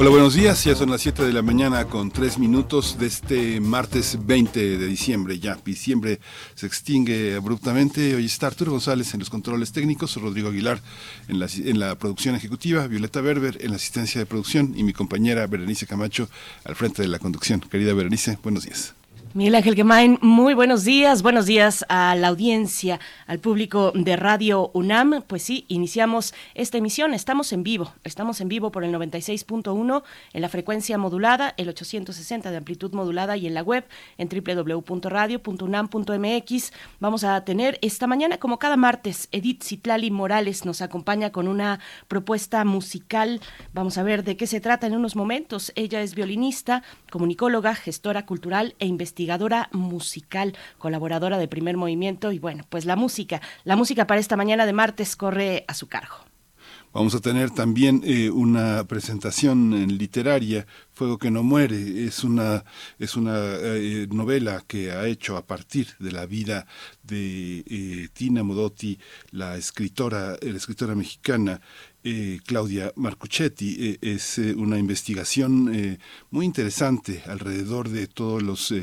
Hola, buenos días. Ya son las 7 de la mañana con 3 minutos de este martes 20 de diciembre. Ya, diciembre se extingue abruptamente. Hoy está Arturo González en los controles técnicos, Rodrigo Aguilar en la, en la producción ejecutiva, Violeta Berber en la asistencia de producción y mi compañera Berenice Camacho al frente de la conducción. Querida Berenice, buenos días. Miguel Ángel Gemain, muy buenos días, buenos días a la audiencia, al público de Radio UNAM. Pues sí, iniciamos esta emisión, estamos en vivo, estamos en vivo por el 96.1 en la frecuencia modulada, el 860 de amplitud modulada y en la web en www.radio.unam.mx. Vamos a tener esta mañana, como cada martes, Edith Citlali Morales nos acompaña con una propuesta musical. Vamos a ver de qué se trata en unos momentos. Ella es violinista, comunicóloga, gestora cultural e investigadora investigadora musical, colaboradora de Primer Movimiento y bueno, pues la música, la música para esta mañana de martes corre a su cargo. Vamos a tener también eh, una presentación literaria, Fuego que no muere. Es una, es una eh, novela que ha hecho a partir de la vida de eh, Tina Modotti, la escritora, la escritora mexicana, eh, Claudia Marcuchetti. Eh, es eh, una investigación muy interesante alrededor de todos los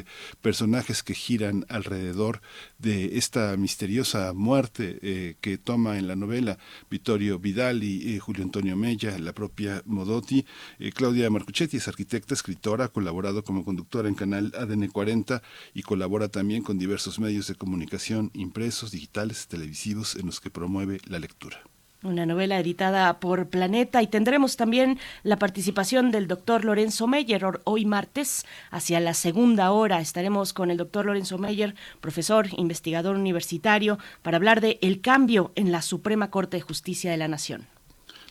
personajes que giran alrededor de esta misteriosa muerte que toma en la novela Vittorio Vidal y Julio Antonio Mella, la propia Modotti. Claudia Marcuchetti es arquitecta, escritora, ha colaborado como conductora en Canal ADN 40 y colabora también con diversos medios de comunicación impresos, digitales, televisivos en los que promueve la lectura. Una novela editada por Planeta y tendremos también la participación del doctor Lorenzo Meyer hoy martes hacia la segunda hora. Estaremos con el doctor Lorenzo Meyer, profesor, investigador universitario, para hablar de el cambio en la Suprema Corte de Justicia de la Nación.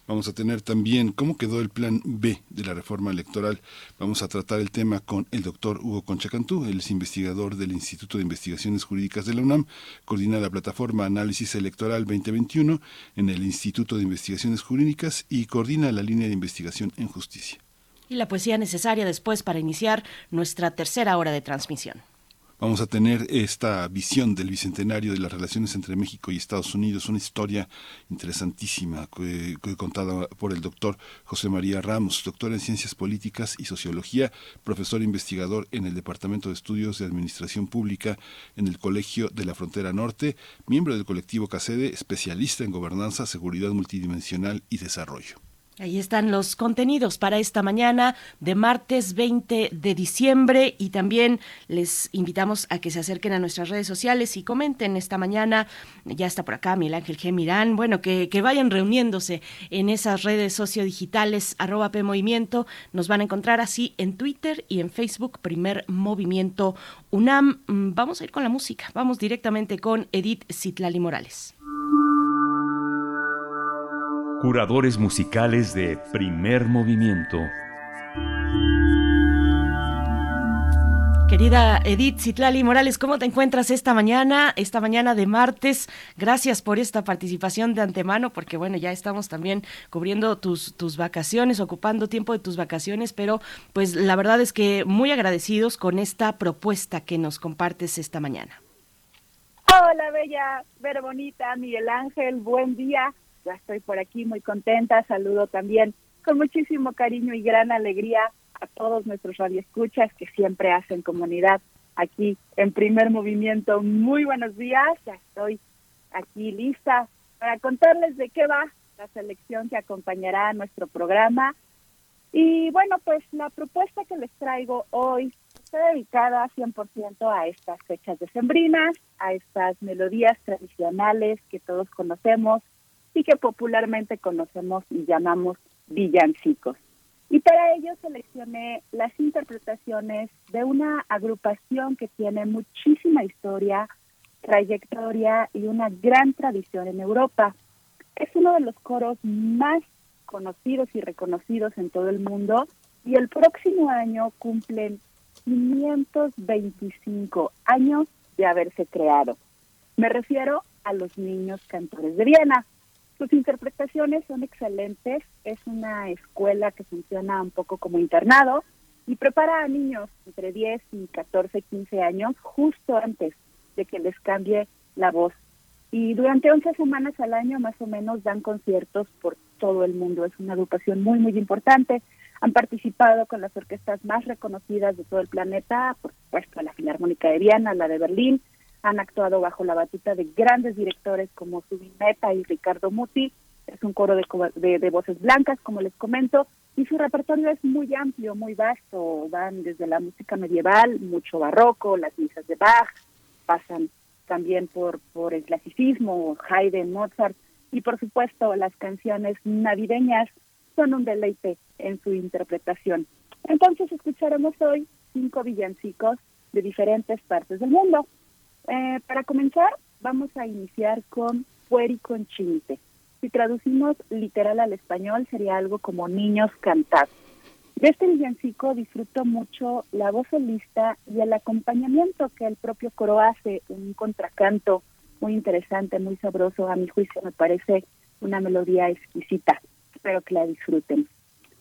Vamos a tener también cómo quedó el plan B de la reforma electoral. Vamos a tratar el tema con el doctor Hugo Conchacantú, él es investigador del Instituto de Investigaciones Jurídicas de la UNAM, coordina la plataforma Análisis Electoral 2021 en el Instituto de Investigaciones Jurídicas y coordina la línea de investigación en justicia. Y la poesía necesaria después para iniciar nuestra tercera hora de transmisión vamos a tener esta visión del bicentenario de las relaciones entre México y Estados Unidos, una historia interesantísima contada por el doctor José María Ramos, doctor en Ciencias Políticas y Sociología, profesor investigador en el Departamento de Estudios de Administración Pública en el Colegio de la Frontera Norte, miembro del colectivo CACEDE, especialista en gobernanza, seguridad multidimensional y desarrollo. Ahí están los contenidos para esta mañana de martes 20 de diciembre y también les invitamos a que se acerquen a nuestras redes sociales y comenten esta mañana. Ya está por acá Miguel Ángel G. Mirán. Bueno, que, que vayan reuniéndose en esas redes sociodigitales, arroba P Movimiento. Nos van a encontrar así en Twitter y en Facebook, Primer Movimiento UNAM. Mm, vamos a ir con la música. Vamos directamente con Edith Citlali Morales. Curadores musicales de primer movimiento. Querida Edith Citlali Morales, ¿cómo te encuentras esta mañana, esta mañana de martes? Gracias por esta participación de antemano, porque bueno, ya estamos también cubriendo tus, tus vacaciones, ocupando tiempo de tus vacaciones, pero pues la verdad es que muy agradecidos con esta propuesta que nos compartes esta mañana. Hola, bella, ver bonita, Miguel Ángel, buen día ya estoy por aquí muy contenta. Saludo también con muchísimo cariño y gran alegría a todos nuestros radioescuchas que siempre hacen comunidad aquí en primer movimiento. Muy buenos días, ya estoy aquí lista para contarles de qué va la selección que acompañará a nuestro programa. Y bueno, pues la propuesta que les traigo hoy está dedicada 100% a estas fechas decembrinas, a estas melodías tradicionales que todos conocemos, y que popularmente conocemos y llamamos villancicos. Y para ello seleccioné las interpretaciones de una agrupación que tiene muchísima historia, trayectoria y una gran tradición en Europa. Es uno de los coros más conocidos y reconocidos en todo el mundo y el próximo año cumplen 525 años de haberse creado. Me refiero a los niños cantores de Viena. Sus interpretaciones son excelentes, es una escuela que funciona un poco como internado y prepara a niños entre 10 y 14, 15 años justo antes de que les cambie la voz. Y durante 11 semanas al año más o menos dan conciertos por todo el mundo. Es una educación muy, muy importante. Han participado con las orquestas más reconocidas de todo el planeta, por supuesto la Filarmónica de Viena, la de Berlín. Han actuado bajo la batuta de grandes directores como Subin Meta y Ricardo Muti. Es un coro de, de voces blancas, como les comento, y su repertorio es muy amplio, muy vasto. Van desde la música medieval, mucho barroco, las misas de Bach, pasan también por, por el clasicismo, Haydn, Mozart, y por supuesto las canciones navideñas son un deleite en su interpretación. Entonces escucharemos hoy cinco villancicos de diferentes partes del mundo. Eh, para comenzar, vamos a iniciar con Puericonchinite. Si traducimos literal al español, sería algo como niños cantados. De este villancico disfruto mucho la voz solista y el acompañamiento que el propio coro hace, un contracanto muy interesante, muy sabroso, a mi juicio me parece una melodía exquisita. Espero que la disfruten.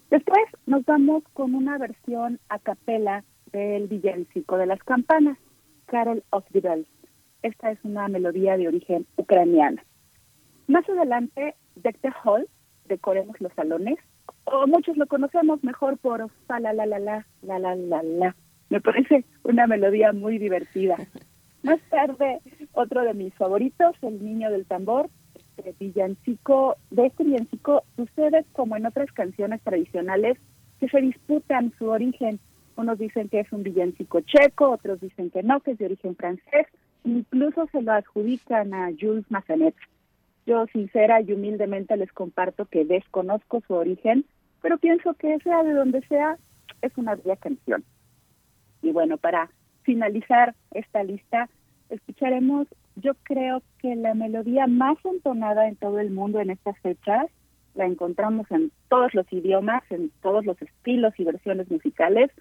Después nos vamos con una versión a capela del villancico de las campanas, Carol of the Bells. Esta es una melodía de origen ucraniano. Más adelante, Deck the Hall, Decoremos los Salones, o muchos lo conocemos mejor por fa la la la la la la la la. Me parece una melodía muy divertida. Más tarde, otro de mis favoritos, El Niño del Tambor, este villancico. De este villancico sucede como en otras canciones tradicionales que se disputan su origen. Unos dicen que es un villancico checo, otros dicen que no, que es de origen francés. Incluso se lo adjudican a Jules Massenet. Yo sincera y humildemente les comparto que desconozco su origen, pero pienso que sea de donde sea, es una bella canción. Y bueno, para finalizar esta lista, escucharemos, yo creo que la melodía más entonada en todo el mundo en estas fechas, la encontramos en todos los idiomas, en todos los estilos y versiones musicales.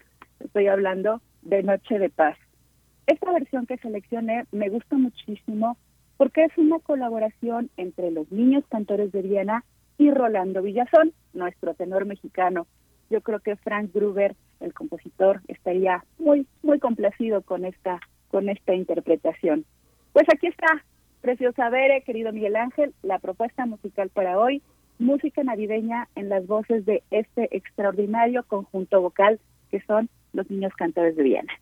Estoy hablando de Noche de Paz. Esta versión que seleccioné me gusta muchísimo porque es una colaboración entre los niños cantores de Viena y Rolando Villazón, nuestro tenor mexicano. Yo creo que Frank Gruber, el compositor, estaría muy muy complacido con esta con esta interpretación. Pues aquí está, preciosa Bere, querido Miguel Ángel, la propuesta musical para hoy, música navideña en las voces de este extraordinario conjunto vocal que son los niños cantores de Viena.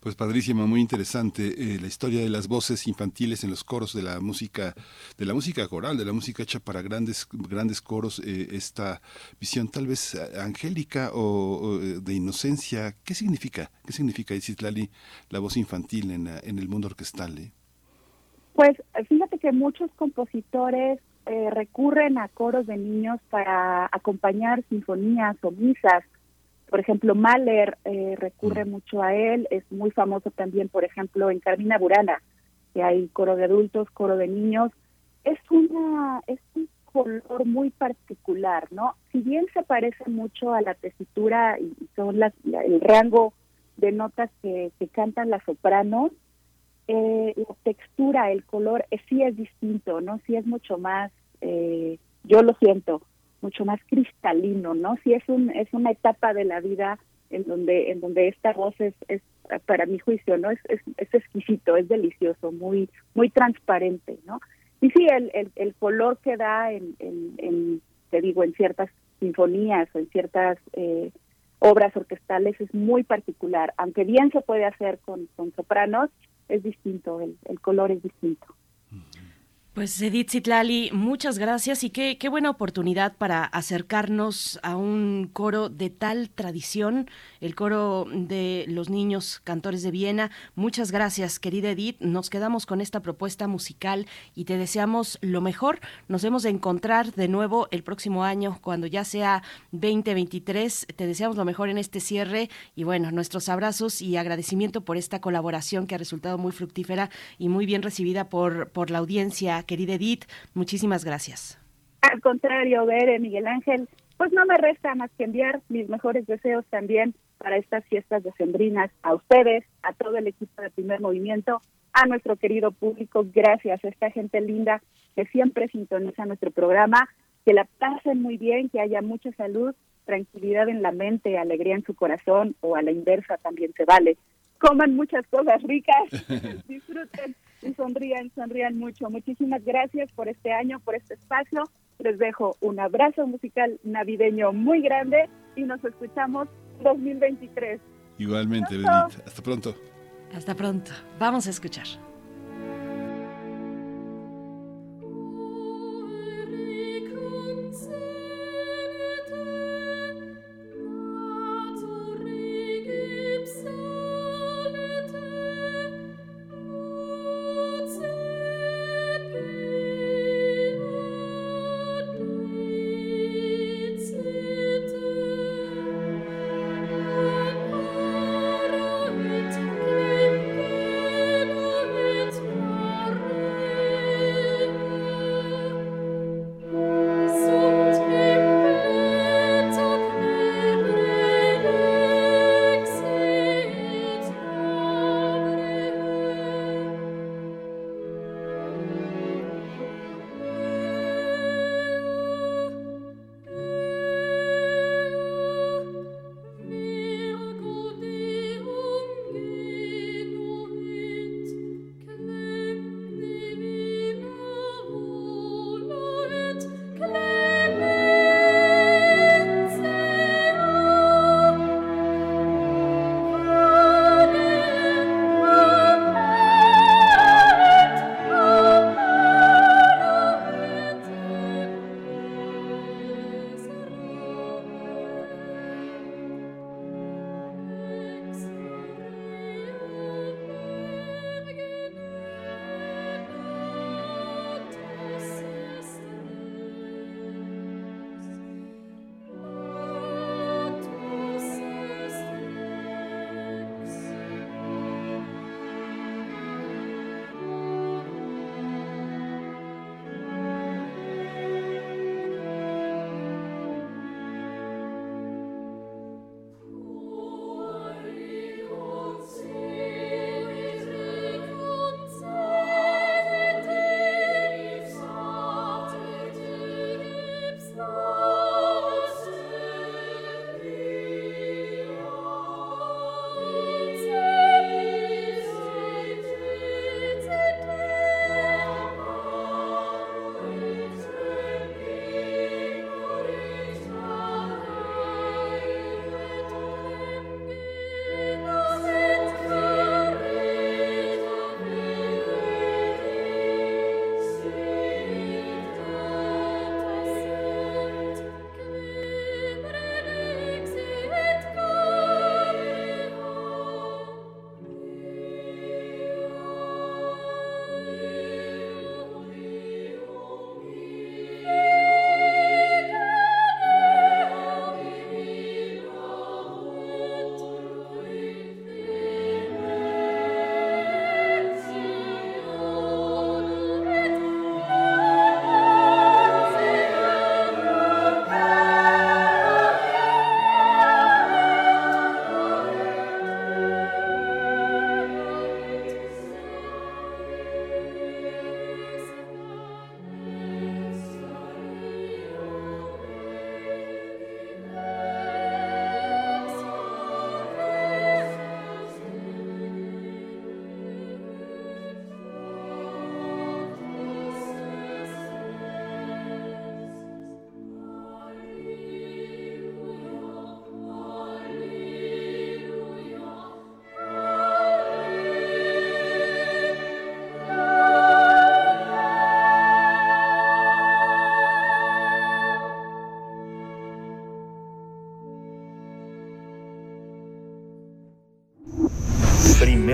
Pues padrísima, muy interesante eh, la historia de las voces infantiles en los coros de la música, de la música coral, de la música hecha para grandes, grandes coros. Eh, esta visión tal vez angélica o, eh, de inocencia. ¿Qué significa? ¿Qué significa, Isitlali, la voz infantil en, en el mundo orquestal? Pues fíjate que muchos compositores recurren a coros de niños para acompañar sinfonías o misas por ejemplo, Mahler eh, recurre mm. mucho a él, es muy famoso también, por ejemplo, en Carmina Burana, que hay coro de adultos, coro de niños. Es una es un color muy particular, ¿no? Si bien se parece mucho a la tesitura y son las el rango de notas que, que cantan las sopranos, eh, la textura, el color eh, sí es distinto, ¿no? Sí es mucho más, eh, yo lo siento, mucho más cristalino, ¿no? Sí es un es una etapa de la vida en donde en donde esta voz es, es para mi juicio, ¿no? Es, es, es exquisito, es delicioso, muy muy transparente, ¿no? Y sí, el, el, el color que da en, en, te digo, en ciertas sinfonías o en ciertas eh, obras orquestales es muy particular. Aunque bien se puede hacer con, con sopranos, es distinto, el, el color es distinto. Pues Edith Zitlali, muchas gracias y qué, qué buena oportunidad para acercarnos a un coro de tal tradición, el coro de los niños cantores de Viena. Muchas gracias, querida Edith. Nos quedamos con esta propuesta musical y te deseamos lo mejor. Nos vemos de encontrar de nuevo el próximo año, cuando ya sea 2023. Te deseamos lo mejor en este cierre y bueno, nuestros abrazos y agradecimiento por esta colaboración que ha resultado muy fructífera y muy bien recibida por, por la audiencia querida Edith. Muchísimas gracias. Al contrario, Bere, Miguel Ángel, pues no me resta más que enviar mis mejores deseos también para estas fiestas decembrinas. A ustedes, a todo el equipo de primer movimiento, a nuestro querido público, gracias a esta gente linda que siempre sintoniza nuestro programa, que la pasen muy bien, que haya mucha salud, tranquilidad en la mente, alegría en su corazón o a la inversa también se vale. Coman muchas cosas ricas, disfruten y sonrían, sonrían mucho. Muchísimas gracias por este año, por este espacio. Les dejo un abrazo musical navideño muy grande y nos escuchamos 2023. Igualmente, Benita. Hasta pronto. Hasta pronto. Vamos a escuchar.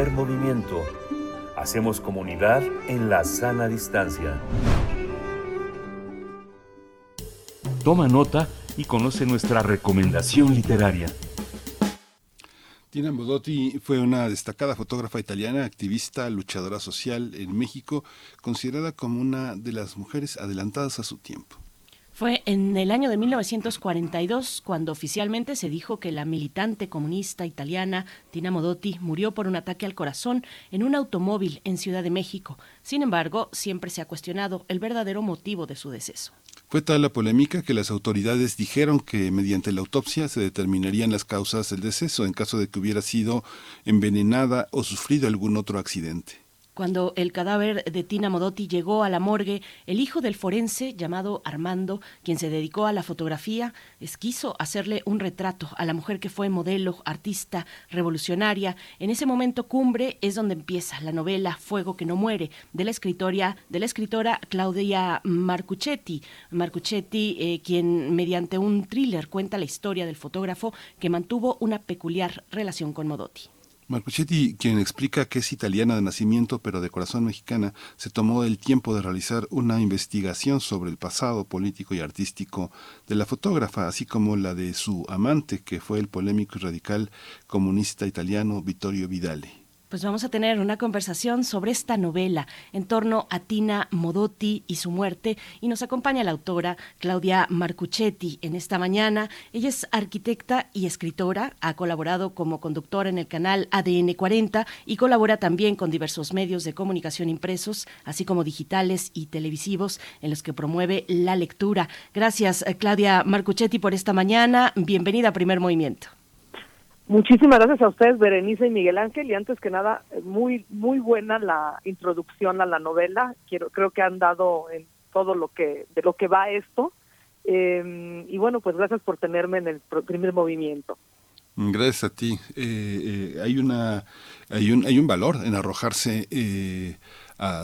Movimiento. Hacemos comunidad en la sana distancia. Toma nota y conoce nuestra recomendación literaria. Tina Modotti fue una destacada fotógrafa italiana, activista, luchadora social en México, considerada como una de las mujeres adelantadas a su tiempo. Fue en el año de 1942 cuando oficialmente se dijo que la militante comunista italiana Tina Modotti murió por un ataque al corazón en un automóvil en Ciudad de México. Sin embargo, siempre se ha cuestionado el verdadero motivo de su deceso. Fue tal la polémica que las autoridades dijeron que mediante la autopsia se determinarían las causas del deceso en caso de que hubiera sido envenenada o sufrido algún otro accidente. Cuando el cadáver de Tina Modotti llegó a la morgue, el hijo del forense llamado Armando, quien se dedicó a la fotografía, quiso hacerle un retrato a la mujer que fue modelo, artista, revolucionaria. En ese momento cumbre es donde empieza la novela Fuego que no muere de la escritora, de la escritora Claudia Marcuchetti. Marcuchetti, eh, quien mediante un thriller cuenta la historia del fotógrafo que mantuvo una peculiar relación con Modotti. Marcuchetti, quien explica que es italiana de nacimiento pero de corazón mexicana, se tomó el tiempo de realizar una investigación sobre el pasado político y artístico de la fotógrafa, así como la de su amante, que fue el polémico y radical comunista italiano Vittorio Vidale pues vamos a tener una conversación sobre esta novela en torno a Tina Modotti y su muerte y nos acompaña la autora Claudia Marcuchetti en esta mañana. Ella es arquitecta y escritora, ha colaborado como conductora en el canal ADN 40 y colabora también con diversos medios de comunicación impresos, así como digitales y televisivos en los que promueve la lectura. Gracias eh, Claudia Marcuchetti por esta mañana. Bienvenida a Primer Movimiento. Muchísimas gracias a ustedes, Berenice y Miguel Ángel, y antes que nada, muy muy buena la introducción a la novela. Quiero creo que han dado en todo lo que de lo que va esto. Eh, y bueno, pues gracias por tenerme en el primer movimiento. Gracias a ti. Eh, eh, hay una hay un hay un valor en arrojarse eh,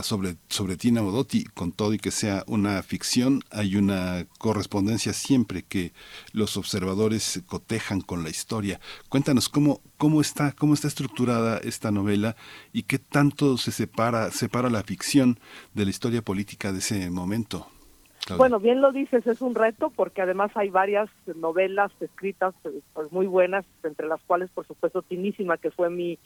sobre, sobre Tina Modotti, con todo y que sea una ficción, hay una correspondencia siempre que los observadores cotejan con la historia. Cuéntanos cómo, cómo está, cómo está estructurada esta novela y qué tanto se separa, separa la ficción de la historia política de ese momento. Bueno, bien lo dices, es un reto porque además hay varias novelas escritas pues, muy buenas, entre las cuales, por supuesto, Tinísima, que fue mi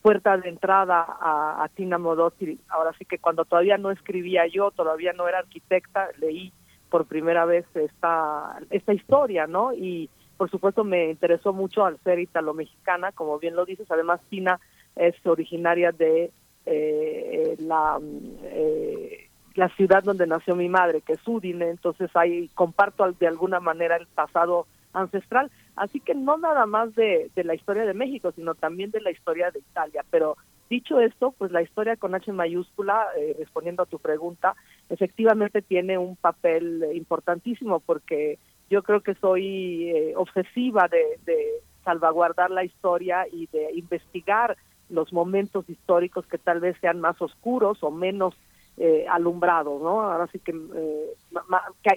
puerta de entrada a, Tina Modotti. Ahora sí que cuando todavía no escribía yo, todavía no era arquitecta, leí por primera vez esta, esta historia, ¿no? Y por supuesto me interesó mucho al ser italo-mexicana, como bien lo dices. Además, Tina es originaria de eh, la, eh, la ciudad donde nació mi madre, que es Udine, entonces ahí comparto de alguna manera el pasado ancestral. Así que no nada más de, la historia de México, sino también de la historia de Italia. Pero dicho esto, pues la historia con H mayúscula, eh, respondiendo a tu pregunta, efectivamente tiene un papel importantísimo porque yo creo que soy eh, obsesiva de, salvaguardar la historia y de investigar los momentos históricos que tal vez sean más oscuros o menos eh, alumbrados, ¿no? Ahora sí que,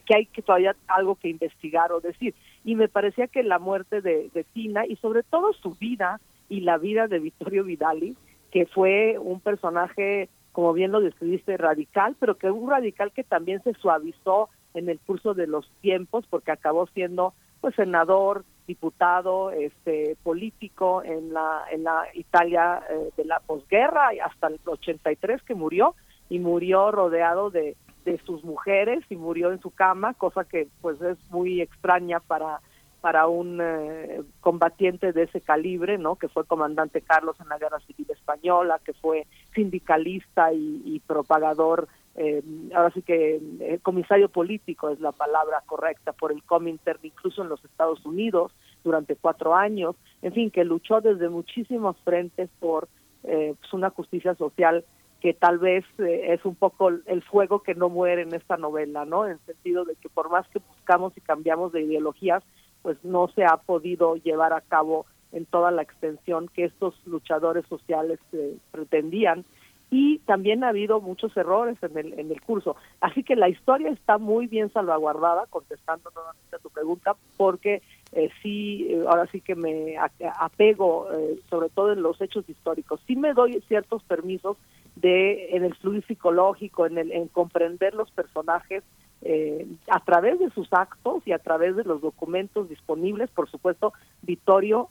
que, hay que todavía algo que investigar o decir y me parecía que la muerte de, Tina y sobre todo su vida y la vida de Vittorio Vidali, que fue un personaje, como bien lo describiste, radical, pero que un radical que también se suavizó en el curso de los tiempos porque acabó siendo pues senador, diputado, este político en la en la Italia eh, de la posguerra hasta el 83 que murió y murió rodeado de de sus mujeres y murió en su cama, cosa que pues es muy extraña para para un eh, combatiente de ese calibre, ¿no? Que fue comandante Carlos en la Guerra Civil Española, que fue sindicalista y, propagador, eh, ahora sí que eh, comisario político es la palabra correcta por el Comintern, incluso en los Estados Unidos durante cuatro años, en fin, que luchó desde muchísimos frentes por pues una justicia social que tal vez eh, es un poco el fuego que no muere en esta novela, ¿no? En el sentido de que por más que buscamos y cambiamos de ideologías, pues no se ha podido llevar a cabo en toda la extensión que estos luchadores sociales eh, pretendían y también ha habido muchos errores en el, en el curso. Así que la historia está muy bien salvaguardada, contestando nuevamente a tu pregunta, porque eh, sí, eh, ahora sí que me apego sobre todo en los hechos históricos. Sí me doy ciertos permisos de en el fluir psicológico, en, el, en comprender los personajes eh, a través de sus actos y a través de los documentos disponibles. Por supuesto, Vittorio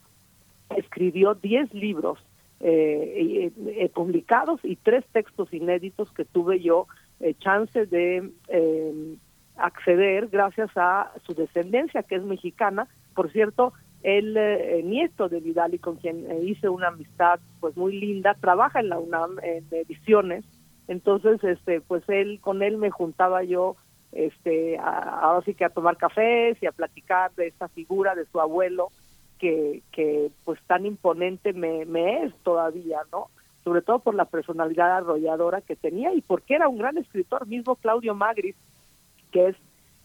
escribió 10 libros eh, eh, publicados y tres textos inéditos que tuve yo chance de acceder gracias a su descendencia, que es mexicana. Por cierto, el eh, nieto de Vidal y con quien eh, hice una amistad pues muy linda, trabaja en la UNAM en ediciones, entonces este pues él con él me juntaba yo este ahora sí que a tomar cafés y a platicar de esta figura de su abuelo que, que pues tan imponente me, me es todavía, ¿no? Sobre todo por la personalidad arrolladora que tenía y porque era un gran escritor, mismo Claudio Magris, que es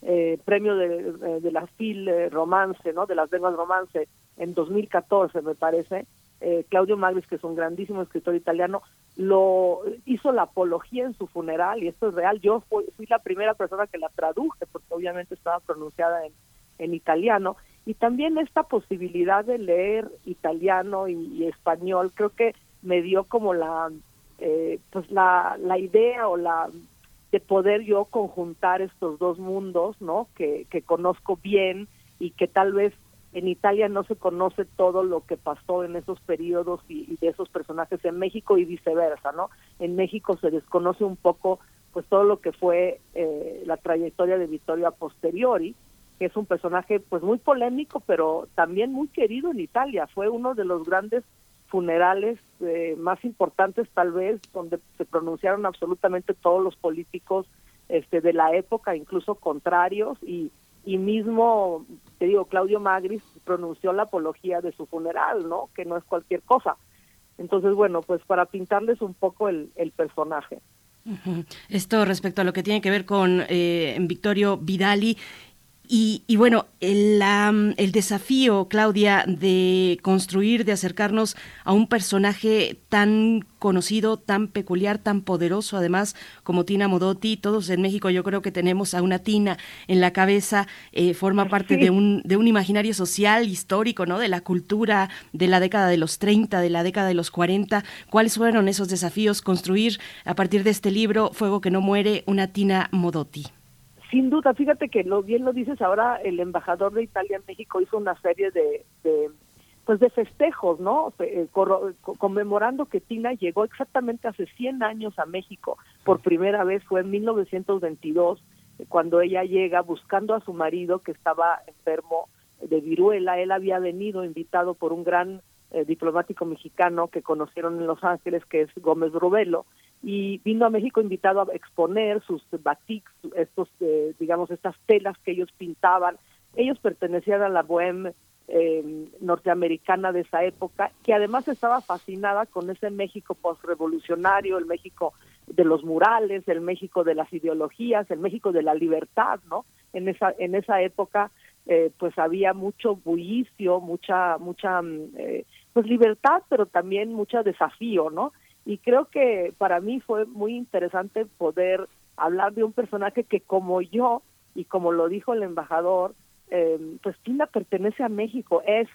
eh, premio de, eh, de la FIL eh, Romance, ¿no? De las lenguas romance en 2014, me parece. Eh, Claudio Magris, que es un grandísimo escritor italiano, lo hizo la apología en su funeral y esto es real. Yo fui, la primera persona que la traduje porque obviamente estaba pronunciada en, italiano y también esta posibilidad de leer italiano y, y español creo que me dio como la eh, pues la, la idea o la de poder yo conjuntar estos dos mundos, ¿no? Que, que conozco bien y que tal vez en Italia no se conoce todo lo que pasó en esos periodos y, de esos personajes en México y viceversa, ¿no? En México se desconoce un poco pues todo lo que fue eh, la trayectoria de Vittorio posteriori, que es un personaje pues muy polémico, pero también muy querido en Italia. Fue uno de los grandes funerales eh, más importantes tal vez donde se pronunciaron absolutamente todos los políticos este de la época incluso contrarios y y mismo te digo Claudio Magris pronunció la apología de su funeral no que no es cualquier cosa. Entonces bueno pues para pintarles un poco el, el personaje. Esto respecto a lo que tiene que ver con eh, Victorio Vidali y, y, bueno, el, el, desafío, Claudia, de construir, de acercarnos a un personaje tan conocido, tan peculiar, tan poderoso, además, como Tina Modotti, todos en México yo creo que tenemos a una Tina en la cabeza, eh, forma parte de un, de un imaginario social, histórico, ¿no? De la cultura de la década de los 30, de la década de los 40. ¿Cuáles fueron esos desafíos? Construir a partir de este libro, Fuego que no muere, una Tina Modotti. Sin duda, fíjate que lo bien lo dices ahora, el embajador de Italia en México hizo una serie de, de pues de festejos, ¿no? Eh, conmemorando que Tina llegó exactamente hace 100 años a México. Por primera vez fue en 1922 cuando ella llega buscando a su marido que estaba enfermo de viruela. Él había venido invitado por un gran eh, diplomático mexicano que conocieron en Los Ángeles, que es Gómez Rubelo, y vino a México invitado a exponer sus batiks, estos, eh, digamos, estas telas que ellos pintaban. Ellos pertenecían a la bohème eh, norteamericana de esa época, que además estaba fascinada con ese México postrevolucionario, el México de los murales, el México de las ideologías, el México de la libertad, ¿no? En esa en esa época eh, pues había mucho bullicio, mucha mucha mm, eh, pues libertad, pero también mucho desafío, ¿no? Y creo que para mí fue muy interesante poder hablar de un personaje que como yo y como lo dijo el embajador, eh, pues Tina pertenece a México, es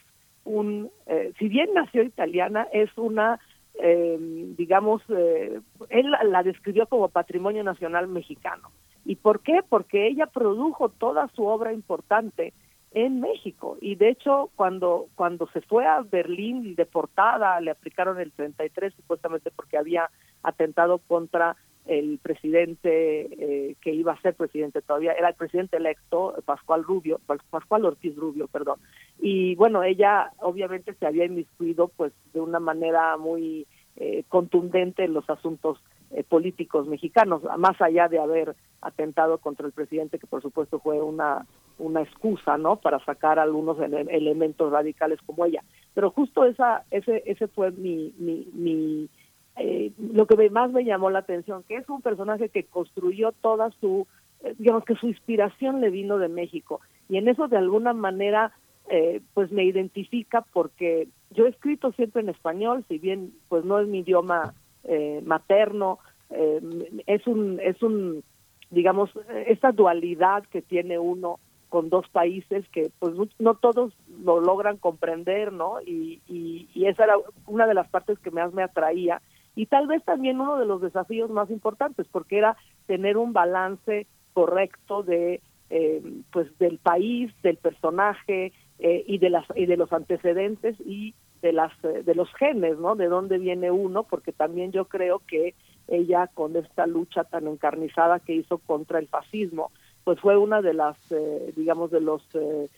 un, eh, si bien nació italiana, es una, eh, digamos, él la, la describió como patrimonio nacional mexicano. ¿Y por qué? Porque ella produjo toda su obra importante en México. Y de hecho cuando cuando se fue a Berlín deportada le aplicaron el 33 supuestamente porque había atentado contra el presidente eh, que iba a ser presidente todavía. Era el presidente electo Pascual Rubio Pascual Ortiz Rubio perdón. Y bueno ella obviamente se había inmiscuido pues de una manera muy eh, contundente en los asuntos eh, políticos mexicanos más allá de haber atentado contra el presidente que por supuesto fue una una excusa, ¿no? Para sacar algunos ele elementos radicales como ella. Pero justo esa, ese, ese fue mi, mi, mi eh, lo que más me llamó la atención, que es un personaje que construyó toda su, eh, digamos que su inspiración le vino de México. Y en eso de alguna manera, eh, pues me identifica porque yo he escrito siempre en español, si bien pues no es mi idioma eh, materno, eh, es un, es un, digamos, esta dualidad que tiene uno con dos países que pues no todos lo logran comprender, ¿no? Y, y, y, esa era una de las partes que más me atraía y tal vez también uno de los desafíos más importantes porque era tener un balance correcto de eh, pues del país, del personaje eh, y de las y de los antecedentes y de las de los genes, ¿no? De dónde viene uno, porque también yo creo que ella con esta lucha tan encarnizada que hizo contra el fascismo pues fue una de las, eh, digamos, de los eh,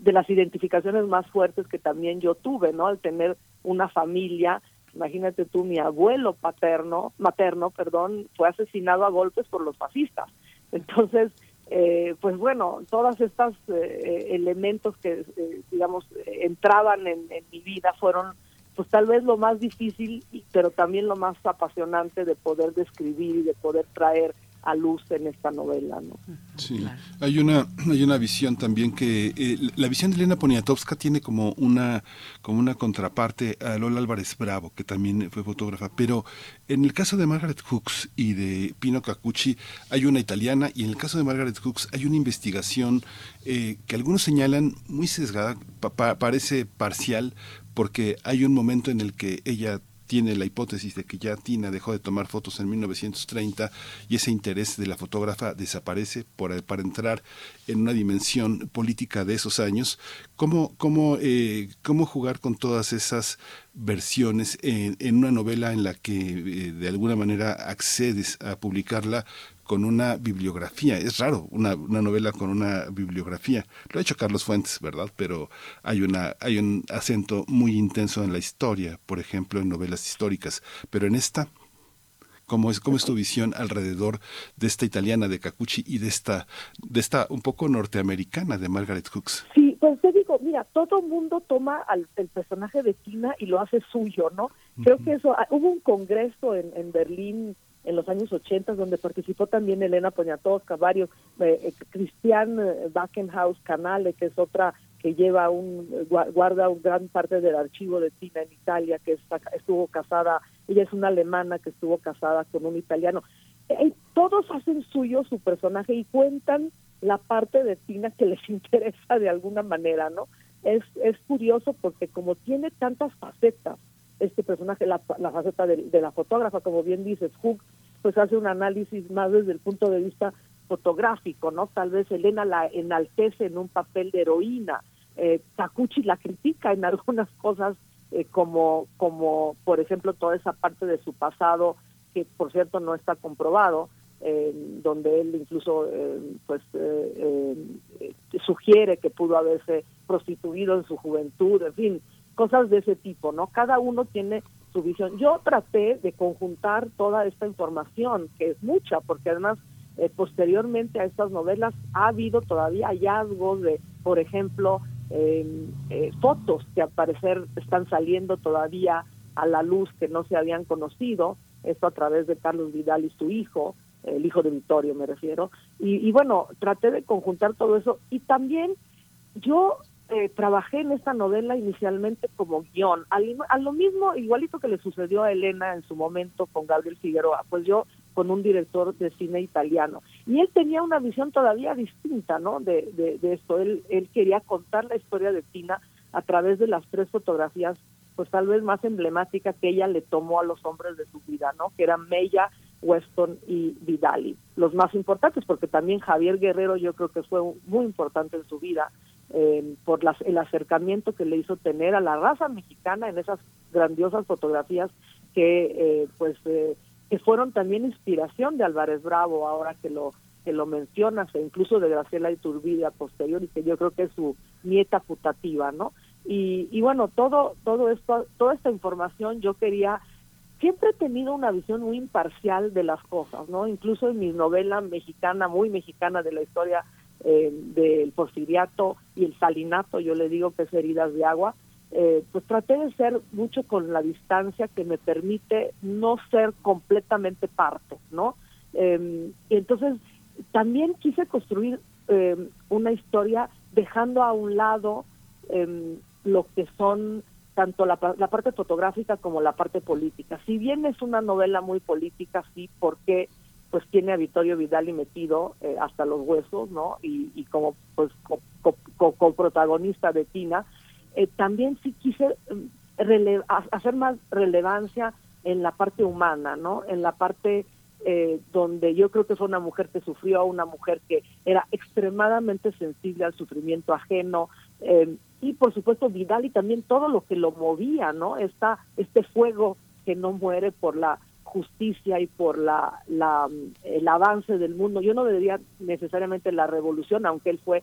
de las identificaciones más fuertes que también yo tuve, ¿no? Al tener una familia, imagínate tú, mi abuelo paterno, materno, perdón, fue asesinado a golpes por los fascistas. Entonces, eh, pues bueno, todos estos eh, elementos que, digamos, entraban en, en, mi vida fueron, pues tal vez lo más difícil, pero también lo más apasionante de poder describir y de poder traer a luz en esta novela. ¿no? Sí, hay una hay una visión también que eh, la visión de Elena Poniatowska tiene como una como una contraparte a Lola Álvarez Bravo, que también fue fotógrafa, pero en el caso de Margaret Hooks y de Pino Cacucci hay una italiana y en el caso de Margaret Hooks hay una investigación eh, que algunos señalan muy sesgada, parece parcial, porque hay un momento en el que ella tiene la hipótesis de que ya Tina dejó de tomar fotos en 1930 y ese interés de la fotógrafa desaparece para entrar en una dimensión política de esos años. ¿Cómo, cómo, eh, cómo jugar con todas esas versiones en, en una novela en la que eh, de alguna manera accedes a publicarla con una bibliografía. Es raro una, una, novela con una bibliografía. Lo ha hecho Carlos Fuentes, ¿verdad? Pero hay, una, hay un acento muy intenso en la historia, por ejemplo, en novelas históricas. Pero en esta, ¿cómo es, cómo es tu visión alrededor de esta italiana de Cacucci y de esta, de esta un poco norteamericana de Margaret Hooks? Sí, pues te digo, mira, todo mundo toma al, el personaje de Tina y lo hace suyo, ¿no? Creo que eso, ah, hubo un congreso en, en Berlín en los años 80, donde participó también Elena Poniatowska, varios, eh, eh Cristian eh, Backenhaus Canale, que es otra que lleva un, guarda un gran parte del archivo de Tina en Italia, que estuvo casada, ella es una alemana que estuvo casada con un italiano. Eh, todos hacen suyo su personaje y cuentan la parte de Tina que les interesa de alguna manera, ¿no? Es, es curioso porque como tiene tantas facetas, este personaje, la, faceta de, la fotógrafa, como bien dices, Hook, pues hace un análisis más desde el punto de vista fotográfico, ¿no? Tal vez Elena la enaltece en un papel de heroína, eh, la critica en algunas cosas, eh, como, como por ejemplo toda esa parte de su pasado, que por cierto no está comprobado, eh, donde él incluso eh, pues sugiere que pudo haberse prostituido en su juventud, en fin, cosas de ese tipo, ¿no? Cada uno tiene su visión. Yo traté de conjuntar toda esta información, que es mucha, porque además eh, posteriormente a estas novelas ha habido todavía hallazgos de, por ejemplo, eh, fotos que al parecer están saliendo todavía a la luz que no se habían conocido, esto a través de Carlos Vidal y su hijo, el hijo de Vittorio me refiero, y, y bueno, traté de conjuntar todo eso y también yo eh, trabajé en esta novela inicialmente como guion, a lo mismo, igualito que le sucedió a Elena en su momento con Gabriel Figueroa, pues yo con un director de cine italiano. Y él tenía una visión todavía distinta, ¿no? De, de, esto. Él, él quería contar la historia de Tina a través de las tres fotografías, pues tal vez más emblemáticas que ella le tomó a los hombres de su vida, ¿no? Que eran Mella, Weston y Vidali. Los más importantes, porque también Javier Guerrero yo creo que fue muy importante en su vida eh, por las, el acercamiento que le hizo tener a la raza mexicana en esas grandiosas fotografías que eh, pues eh, que fueron también inspiración de Álvarez Bravo ahora que lo que lo mencionas e incluso de Graciela Iturbide a posteriori que yo creo que es su nieta putativa no y, y bueno todo todo esto toda esta información yo quería siempre he tenido una visión muy imparcial de las cosas no incluso en mi novela mexicana muy mexicana de la historia eh, del porfiriato y el salinato, yo le digo que es heridas de agua, eh, pues traté de ser mucho con la distancia que me permite no ser completamente parte, ¿no? Eh, y entonces también quise construir em, una historia dejando a un lado em, lo que son tanto la, la, parte fotográfica como la parte política. Si bien es una novela muy política, sí, porque pues tiene a Vittorio Vidal metido eh, hasta los huesos, ¿no? Y, como pues coprotagonista de Tina, eh, también sí quise mm, hacer más relevancia en la parte humana, ¿no? En la parte eh, donde yo creo que fue una mujer que sufrió, una mujer que era extremadamente sensible al sufrimiento ajeno, y por supuesto Vidal y también todo lo que lo movía, ¿no? Esta, este fuego que no muere por la justicia y por la, la, el avance del mundo. Yo no diría necesariamente la revolución, aunque él fue,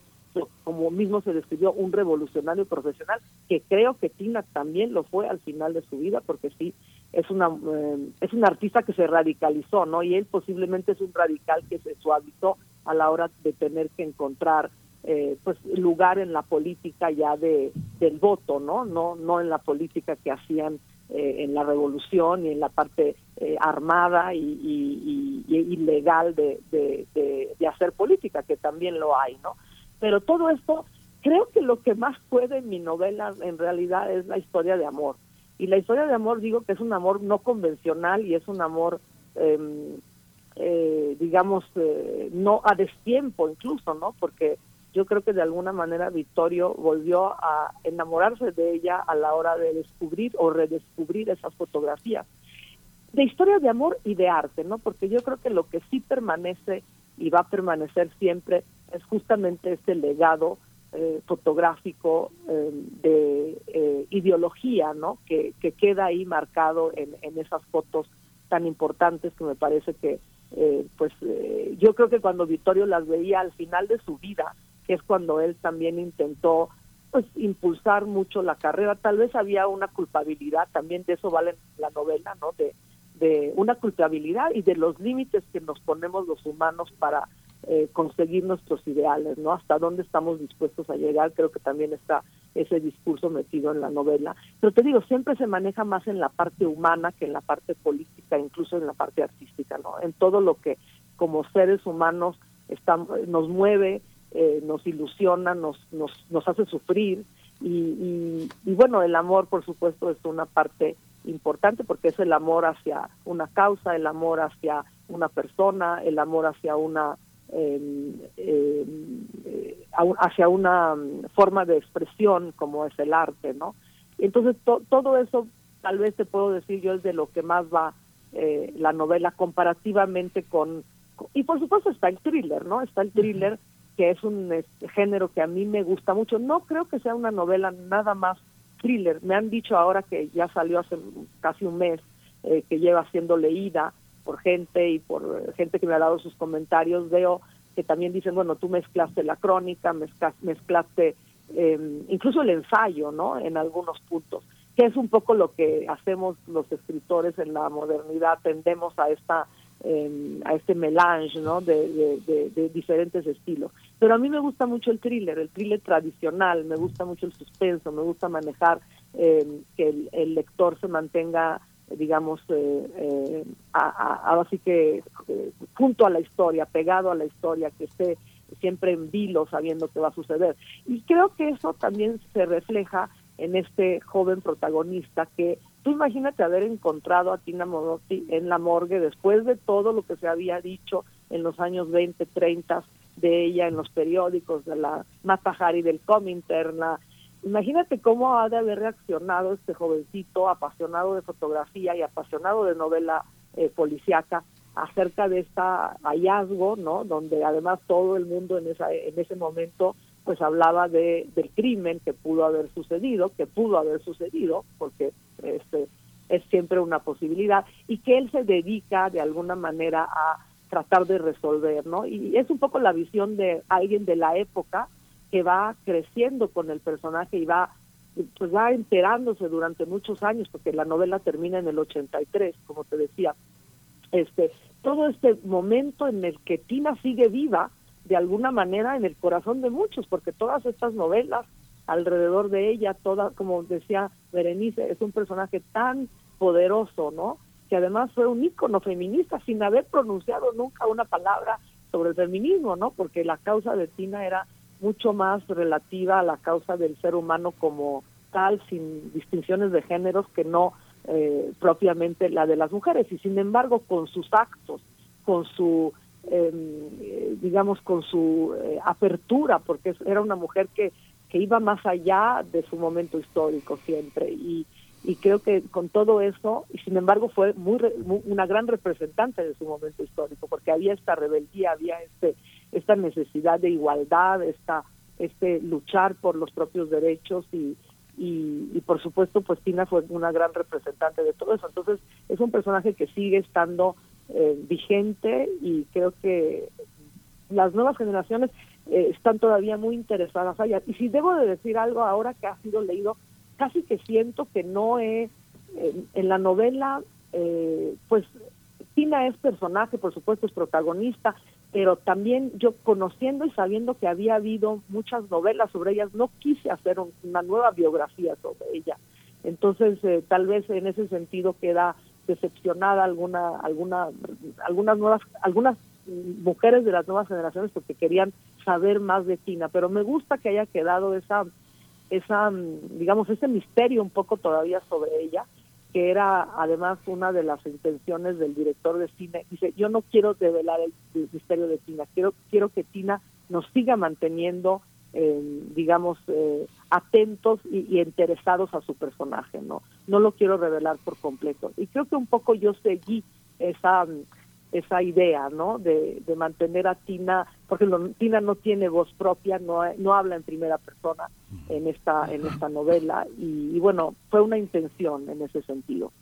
como mismo se describió, un revolucionario profesional, que creo que Tina también lo fue al final de su vida, porque sí, es una eh, es un artista que se radicalizó, ¿no? Y él posiblemente es un radical que se suavizó a la hora de tener que encontrar eh, pues lugar en la política ya de del voto, ¿no? No no en la política que hacían eh, en la revolución y en la parte eh, armada y, y, y, legal de, de, de, hacer política, que también lo hay, ¿no? Pero todo esto, creo que lo que más puede en mi novela en realidad es la historia de amor. Y la historia de amor digo que es un amor no convencional y es un amor, em, eh, digamos, eh, no a destiempo incluso, ¿no? Porque yo creo que de alguna manera Vittorio volvió a enamorarse de ella a la hora de descubrir o redescubrir esas fotografías. De historias de amor y de arte, ¿no? Porque yo creo que lo que sí permanece y va a permanecer siempre es justamente este legado eh, fotográfico eh, de eh, ideología, ¿no? Que, que, queda ahí marcado en, en, esas fotos tan importantes que me parece que, pues, yo creo que cuando Vittorio las veía al final de su vida, que es cuando él también intentó pues impulsar mucho la carrera. Tal vez había una culpabilidad, también de eso vale la novela, ¿no? De, de una culpabilidad y de los límites que nos ponemos los humanos para eh, conseguir nuestros ideales, ¿no? Hasta dónde estamos dispuestos a llegar, creo que también está ese discurso metido en la novela. Pero te digo, siempre se maneja más en la parte humana que en la parte política, incluso en la parte artística, ¿no? En todo lo que como seres humanos estamos, nos mueve, eh, nos ilusiona, nos, nos, nos hace sufrir y, y, bueno, el amor por supuesto es una parte importante porque es el amor hacia una causa, el amor hacia una persona, el amor hacia una em, em, eh, hacia una forma de expresión como es el arte, ¿no? Entonces todo eso tal vez te puedo decir yo es de lo que más va eh, la novela comparativamente con y por supuesto está el thriller, ¿no? Está el thriller que es un este, género que a mí me gusta mucho. No creo que sea una novela nada más thriller. Me han dicho ahora que ya salió hace casi un mes, eh, que lleva siendo leída por gente y por gente que me ha dado sus comentarios. Veo que también dicen, bueno, tú mezclaste la crónica, mezclaste eh, incluso el ensayo, ¿no? En algunos puntos, que es un poco lo que hacemos los escritores en la modernidad, tendemos a esta a este melange ¿no? De, de, diferentes estilos. Pero a mí me gusta mucho el thriller, el thriller tradicional, me gusta mucho el suspenso, me gusta manejar eh, que el, lector se mantenga, digamos, eh, eh, así que eh, junto a la historia, pegado a la historia, que esté siempre en vilo sabiendo qué va a suceder. Y creo que eso también se refleja en este joven protagonista que Tú imagínate haber encontrado a Tina Modotti en la morgue después de todo lo que se había dicho en los años 20, 30 de ella en los periódicos, de la Matajari del Cominterna. Imagínate cómo ha de haber reaccionado este jovencito apasionado de fotografía y apasionado de novela eh, policíaca acerca de este hallazgo, ¿no? Donde además todo el mundo en esa en ese momento pues hablaba de del crimen que pudo haber sucedido, que pudo haber sucedido, porque este, es siempre una posibilidad, y que él se dedica de alguna manera a tratar de resolver, ¿no? Y es un poco la visión de alguien de la época que va creciendo con el personaje y va pues va enterándose durante muchos años porque la novela termina en el 83, como te decía. Este, todo este momento en el que Tina sigue viva de alguna manera en el corazón de muchos, porque todas estas novelas alrededor de ella, toda, como decía Berenice, es un personaje tan poderoso, ¿no? Que además fue un ícono feminista sin haber pronunciado nunca una palabra sobre el feminismo, ¿no? Porque la causa de Tina era mucho más relativa a la causa del ser humano como tal, sin distinciones de géneros que no eh, propiamente la de las mujeres. Y sin embargo, con sus actos, con su, em, digamos, con su eh, apertura, porque era una mujer que que iba más allá de su momento histórico siempre y, y creo que con todo eso y sin embargo fue muy, una gran representante de su momento histórico porque había esta rebeldía había este esta necesidad de igualdad esta este luchar por los propios derechos y y, por supuesto pues Tina fue una gran representante de todo eso. Entonces es un personaje que sigue estando eh, vigente y creo que las nuevas generaciones eh, están todavía muy interesadas allá. Y si debo de decir algo ahora que ha sido leído, casi que siento que no he, en la novela, eh, pues Tina es personaje, por supuesto es protagonista, pero también yo conociendo y sabiendo que había habido muchas novelas sobre ellas, no quise hacer una nueva biografía sobre ella. Entonces, eh, tal vez en ese sentido queda decepcionada alguna, alguna, algunas nuevas, algunas mujeres de las nuevas generaciones porque querían saber más de Tina, pero me gusta que haya quedado esa, esa, digamos, ese misterio un poco todavía sobre ella que era además una de las intenciones del director de cine. Dice, yo no quiero develar el, misterio de Tina, quiero, quiero que Tina nos siga manteniendo, eh, digamos, eh, atentos y, interesados a su personaje, ¿no? No lo quiero revelar por completo. Y creo que un poco yo seguí esa esa idea, ¿no? De, de mantener a Tina, porque Tina no tiene voz propia, no, no habla en primera persona en esta en esta novela y, bueno, fue una intención en ese sentido.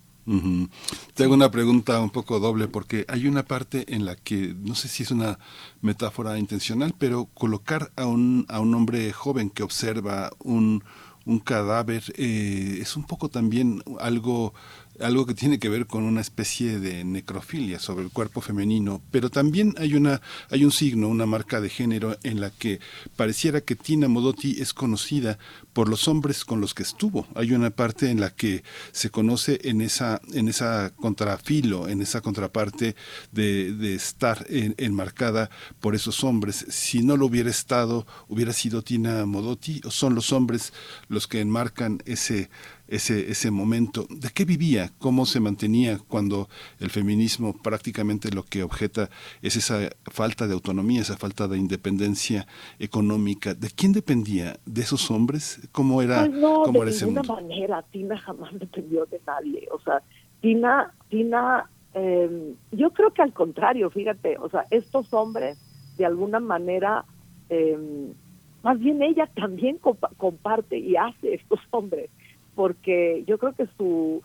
Tengo una pregunta un poco doble porque hay una parte en la que no sé si es una metáfora intencional, pero colocar a un a un hombre joven que observa un un cadáver eh, es un poco también algo algo que tiene que ver con una especie de necrofilia sobre el cuerpo femenino, pero también hay una hay un signo, una marca de género en la que pareciera que Tina Modotti es conocida por los hombres con los que estuvo. Hay una parte en la que se conoce en esa en esa contrafilo, en esa contraparte de, estar enmarcada por esos hombres. Si no lo hubiera estado, hubiera sido Tina Modotti o son los hombres los que enmarcan ese ese, ese momento. ¿De qué vivía? ¿Cómo se mantenía cuando el feminismo prácticamente lo que objeta es esa falta de autonomía, esa falta de independencia económica? ¿De quién dependía? ¿De esos hombres? ¿Cómo era, pues no, cómo de ninguna manera. Tina jamás dependió de nadie. O sea, Tina, Tina em, yo creo que al contrario, fíjate, o sea, estos hombres de alguna manera... Eh, más bien ella también comparte y hace estos hombres porque yo creo que su,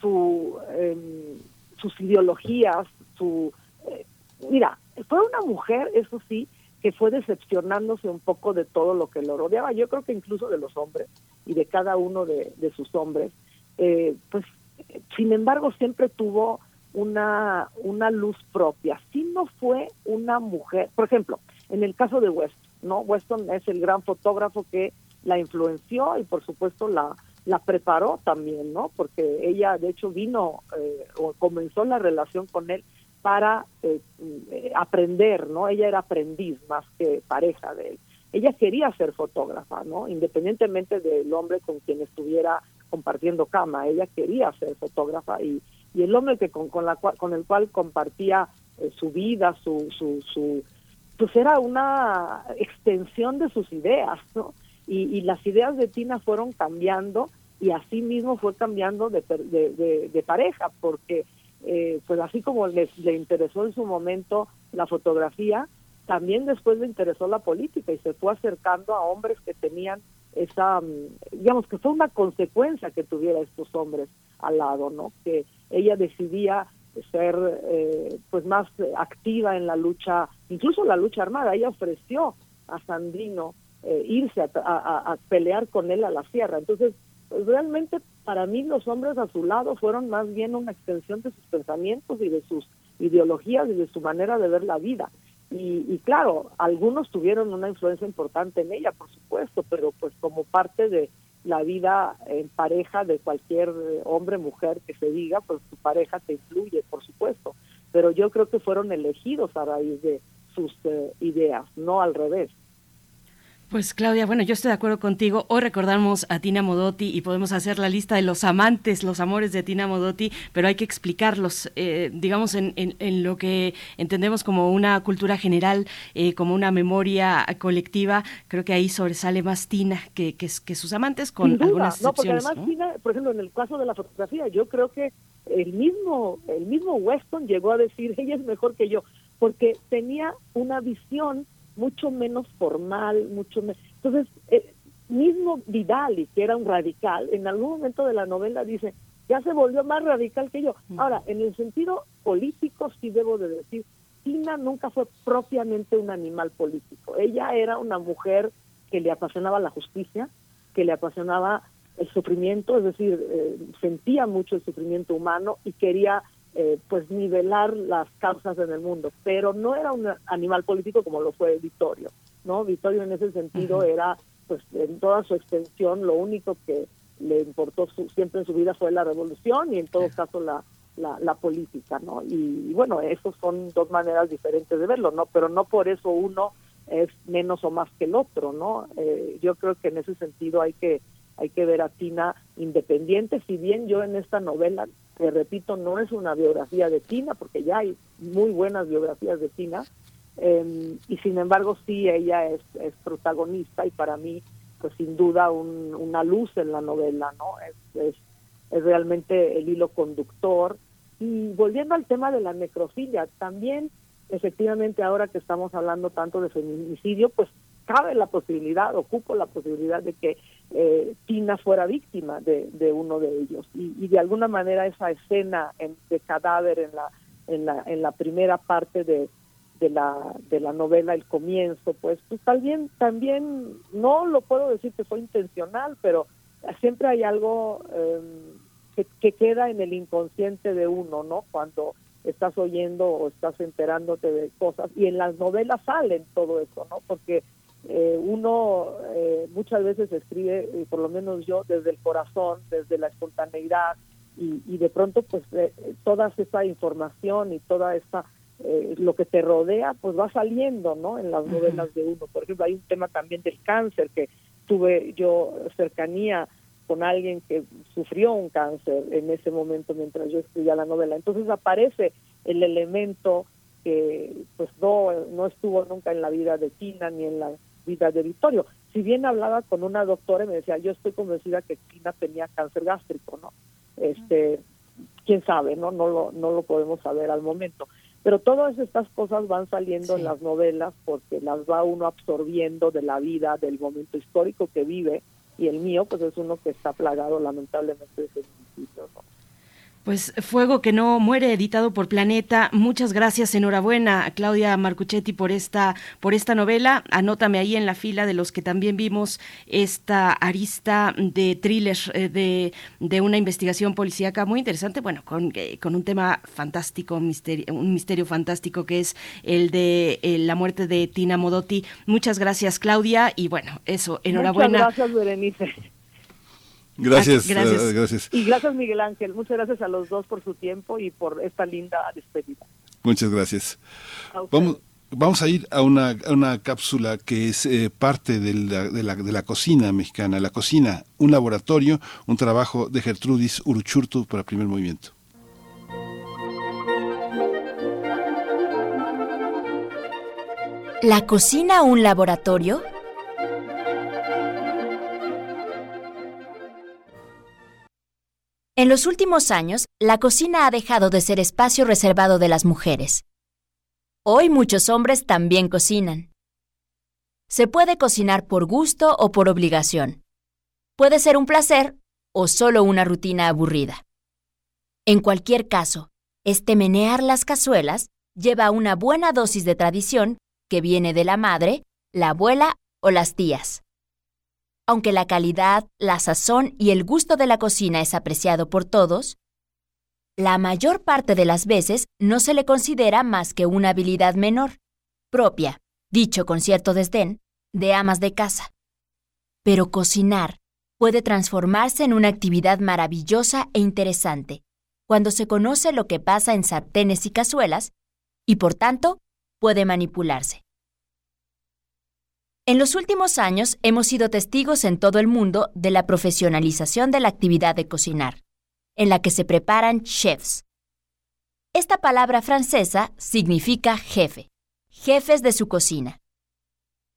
su em, sus ideologías, su eh, mira, fue una mujer, eso sí, que fue decepcionándose un poco de todo lo que lo rodeaba. Yo creo que incluso de los hombres y de cada uno de, sus hombres, eh, pues, sin embargo, siempre tuvo una una luz propia. Si no fue una mujer, por ejemplo, en el caso de Weston, ¿no? Weston es el gran fotógrafo que la influenció y por supuesto la la preparó también, ¿no? Porque ella, de hecho, vino eh, o comenzó la relación con él para eh, eh, aprender, ¿no? Ella era aprendiz más que pareja de él. Ella quería ser fotógrafa, ¿no? Independientemente del hombre con quien estuviera compartiendo cama, ella quería ser fotógrafa y, y el hombre que con, con, la con el cual compartía su vida, su, su, su, pues era una extensión de sus ideas, ¿no? Y, las ideas de Tina fueron cambiando y así mismo fue cambiando de, de, pareja, porque eh, pues así como le, le interesó en su momento la fotografía, también después le interesó la política y se fue acercando a hombres que tenían esa, mm, digamos que fue una consecuencia que tuviera estos hombres al lado, ¿no? Que ella decidía ser eh, pues más activa en la lucha, incluso la lucha armada. Ella ofreció a Sandrino eh, irse a, pelear con él a la sierra. Entonces, pues, realmente para mí los hombres a su lado fueron más bien una extensión de sus pensamientos y de sus ideologías y de su manera de ver la vida. Y, claro, algunos tuvieron una influencia importante en ella, por supuesto, pero pues como parte de la vida en pareja de cualquier hombre, mujer que se diga, pues su pareja te influye, por supuesto. Pero yo creo que fueron elegidos a raíz de sus eh, ideas, no al revés. Pues Claudia, bueno, yo estoy de acuerdo contigo. Hoy recordamos a Tina Modotti y podemos hacer la lista de los amantes, los amores de Tina Modotti, pero hay que explicarlos, eh, digamos, en, en, lo que entendemos como una cultura general, eh, como una memoria colectiva. Creo que ahí sobresale más Tina que, que, sus amantes, con algunas excepciones. No, porque además Tina, por ejemplo, en el caso de la fotografía, yo creo que el mismo, el mismo Weston llegó a decir, ella es mejor que yo, porque tenía una visión mucho menos formal, mucho menos... Entonces, eh, mismo Vidal, que era un radical, en algún momento de la novela dice, ya se volvió más radical que yo. Ahora, en el sentido político sí debo de decir, Tina nunca fue propiamente un animal político. Ella era una mujer que le apasionaba la justicia, que le apasionaba el sufrimiento, es decir, eh, sentía mucho el sufrimiento humano y quería eh, pues nivelar las causas en el mundo, pero no era un animal político como lo fue Vittorio, ¿no? Vittorio en ese sentido era pues en toda su extensión lo único que le importó siempre en su vida fue la revolución y en todo caso la, la, política, ¿no? Y, bueno, esos son dos maneras diferentes de verlo, ¿no? Pero no por eso uno es menos o más que el otro, ¿no? Eh, yo creo que en ese sentido hay que hay que ver a Tina independiente, si bien yo en esta novela, te repito, no es una biografía de Tina, porque ya hay muy buenas biografías de Tina, em, y sin embargo sí ella es, es protagonista y para mí pues sin duda una luz en la novela, ¿no? Es, es, realmente el hilo conductor. Y volviendo al tema de la necrofilia, también efectivamente ahora que estamos hablando tanto de feminicidio, pues cabe la posibilidad, ocupo la posibilidad de que eh, Tina fuera víctima de, uno de ellos. Y, y, de alguna manera esa escena de cadáver en la, en la, en la primera parte de, de la de la novela el comienzo pues pues también también no lo puedo decir que fue intencional pero siempre hay algo em, que, que, queda en el inconsciente de uno no cuando estás oyendo o estás enterándote de cosas. Y en las novelas salen todo eso no porque eh, uno eh, muchas veces escribe y por lo menos yo desde el corazón desde la espontaneidad y, y de pronto pues eh, toda esa información y toda esta eh, lo que te rodea pues va saliendo no en las novelas de uno. Por ejemplo hay un tema también del cáncer que tuve yo cercanía con alguien que sufrió un cáncer en ese momento mientras yo escribía la novela. Entonces aparece el elemento que pues no no estuvo nunca en la vida de Tina ni en la vida de Vittorio si bien hablaba con una doctora y me decía yo estoy convencida que Tina tenía cáncer gástrico no este quién sabe no no lo no lo podemos saber al momento pero todas estas cosas van saliendo en las novelas porque las va uno absorbiendo de la vida, del momento histórico que vive, y el mío pues es uno que está plagado lamentablemente de feminicidios. ¿no? Pues Fuego que no muere, editado por Planeta. Muchas gracias, enhorabuena a Claudia Marcuchetti por esta, por esta novela. Anótame ahí en la fila de los que también vimos esta arista de thriller, eh, de, de una investigación policíaca muy interesante, bueno, con, eh, con un tema fantástico, un misterio, un misterio fantástico que es el de eh, la muerte de Tina Modotti. Muchas gracias, Claudia, y bueno, eso, enhorabuena. Muchas gracias, Berenice. Gracias, gracias. gracias. Y gracias Miguel Ángel. Muchas gracias a los dos por su tiempo y por esta linda despedida. Muchas gracias. Vamos, vamos a ir a una, una cápsula que es eh, parte de la, de, la, de la, cocina mexicana. La cocina, un laboratorio, un trabajo de Gertrudis Uruchurtu para primer movimiento. ¿La cocina un laboratorio? En los últimos años, la cocina ha dejado de ser espacio reservado de las mujeres. Hoy muchos hombres también cocinan. Se puede cocinar por gusto o por obligación. Puede ser un placer o solo una rutina aburrida. En cualquier caso, este menear las cazuelas lleva una buena dosis de tradición que viene de la madre, la abuela o las tías. Aunque la calidad, la sazón y el gusto de la cocina es apreciado por todos, la mayor parte de las veces no se le considera más que una habilidad menor, propia, dicho con cierto desdén, de amas de casa. Pero cocinar puede transformarse en una actividad maravillosa e interesante cuando se conoce lo que pasa en sartenes y cazuelas y por tanto puede manipularse. En los últimos años hemos sido testigos en todo el mundo de la profesionalización de la actividad de cocinar, en la que se preparan chefs. Esta palabra francesa significa jefe, jefes de su cocina.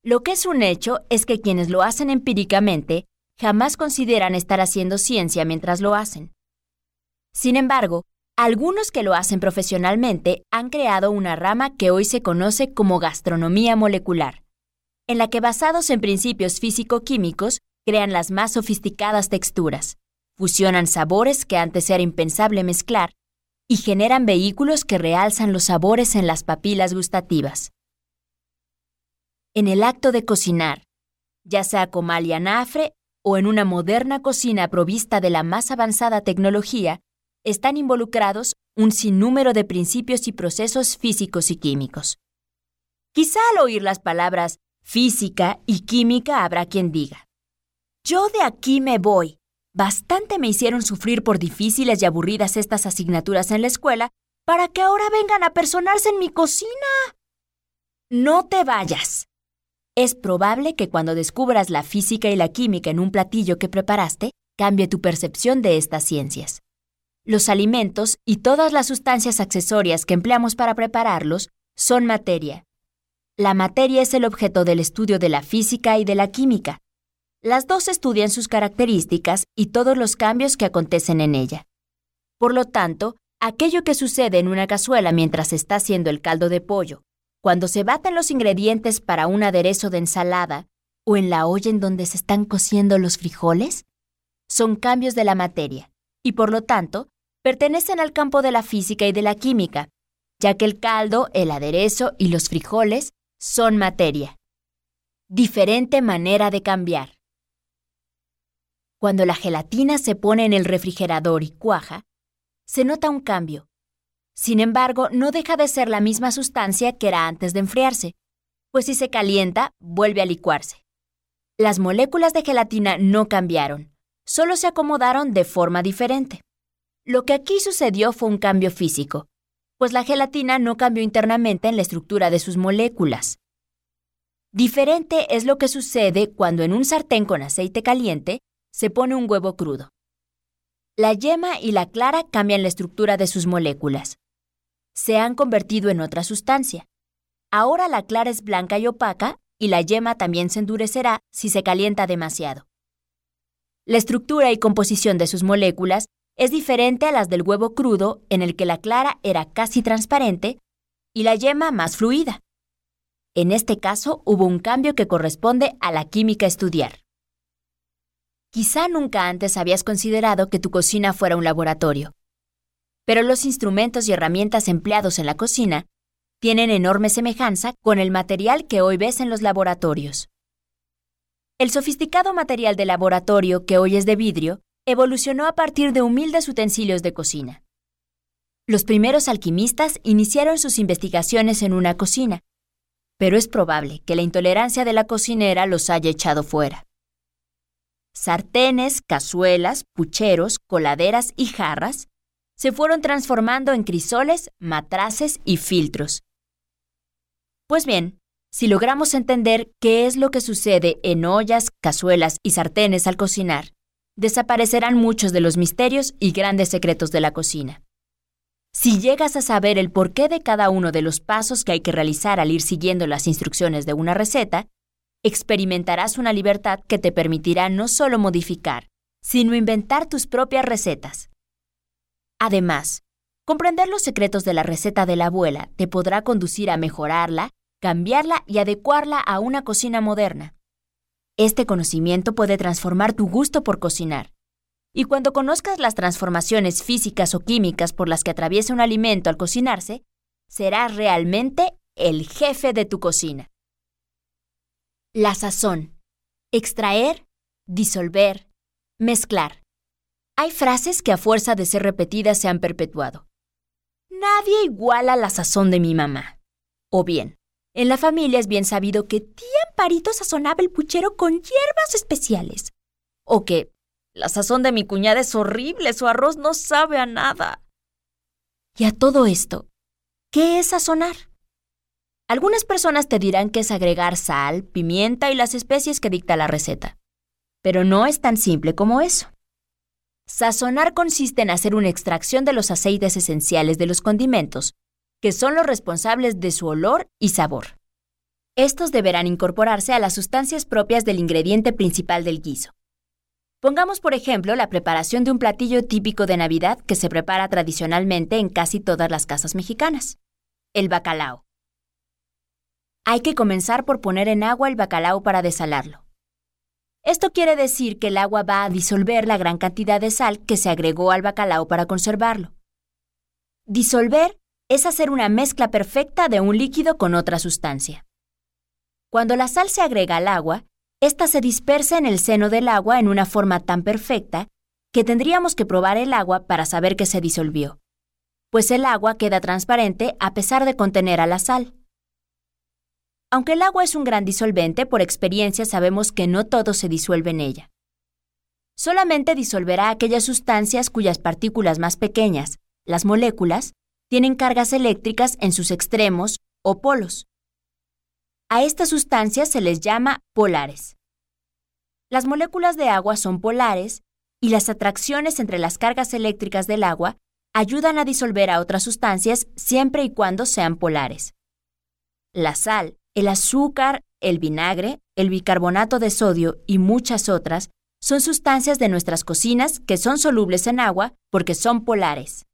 Lo que es un hecho es que quienes lo hacen empíricamente jamás consideran estar haciendo ciencia mientras lo hacen. Sin embargo, algunos que lo hacen profesionalmente han creado una rama que hoy se conoce como gastronomía molecular en la que basados en principios físico-químicos crean las más sofisticadas texturas, fusionan sabores que antes era impensable mezclar y generan vehículos que realzan los sabores en las papilas gustativas. En el acto de cocinar, ya sea comal y anafre o en una moderna cocina provista de la más avanzada tecnología, están involucrados un sinnúmero de principios y procesos físicos y químicos. Quizá al oír las palabras física y química habrá quien diga, yo de aquí me voy. Bastante me hicieron sufrir por difíciles y aburridas estas asignaturas en la escuela para que ahora vengan a personarse en mi cocina. No te vayas. Es probable que cuando descubras la física y la química en un platillo que preparaste, cambie tu percepción de estas ciencias. Los alimentos y todas las sustancias accesorias que empleamos para prepararlos son materia. La materia es el objeto del estudio de la física y de la química. Las dos estudian sus características y todos los cambios que acontecen en ella. Por lo tanto, aquello que sucede en una cazuela mientras está haciendo el caldo de pollo cuando se baten los ingredientes para un aderezo de ensalada o en la olla en donde se están cociendo los frijoles, son cambios de la materia y por lo tanto pertenecen al campo de la física y de la química, ya que el caldo, el aderezo y los frijoles son materia. Diferente manera de cambiar. Cuando la gelatina se pone en el refrigerador y cuaja, se nota un cambio, sin embargo, no deja de ser la misma sustancia que era antes de enfriarse, pues si se calienta, vuelve a licuarse. Las moléculas de gelatina no cambiaron, solo se acomodaron de forma diferente. Lo que aquí sucedió fue un cambio físico, pues la gelatina no cambió internamente en la estructura de sus moléculas. Diferente es lo que sucede cuando en un sartén con aceite caliente se pone un huevo crudo. La yema y la clara cambian la estructura de sus moléculas se han convertido en otra sustancia. Ahora la clara es blanca y opaca y la yema también se endurecerá si se calienta demasiado. La estructura y composición de sus moléculas es diferente a las del huevo crudo en el que la clara era casi transparente y la yema más fluida. En este caso hubo un cambio que corresponde a la química a estudiar. Quizá nunca antes habías considerado que tu cocina fuera un laboratorio pero los instrumentos y herramientas empleados en la cocina tienen enorme semejanza con el material que hoy ves en los laboratorios. El sofisticado material de laboratorio que hoy es de vidrio evolucionó a partir de humildes utensilios de cocina. Los primeros alquimistas iniciaron sus investigaciones en una cocina, pero es probable que la intolerancia de la cocinera los haya echado fuera. Sartenes, cazuelas, pucheros, coladeras y jarras se fueron transformando en crisoles, matraces y filtros. Pues bien, si logramos entender qué es lo que sucede en ollas, cazuelas y sartenes al cocinar, desaparecerán muchos de los misterios y grandes secretos de la cocina. Si llegas a saber el porqué de cada uno de los pasos que hay que realizar al ir siguiendo las instrucciones de una receta, experimentarás una libertad que te permitirá no solo modificar, sino inventar tus propias recetas. Además, comprender los secretos de la receta de la abuela te podrá conducir a mejorarla, cambiarla y adecuarla a una cocina moderna. Este conocimiento puede transformar tu gusto por cocinar. Y cuando conozcas las transformaciones físicas o químicas por las que atraviesa un alimento al cocinarse, serás realmente el jefe de tu cocina. La sazón. Extraer, disolver, mezclar. Hay frases que a fuerza de ser repetidas se han perpetuado. Nadie iguala la sazón de mi mamá. O bien, en la familia es bien sabido que tía Amparito sazonaba el puchero con hierbas especiales. O que la sazón de mi cuñada es horrible, su arroz no sabe a nada. Y a todo esto, ¿qué es sazonar? Algunas personas te dirán que es agregar sal, pimienta y las especies que dicta la receta. Pero no es tan simple como eso. Sazonar consiste en hacer una extracción de los aceites esenciales de los condimentos, que son los responsables de su olor y sabor. Estos deberán incorporarse a las sustancias propias del ingrediente principal del guiso. Pongamos, por ejemplo, la preparación de un platillo típico de Navidad que se prepara tradicionalmente en casi todas las casas mexicanas, el bacalao. Hay que comenzar por poner en agua el bacalao para desalarlo. Esto quiere decir que el agua va a disolver la gran cantidad de sal que se agregó al bacalao para conservarlo. Disolver es hacer una mezcla perfecta de un líquido con otra sustancia. Cuando la sal se agrega al agua, ésta se dispersa en el seno del agua en una forma tan perfecta que tendríamos que probar el agua para saber que se disolvió, pues el agua queda transparente a pesar de contener a la sal. Aunque el agua es un gran disolvente, por experiencia sabemos que no todo se disuelve en ella. Solamente disolverá aquellas sustancias cuyas partículas más pequeñas, las moléculas, tienen cargas eléctricas en sus extremos o polos. A estas sustancias se les llama polares. Las moléculas de agua son polares y las atracciones entre las cargas eléctricas del agua ayudan a disolver a otras sustancias siempre y cuando sean polares. La sal, el azúcar, el vinagre, el bicarbonato de sodio y muchas otras son sustancias de nuestras cocinas que son solubles en agua porque son polares.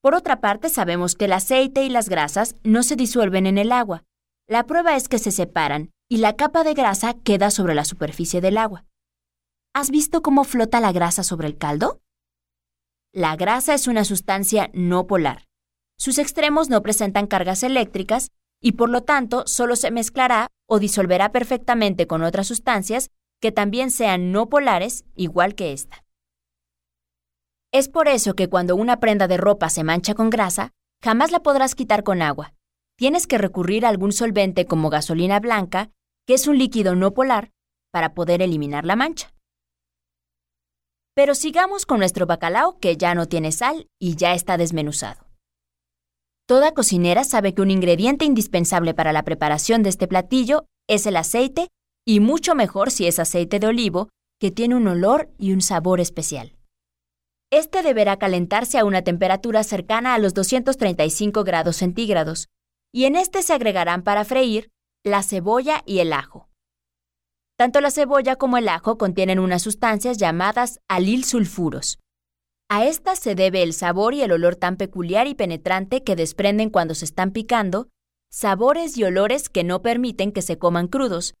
Por otra parte, sabemos que el aceite y las grasas no se disuelven en el agua. La prueba es que se separan y la capa de grasa queda sobre la superficie del agua. ¿Has visto cómo flota la grasa sobre el caldo? La grasa es una sustancia no polar. Sus extremos no presentan cargas eléctricas y por lo tanto solo se mezclará o disolverá perfectamente con otras sustancias que también sean no polares igual que esta. Es por eso que cuando una prenda de ropa se mancha con grasa, jamás la podrás quitar con agua. Tienes que recurrir a algún solvente como gasolina blanca, que es un líquido no polar, para poder eliminar la mancha. Pero sigamos con nuestro bacalao que ya no tiene sal y ya está desmenuzado. Toda cocinera sabe que un ingrediente indispensable para la preparación de este platillo es el aceite, y mucho mejor si es aceite de olivo, que tiene un olor y un sabor especial. Este deberá calentarse a una temperatura cercana a los 235 grados centígrados, y en este se agregarán para freír la cebolla y el ajo. Tanto la cebolla como el ajo contienen unas sustancias llamadas alilsulfuros, a estas se debe el sabor y el olor tan peculiar y penetrante que desprenden cuando se están picando, sabores y olores que no permiten que se coman crudos,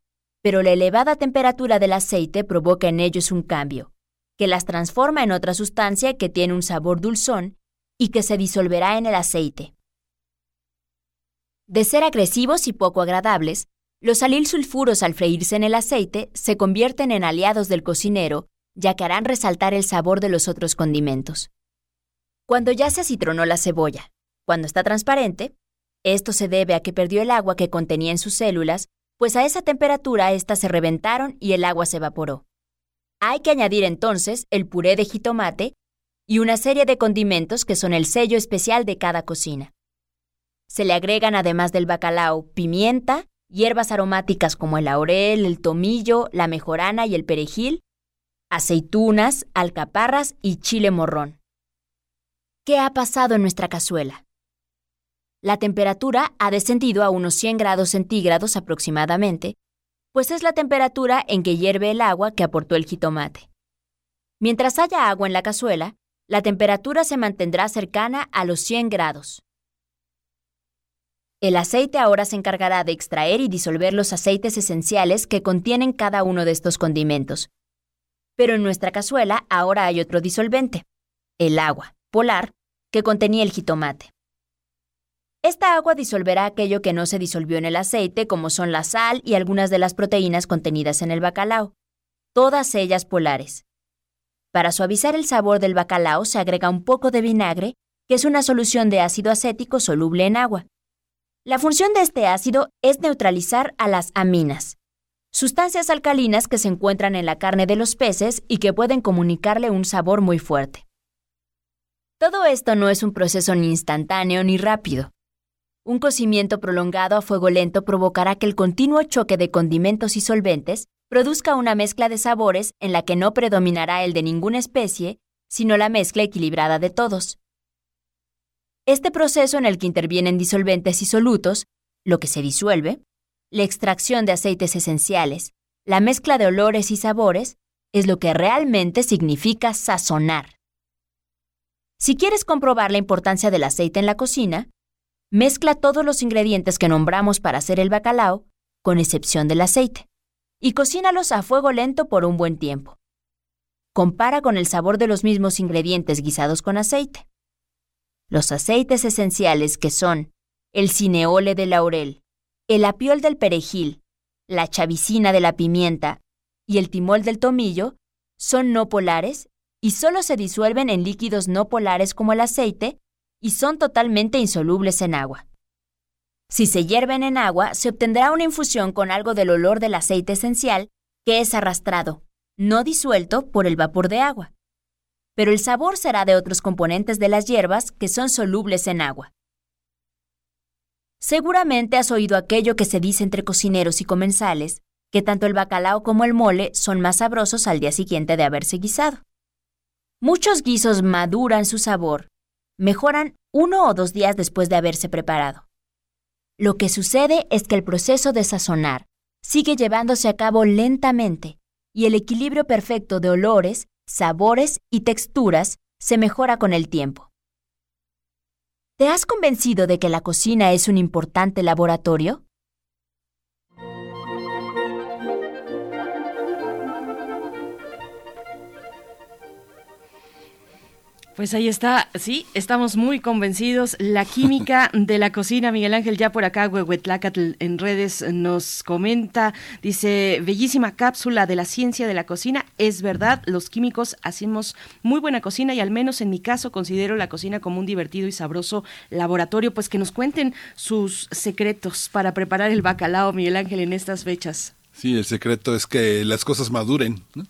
pero la elevada temperatura del aceite provoca en ellos un cambio, que las transforma en otra sustancia que tiene un sabor dulzón y que se disolverá en el aceite. De ser agresivos y poco agradables, los alilsulfuros al freírse en el aceite se convierten en aliados del cocinero ya que harán resaltar el sabor de los otros condimentos. Cuando ya se acitronó la cebolla, cuando está transparente, esto se debe a que perdió el agua que contenía en sus células, pues a esa temperatura éstas se reventaron y el agua se evaporó. Hay que añadir entonces el puré de jitomate y una serie de condimentos que son el sello especial de cada cocina. Se le agregan además del bacalao pimienta, hierbas aromáticas como el laurel, el tomillo, la mejorana y el perejil, aceitunas, alcaparras y chile morrón. ¿Qué ha pasado en nuestra cazuela? La temperatura ha descendido a unos 100 grados centígrados aproximadamente, pues es la temperatura en que hierve el agua que aportó el jitomate. Mientras haya agua en la cazuela, la temperatura se mantendrá cercana a los 100 grados. El aceite ahora se encargará de extraer y disolver los aceites esenciales que contienen cada uno de estos condimentos, pero en nuestra cazuela ahora hay otro disolvente, el agua polar, que contenía el jitomate. Esta agua disolverá aquello que no se disolvió en el aceite, como son la sal y algunas de las proteínas contenidas en el bacalao, todas ellas polares. Para suavizar el sabor del bacalao se agrega un poco de vinagre, que es una solución de ácido acético soluble en agua. La función de este ácido es neutralizar a las aminas, sustancias alcalinas que se encuentran en la carne de los peces y que pueden comunicarle un sabor muy fuerte. Todo esto no es un proceso ni instantáneo ni rápido. Un cocimiento prolongado a fuego lento provocará que el continuo choque de condimentos y solventes produzca una mezcla de sabores en la que no predominará el de ninguna especie, sino la mezcla equilibrada de todos. Este proceso en el que intervienen disolventes y solutos, lo que se disuelve, la extracción de aceites esenciales, la mezcla de olores y sabores, es lo que realmente significa sazonar. Si quieres comprobar la importancia del aceite en la cocina, mezcla todos los ingredientes que nombramos para hacer el bacalao, con excepción del aceite. y cocínalos a fuego lento por un buen tiempo. Compara con el sabor de los mismos ingredientes guisados con aceite. Los aceites esenciales que son el cineole de laurel, el apiol del perejil, la chavicina de la pimienta y el timol del tomillo son no polares y solo se disuelven en líquidos no polares como el aceite y son totalmente insolubles en agua. Si se hierven en agua, se obtendrá una infusión con algo del olor del aceite esencial que es arrastrado, no disuelto por el vapor de agua. Pero el sabor será de otros componentes de las hierbas que son solubles en agua. Seguramente has oído aquello que se dice entre cocineros y comensales, que tanto el bacalao como el mole son más sabrosos al día siguiente de haberse guisado. Muchos guisos maduran su sabor, mejoran uno o dos días después de haberse preparado. Lo que sucede es que el proceso de sazonar sigue llevándose a cabo lentamente y el equilibrio perfecto de olores, sabores y texturas se mejora con el tiempo. ¿Te has convencido de que la cocina es un importante laboratorio? Pues ahí está, sí, estamos muy convencidos. La química de la cocina, Miguel Ángel, ya por acá, Huehuetlacatl en redes nos comenta, dice, bellísima cápsula de la ciencia de la cocina. Es verdad, los químicos hacemos muy buena cocina y al menos en mi caso considero la cocina como un divertido y sabroso laboratorio. Pues que nos cuenten sus secretos para preparar el bacalao, Miguel Ángel, en estas fechas. Sí, el secreto es que las cosas maduren, ¿no?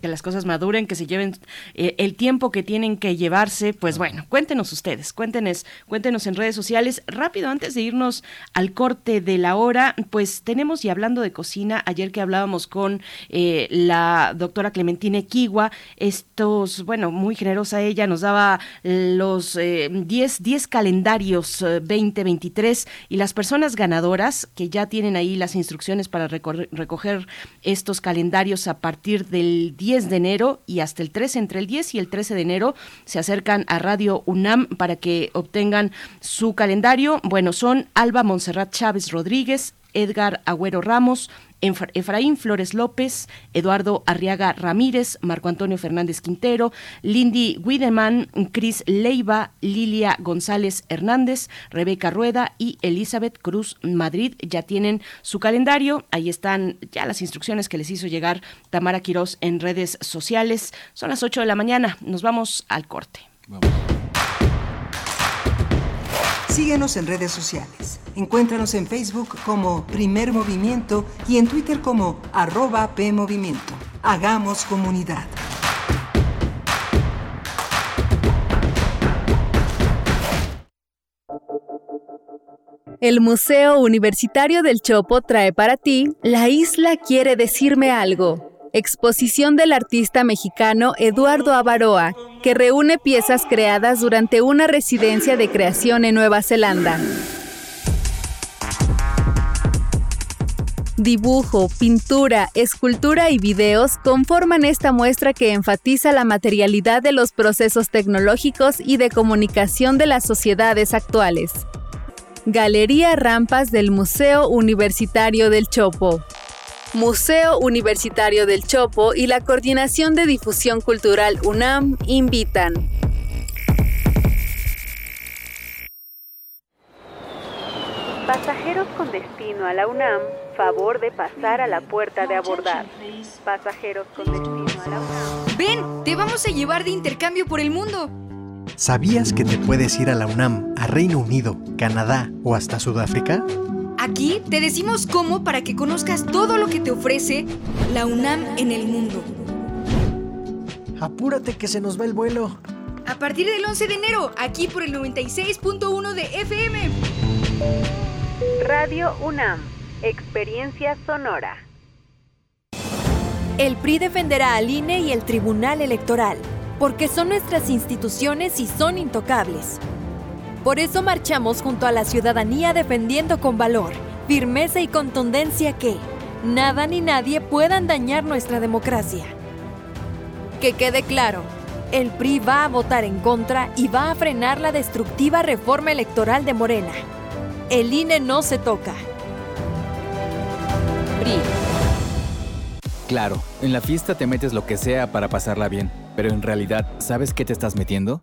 Que las cosas maduren, que se lleven eh, el tiempo que tienen que llevarse. Pues bueno, cuéntenos ustedes, cuéntenos, cuéntenos en redes sociales. Rápido, antes de irnos al corte de la hora, pues tenemos, y hablando de cocina, ayer que hablábamos con eh, la doctora Clementina Kiwa, estos, bueno, muy generosa ella, nos daba los 10 eh, calendarios 2023 y las personas ganadoras que ya tienen ahí las instrucciones para recoger estos calendarios a partir del 10 10 de enero y hasta el 13, entre el 10 y el 13 de enero, se acercan a Radio UNAM para que obtengan su calendario. Bueno, son Alba Monserrat Chávez Rodríguez, Edgar Agüero Ramos, Efraín Flores López, Eduardo Arriaga Ramírez, Marco Antonio Fernández Quintero, Lindy Wiedemann, Cris Leiva, Lilia González Hernández, Rebeca Rueda y Elizabeth Cruz Madrid ya tienen su calendario. Ahí están ya las instrucciones que les hizo llegar Tamara Quirós en redes sociales. Son las 8 de la mañana. Nos vamos al corte. Síguenos en redes sociales. Encuéntranos en Facebook como Primer Movimiento y en Twitter como arroba PMovimiento. Hagamos comunidad. El Museo Universitario del Chopo trae para ti La isla quiere decirme algo exposición del artista mexicano Eduardo Avaroa, que reúne piezas creadas durante una residencia de creación en Nueva Zelanda. Dibujo, pintura, escultura y videos conforman esta muestra que enfatiza la materialidad de los procesos tecnológicos y de comunicación de las sociedades actuales. Galería Rampas del Museo Universitario del Chopo. Museo Universitario del Chopo y la Coordinación de Difusión Cultural UNAM invitan. Pasajeros con destino a la UNAM, favor de pasar a la puerta de abordar. Pasajeros con destino a la UNAM. Ven, te vamos a llevar de intercambio por el mundo. ¿Sabías que te puedes ir a la UNAM, a Reino Unido, Canadá o hasta Sudáfrica? Aquí te decimos cómo para que conozcas todo lo que te ofrece la UNAM en el mundo. Apúrate que se nos va el vuelo. A partir del 11 de enero, aquí por el 96.1 de FM. Radio UNAM, Experiencia Sonora. El PRI defenderá al INE y el Tribunal Electoral, porque son nuestras instituciones y son intocables. Por eso marchamos junto a la ciudadanía defendiendo con valor, firmeza y contundencia que nada ni nadie puedan dañar nuestra democracia. Que quede claro, el PRI va a votar en contra y va a frenar la destructiva reforma electoral de Morena. El INE no se toca. PRI. Claro, en la fiesta te metes lo que sea para pasarla bien, pero en realidad, ¿sabes qué te estás metiendo?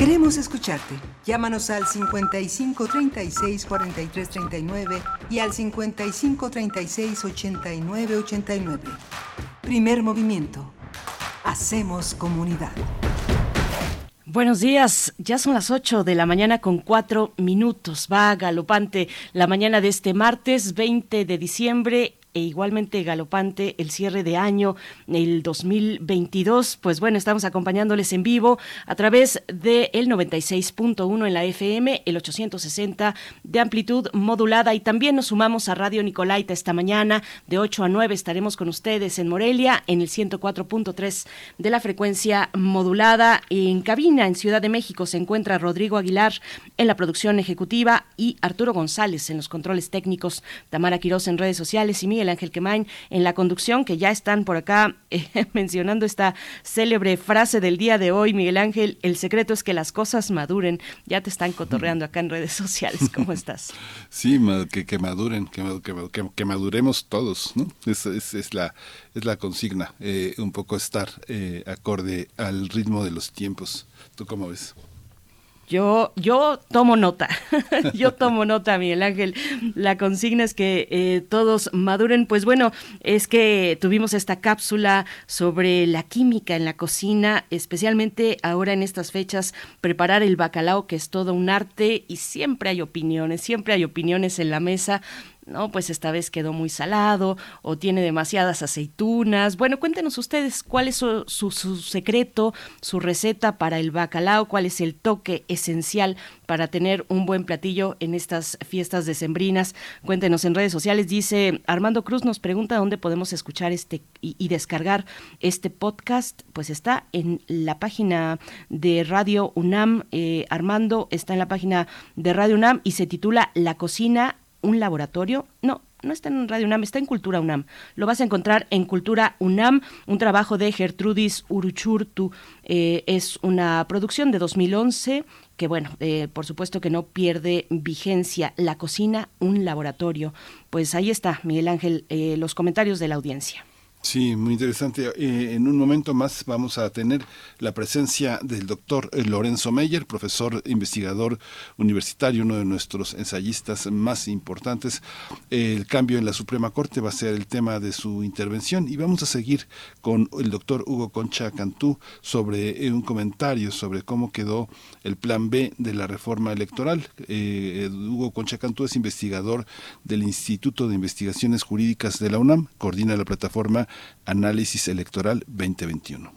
Queremos escucharte. Llámanos al 55 36 43 39 y al 55 36 89 89. Primer movimiento. Hacemos comunidad. Buenos días, ya son las 8 de la mañana con 4 minutos. Va galopante la mañana de este martes 20 de diciembre e igualmente galopante el cierre de año, el 2022. Pues bueno, estamos acompañándoles en vivo a través del el 96.1 en la FM, el 860 de amplitud modulada y también nos sumamos a Radio Nicolaita esta mañana de 8 a 9 estaremos con ustedes en Morelia en el 104.3 de la frecuencia modulada. En cabina en Ciudad de México se encuentra Rodrigo Aguilar en la producción ejecutiva y Arturo González en los controles técnicos, Tamara Quiroz en redes sociales y el Ángel Quemain en la conducción, que ya están por acá eh, mencionando esta célebre frase del día de hoy, Miguel Ángel, el secreto es que las cosas maduren. Ya te están cotorreando acá en redes sociales. ¿Cómo estás? Sí, que, que maduren, que, que, maduremos todos, ¿no? Es, es, la, es la consigna, eh, un poco estar eh, acorde al ritmo de los tiempos. ¿Tú cómo ves? Yo, yo tomo nota, yo tomo nota, Miguel Ángel. La consigna es que eh, todos maduren. Pues bueno, es que tuvimos esta cápsula sobre la química en la cocina, especialmente ahora en estas fechas, preparar el bacalao, que es todo un arte y siempre hay opiniones, siempre hay opiniones en la mesa no, pues esta vez quedó muy salado o tiene demasiadas aceitunas. Bueno, cuéntenos ustedes cuál es su, su, secreto, su receta para el bacalao, cuál es el toque esencial para tener un buen platillo en estas fiestas decembrinas. Cuéntenos en redes sociales. Dice Armando Cruz nos pregunta dónde podemos escuchar este y, descargar este podcast. Pues está en la página de Radio UNAM. Eh, Armando está en la página de Radio UNAM y se titula La cocina un laboratorio. No, no está en Radio UNAM, está en Cultura UNAM. Lo vas a encontrar en Cultura UNAM, un trabajo de Gertrudis Uruchurtu. Eh, es una producción de 2011 que, bueno, eh, por supuesto que no pierde vigencia. La cocina, un laboratorio. Pues ahí está, Miguel Ángel, eh, los comentarios de la audiencia. Sí, muy interesante. Eh, en un momento más vamos a tener la presencia del doctor eh, Lorenzo Meyer, profesor investigador universitario, uno de nuestros ensayistas más importantes. el cambio en la Suprema Corte va a ser el tema de su intervención y vamos a seguir con el doctor Hugo Concha Cantú sobre eh, un comentario sobre cómo quedó el plan B de la reforma electoral. Hugo Concha Cantú es investigador del Instituto de Investigaciones Jurídicas de la UNAM, coordina la plataforma Análisis Electoral 2021.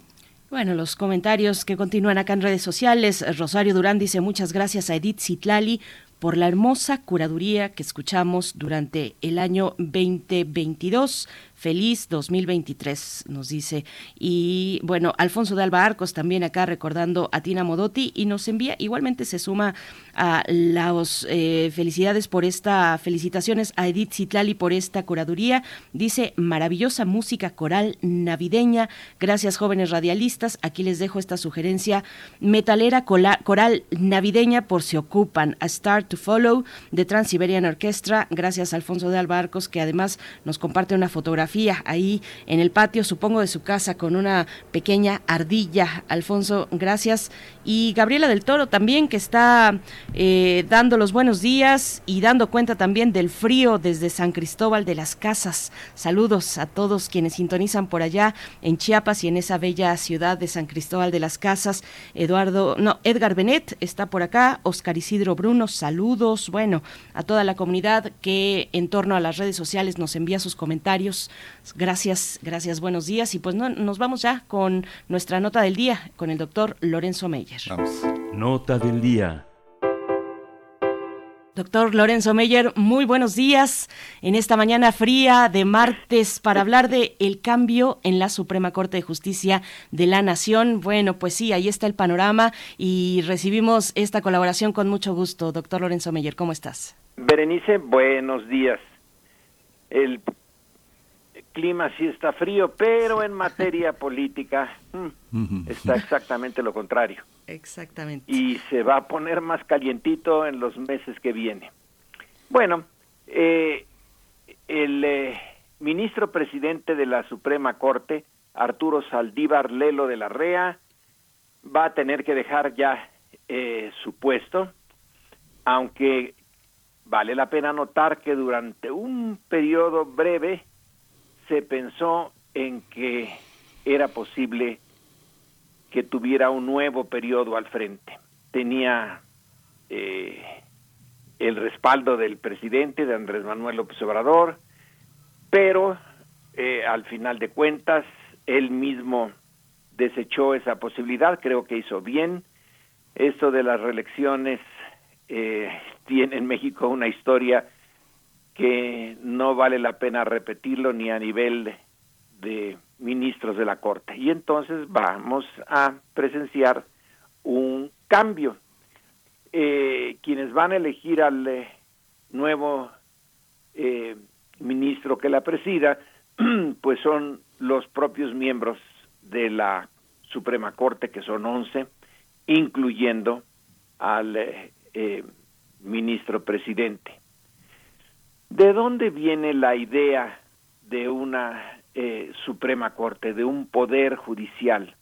Bueno, los comentarios que continúan acá en redes sociales. Rosario Durán dice muchas gracias a Edith Citlali por la hermosa curaduría que escuchamos durante el año 2022. Feliz 2023, nos dice. Y bueno, Alfonso de Alba Arcos también acá recordando a Tina Modotti y nos envía, igualmente se suma a las eh, felicidades por esta, felicitaciones a Edith Citlali por esta curaduría. Dice, maravillosa música coral navideña. Gracias, jóvenes radialistas. Aquí les dejo esta sugerencia metalera coral navideña por si ocupan. A Start to Follow de Trans-Siberian Orchestra. Gracias, Alfonso de Alba Arcos, que además nos comparte una fotografía ahí en el patio, supongo, de su casa con una pequeña ardilla. Alfonso, gracias. Y Gabriela del Toro también, que está eh, dando los buenos días y dando cuenta también del frío desde San Cristóbal de las Casas. Saludos a todos quienes sintonizan por allá en Chiapas y en esa bella ciudad de San Cristóbal de las Casas. Eduardo, no, Edgar Benet está por acá, Oscar Isidro Bruno, saludos. Bueno, a toda la comunidad que en torno a las redes sociales nos envía sus comentarios. Gracias, gracias, buenos días. Y pues no, nos vamos ya con nuestra nota del día con el doctor Lorenzo Meyer. Nota del día. Doctor Lorenzo Meyer, muy buenos días en esta mañana fría de martes para hablar de el cambio en la Suprema Corte de Justicia de la Nación. Bueno, pues sí, ahí está el panorama y recibimos esta colaboración con mucho gusto. Doctor Lorenzo Meyer, ¿cómo estás? Berenice, buenos días. El clima sí está frío, pero en materia política mm, está exactamente lo contrario. Exactamente. Y se va a poner más calientito en los meses que viene. Bueno, eh, el eh, ministro presidente de la Suprema Corte, Arturo Saldívar Lelo de la REA, va a tener que dejar ya eh, su puesto, aunque vale la pena notar que durante un periodo breve se pensó en que era posible que tuviera un nuevo periodo al frente. Tenía eh, el respaldo del presidente, de Andrés Manuel López Obrador, pero eh, al final de cuentas él mismo desechó esa posibilidad, creo que hizo bien. Esto de las reelecciones eh, tiene en México una historia que no vale la pena repetirlo ni a nivel de ministros de la Corte. Y entonces vamos a presenciar un cambio. Eh, quienes van a elegir al eh, nuevo eh, ministro que la presida, pues son los propios miembros de la Suprema Corte, que son 11, incluyendo al ministro presidente. ¿De dónde viene la idea de una eh, Suprema Corte, de un poder judicial?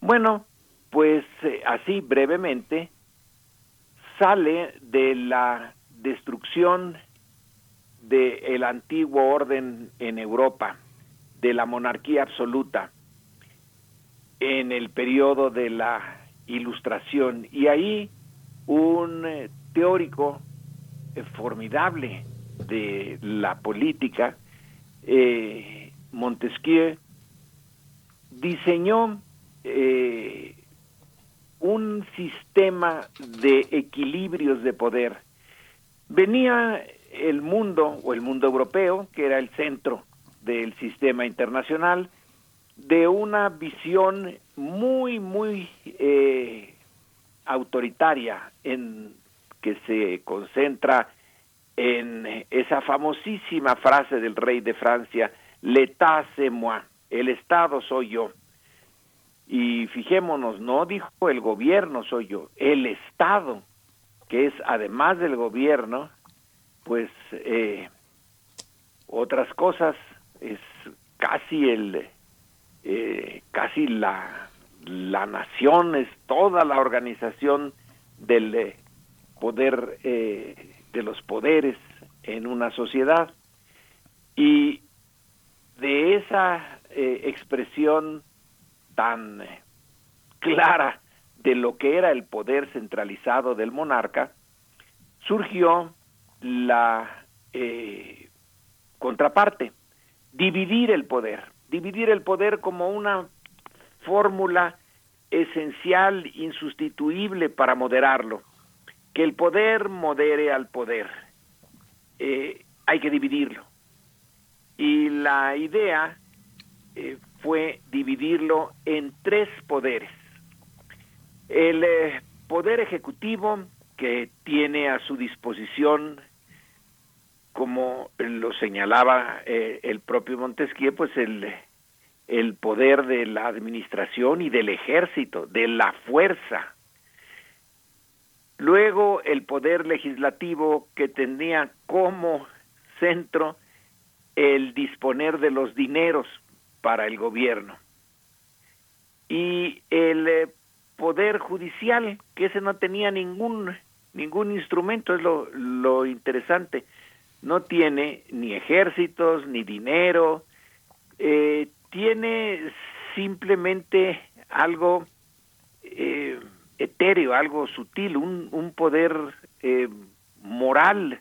Bueno, pues eh, así brevemente sale de la destrucción del antiguo orden en Europa, de la monarquía absoluta, en el periodo de la Ilustración. Y ahí un eh, teórico formidable de la política, eh, Montesquieu diseñó eh, un sistema de equilibrios de poder. Venía el mundo, o el mundo europeo, que era el centro del sistema internacional, de una visión muy, muy eh, autoritaria en que se concentra en esa famosísima frase del rey de Francia, l'état c'est moi, el Estado soy yo. Y fijémonos, no dijo el gobierno soy yo, el Estado, que es además del gobierno, pues eh, otras cosas, es casi el, eh, casi la, la nación, es toda la organización del eh, poder eh, de los poderes en una sociedad. Y de esa eh, expresión tan eh, clara de lo que era el poder centralizado del monarca, surgió la eh, contraparte, dividir el poder, dividir el poder como una fórmula esencial, insustituible para moderarlo que el poder modere al poder. Eh, hay que dividirlo. Y la idea eh, fue dividirlo en tres poderes. El eh, poder ejecutivo, que tiene a su disposición, como lo señalaba el propio Montesquieu, pues el, el poder de la administración y del ejército, de la fuerza. Luego el poder legislativo que tenía como centro el disponer de los dineros para el gobierno. Y el eh, poder judicial, que ese no tenía ningún ningún instrumento, es lo, lo interesante. No tiene ni ejércitos, ni dinero, eh, tiene simplemente algo eh, etéreo, algo sutil, un, un poder eh, moral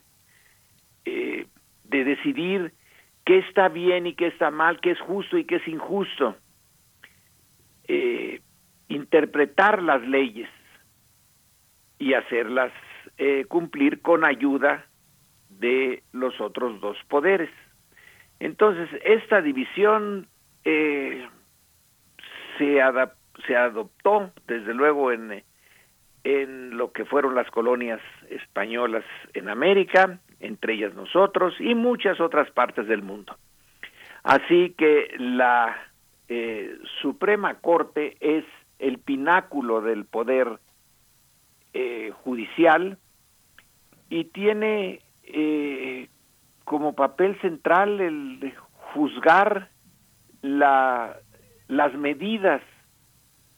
eh, de decidir qué está bien y qué está mal, qué es justo y qué es injusto. Eh, interpretar las leyes y hacerlas cumplir con ayuda de los otros dos poderes. Entonces, esta división se, se adoptó, desde luego, en, en lo que fueron las colonias españolas en América, entre ellas nosotros, y muchas otras partes del mundo. Así que la eh, Suprema Corte es el pináculo del poder eh, judicial y tiene eh, como papel central el juzgar la, las medidas,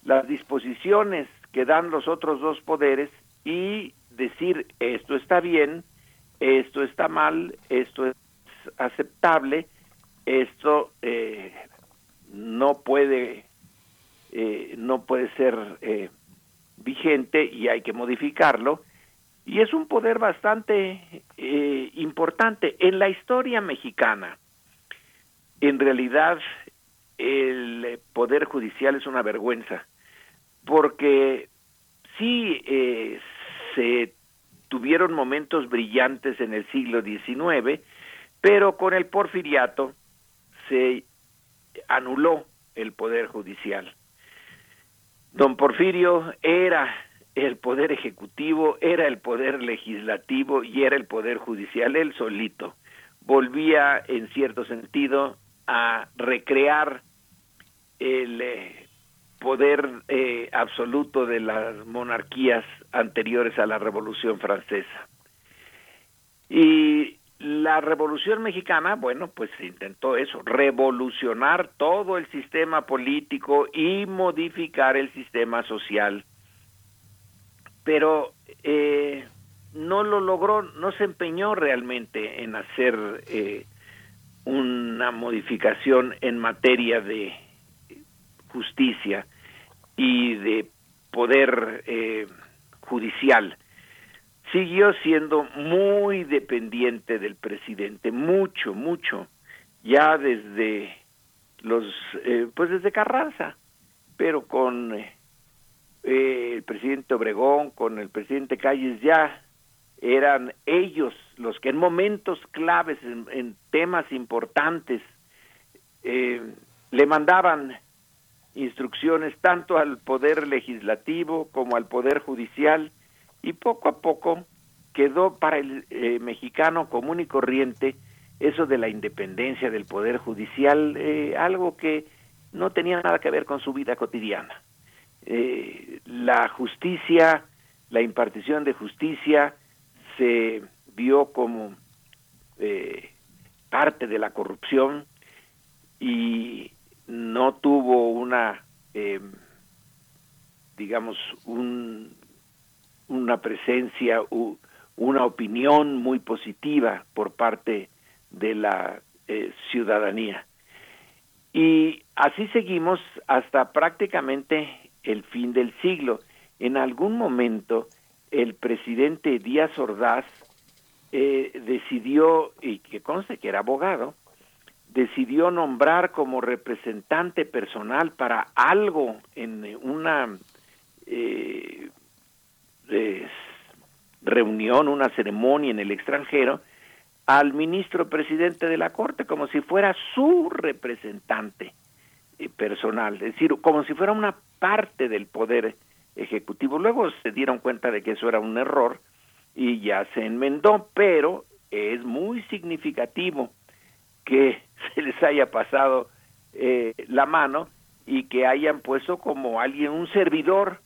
las disposiciones que dan los otros dos poderes y decir esto está bien, esto está mal, esto es aceptable, esto eh, no puede eh, no puede ser eh, vigente y hay que modificarlo. Y es un poder bastante eh, importante. En la historia mexicana en realidad el poder judicial es una vergüenza porque sí eh, se tuvieron momentos brillantes en el siglo XIX, pero con el porfiriato se anuló el poder judicial. Don Porfirio era el poder ejecutivo, era el poder legislativo y era el poder judicial, él solito. Volvía, en cierto sentido, a recrear el eh, poder eh, absoluto de las monarquías anteriores a la Revolución Francesa. Y la Revolución Mexicana, bueno, pues intentó eso, revolucionar todo el sistema político y modificar el sistema social. Pero eh, no lo logró, no se empeñó realmente en hacer eh, una modificación en materia de justicia y de poder eh, judicial. Siguió siendo muy dependiente del presidente, mucho, mucho, ya desde los, eh, pues desde Carranza, pero con eh, el presidente Obregón, con el presidente Calles ya eran ellos los que en momentos claves, en, temas importantes, eh, le mandaban instrucciones tanto al poder legislativo como al poder judicial y poco a poco quedó para el eh, mexicano común y corriente eso de la independencia del poder judicial, eh, algo que no tenía nada que ver con su vida cotidiana. Eh, la justicia, la impartición de justicia se vio como parte de la corrupción y no tuvo una, digamos, un una presencia, una opinión muy positiva por parte de la eh, ciudadanía. Y así seguimos hasta prácticamente el fin del siglo. En algún momento el presidente Díaz Ordaz eh, decidió, y que conste que era abogado, decidió nombrar como representante personal para algo en una eh, reunión, una ceremonia en el extranjero, al ministro presidente de la Corte como si fuera su representante eh, personal, es decir, como si fuera una parte del poder ejecutivo. Luego se dieron cuenta de que eso era un error y ya se enmendó, pero es muy significativo que se les haya pasado eh, la mano y que hayan puesto como alguien, un servidor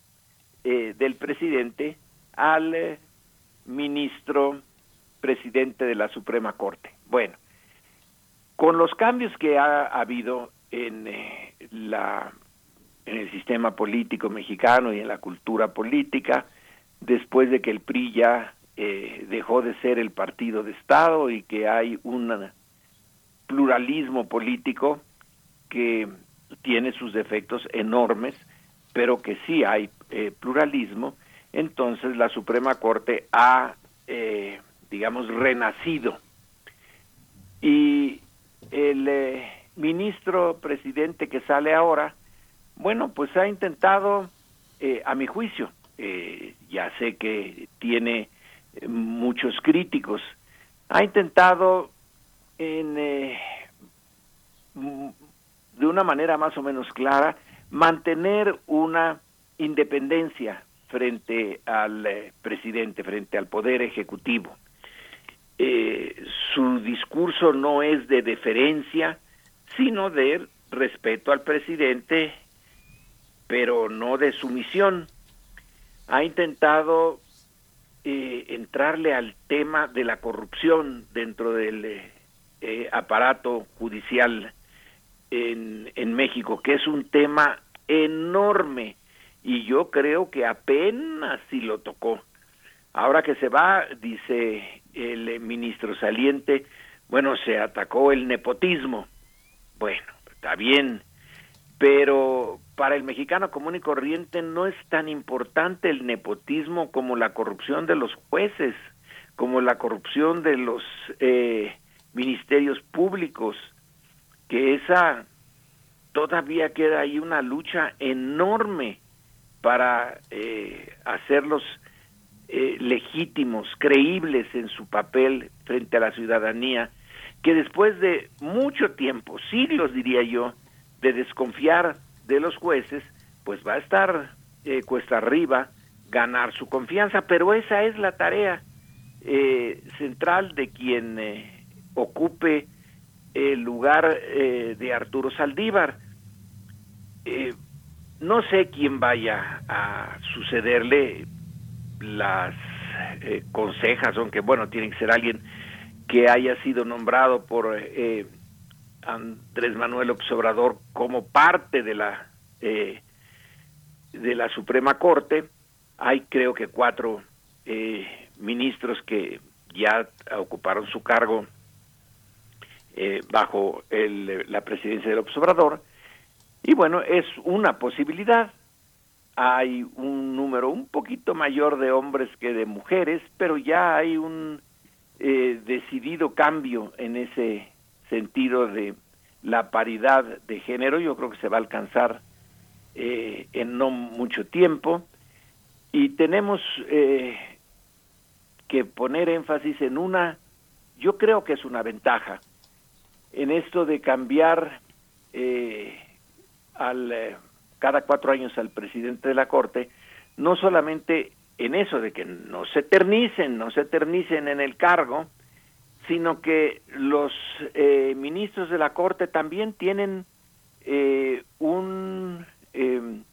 eh, del presidente al eh, ministro presidente de la Suprema Corte. Bueno, con los cambios que ha habido en la en el sistema político mexicano y en la cultura política, después de que el PRI ya dejó de ser el partido de Estado y que hay un pluralismo político que tiene sus defectos enormes, pero que sí hay eh, pluralismo, entonces la Suprema Corte ha, eh, digamos, renacido. Y el eh, ministro presidente que sale ahora, bueno, pues ha intentado, a mi juicio, ya sé que tiene muchos críticos, ha intentado en de una manera más o menos clara, mantener una independencia frente al eh, presidente, frente al poder ejecutivo. Eh, su discurso no es de deferencia, sino de respeto al presidente, pero no de sumisión. Ha intentado eh, entrarle al tema de la corrupción dentro del aparato judicial en, en México, que es un tema enorme y yo creo que apenas si lo tocó. Ahora que se va, dice el ministro saliente, bueno, se atacó el nepotismo. Bueno, está bien, pero para el mexicano común y corriente no es tan importante el nepotismo como la corrupción de los jueces, como la corrupción de los eh, ministerios públicos, que esa todavía queda ahí una lucha enorme para eh, hacerlos eh, legítimos, creíbles en su papel frente a la ciudadanía, que después de mucho tiempo, siglos diría yo, de desconfiar de los jueces, pues va a estar eh, cuesta arriba ganar su confianza, pero esa es la tarea central de quien ocupe el lugar eh, de Arturo Saldívar. Eh, no sé quién vaya a sucederle las eh, consejas, aunque bueno, tiene que ser alguien que haya sido nombrado por Andrés Manuel Obrador como parte de la de la Suprema Corte. Hay creo que cuatro ministros que ya ocuparon su cargo eh, bajo el, la presidencia del observador. Y bueno, es una posibilidad. Hay un número un poquito mayor de hombres que de mujeres, pero ya hay un eh, decidido cambio en ese sentido de la paridad de género. Yo creo que se va a alcanzar eh, en no mucho tiempo. Y tenemos que poner énfasis en una, yo creo que es una ventaja, en esto de cambiar eh, al, eh, cada cuatro años al presidente de la Corte, no solamente en eso de que no se eternicen, no se eternicen en el cargo, sino que los eh, ministros de la Corte también tienen un, em,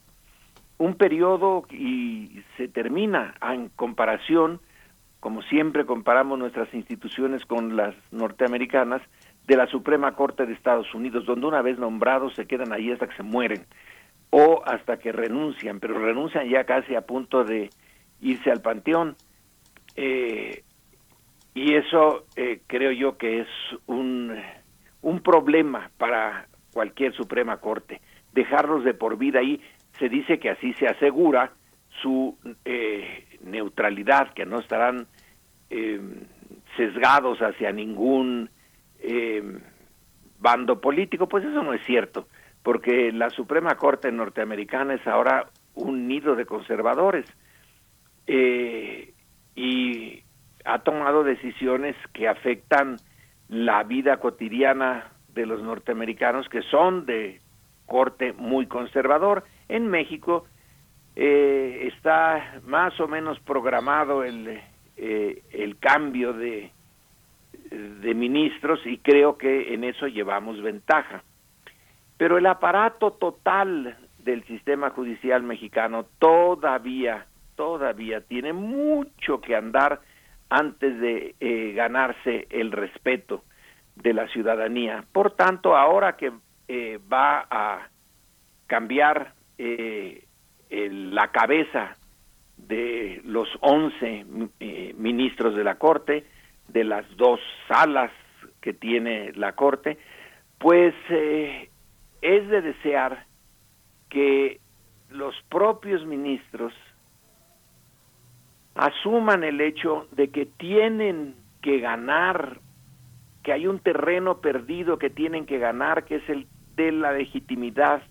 un periodo y se termina en comparación, como siempre comparamos nuestras instituciones con las norteamericanas, de la Suprema Corte de Estados Unidos, donde una vez nombrados se quedan ahí hasta que se mueren o hasta que renuncian, pero renuncian ya casi a punto de irse al panteón. Eh, y eso eh, creo yo que es un, un problema para cualquier Suprema Corte, dejarlos de por vida ahí. Se dice que así se asegura su eh, neutralidad, que no estarán sesgados hacia ningún eh, bando político, pues eso no es cierto, porque la Suprema Corte norteamericana es ahora un nido de conservadores. Eh, y ha tomado decisiones que afectan la vida cotidiana de los norteamericanos que son de corte muy conservador. En México eh, está más o menos programado el, eh, el cambio de, de ministros y creo que en eso llevamos ventaja. Pero el aparato total del sistema judicial mexicano todavía, todavía tiene mucho que andar antes de eh, ganarse el respeto de la ciudadanía. Por tanto, ahora que eh, va a cambiar eh, la cabeza de los once ministros de la Corte, de las dos salas que tiene la Corte, pues es de desear que los propios ministros asuman el hecho de que tienen que ganar, que hay un terreno perdido que tienen que ganar, que es el de la legitimidad,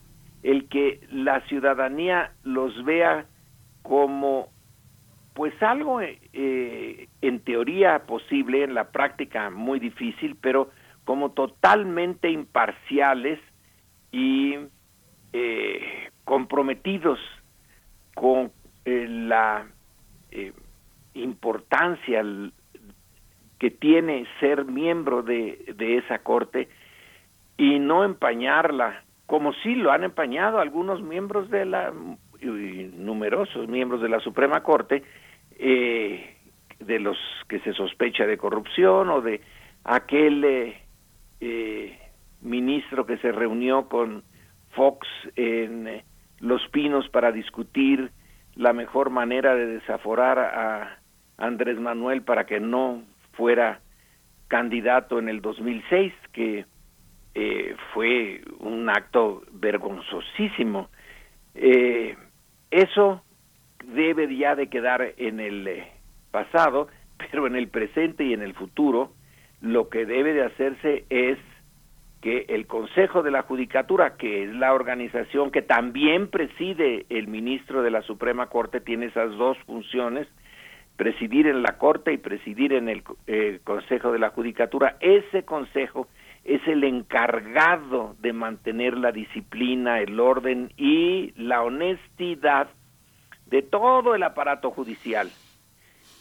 el que la ciudadanía los vea como pues algo eh, en teoría posible, en la práctica muy difícil, pero como totalmente imparciales y eh, comprometidos con eh, la eh, importancia que tiene ser miembro de, esa corte y no empañarla, como sí lo han empañado algunos miembros de la, numerosos miembros de la Suprema Corte, de los que se sospecha de corrupción o de aquel ministro que se reunió con Fox en eh, Los Pinos para discutir la mejor manera de desaforar a Andrés Manuel para que no fuera candidato en el 2006, que eh, fue un acto vergonzosísimo. Eh, eso debe ya de quedar en el pasado, pero en el presente y en el futuro lo que debe de hacerse es que el Consejo de la Judicatura, que es la organización que también preside el ministro de la Suprema Corte, tiene esas dos funciones, presidir en la Corte y presidir en el eh, Consejo de la Judicatura. Ese Consejo es el encargado de mantener la disciplina, el orden y la honestidad de todo el aparato judicial.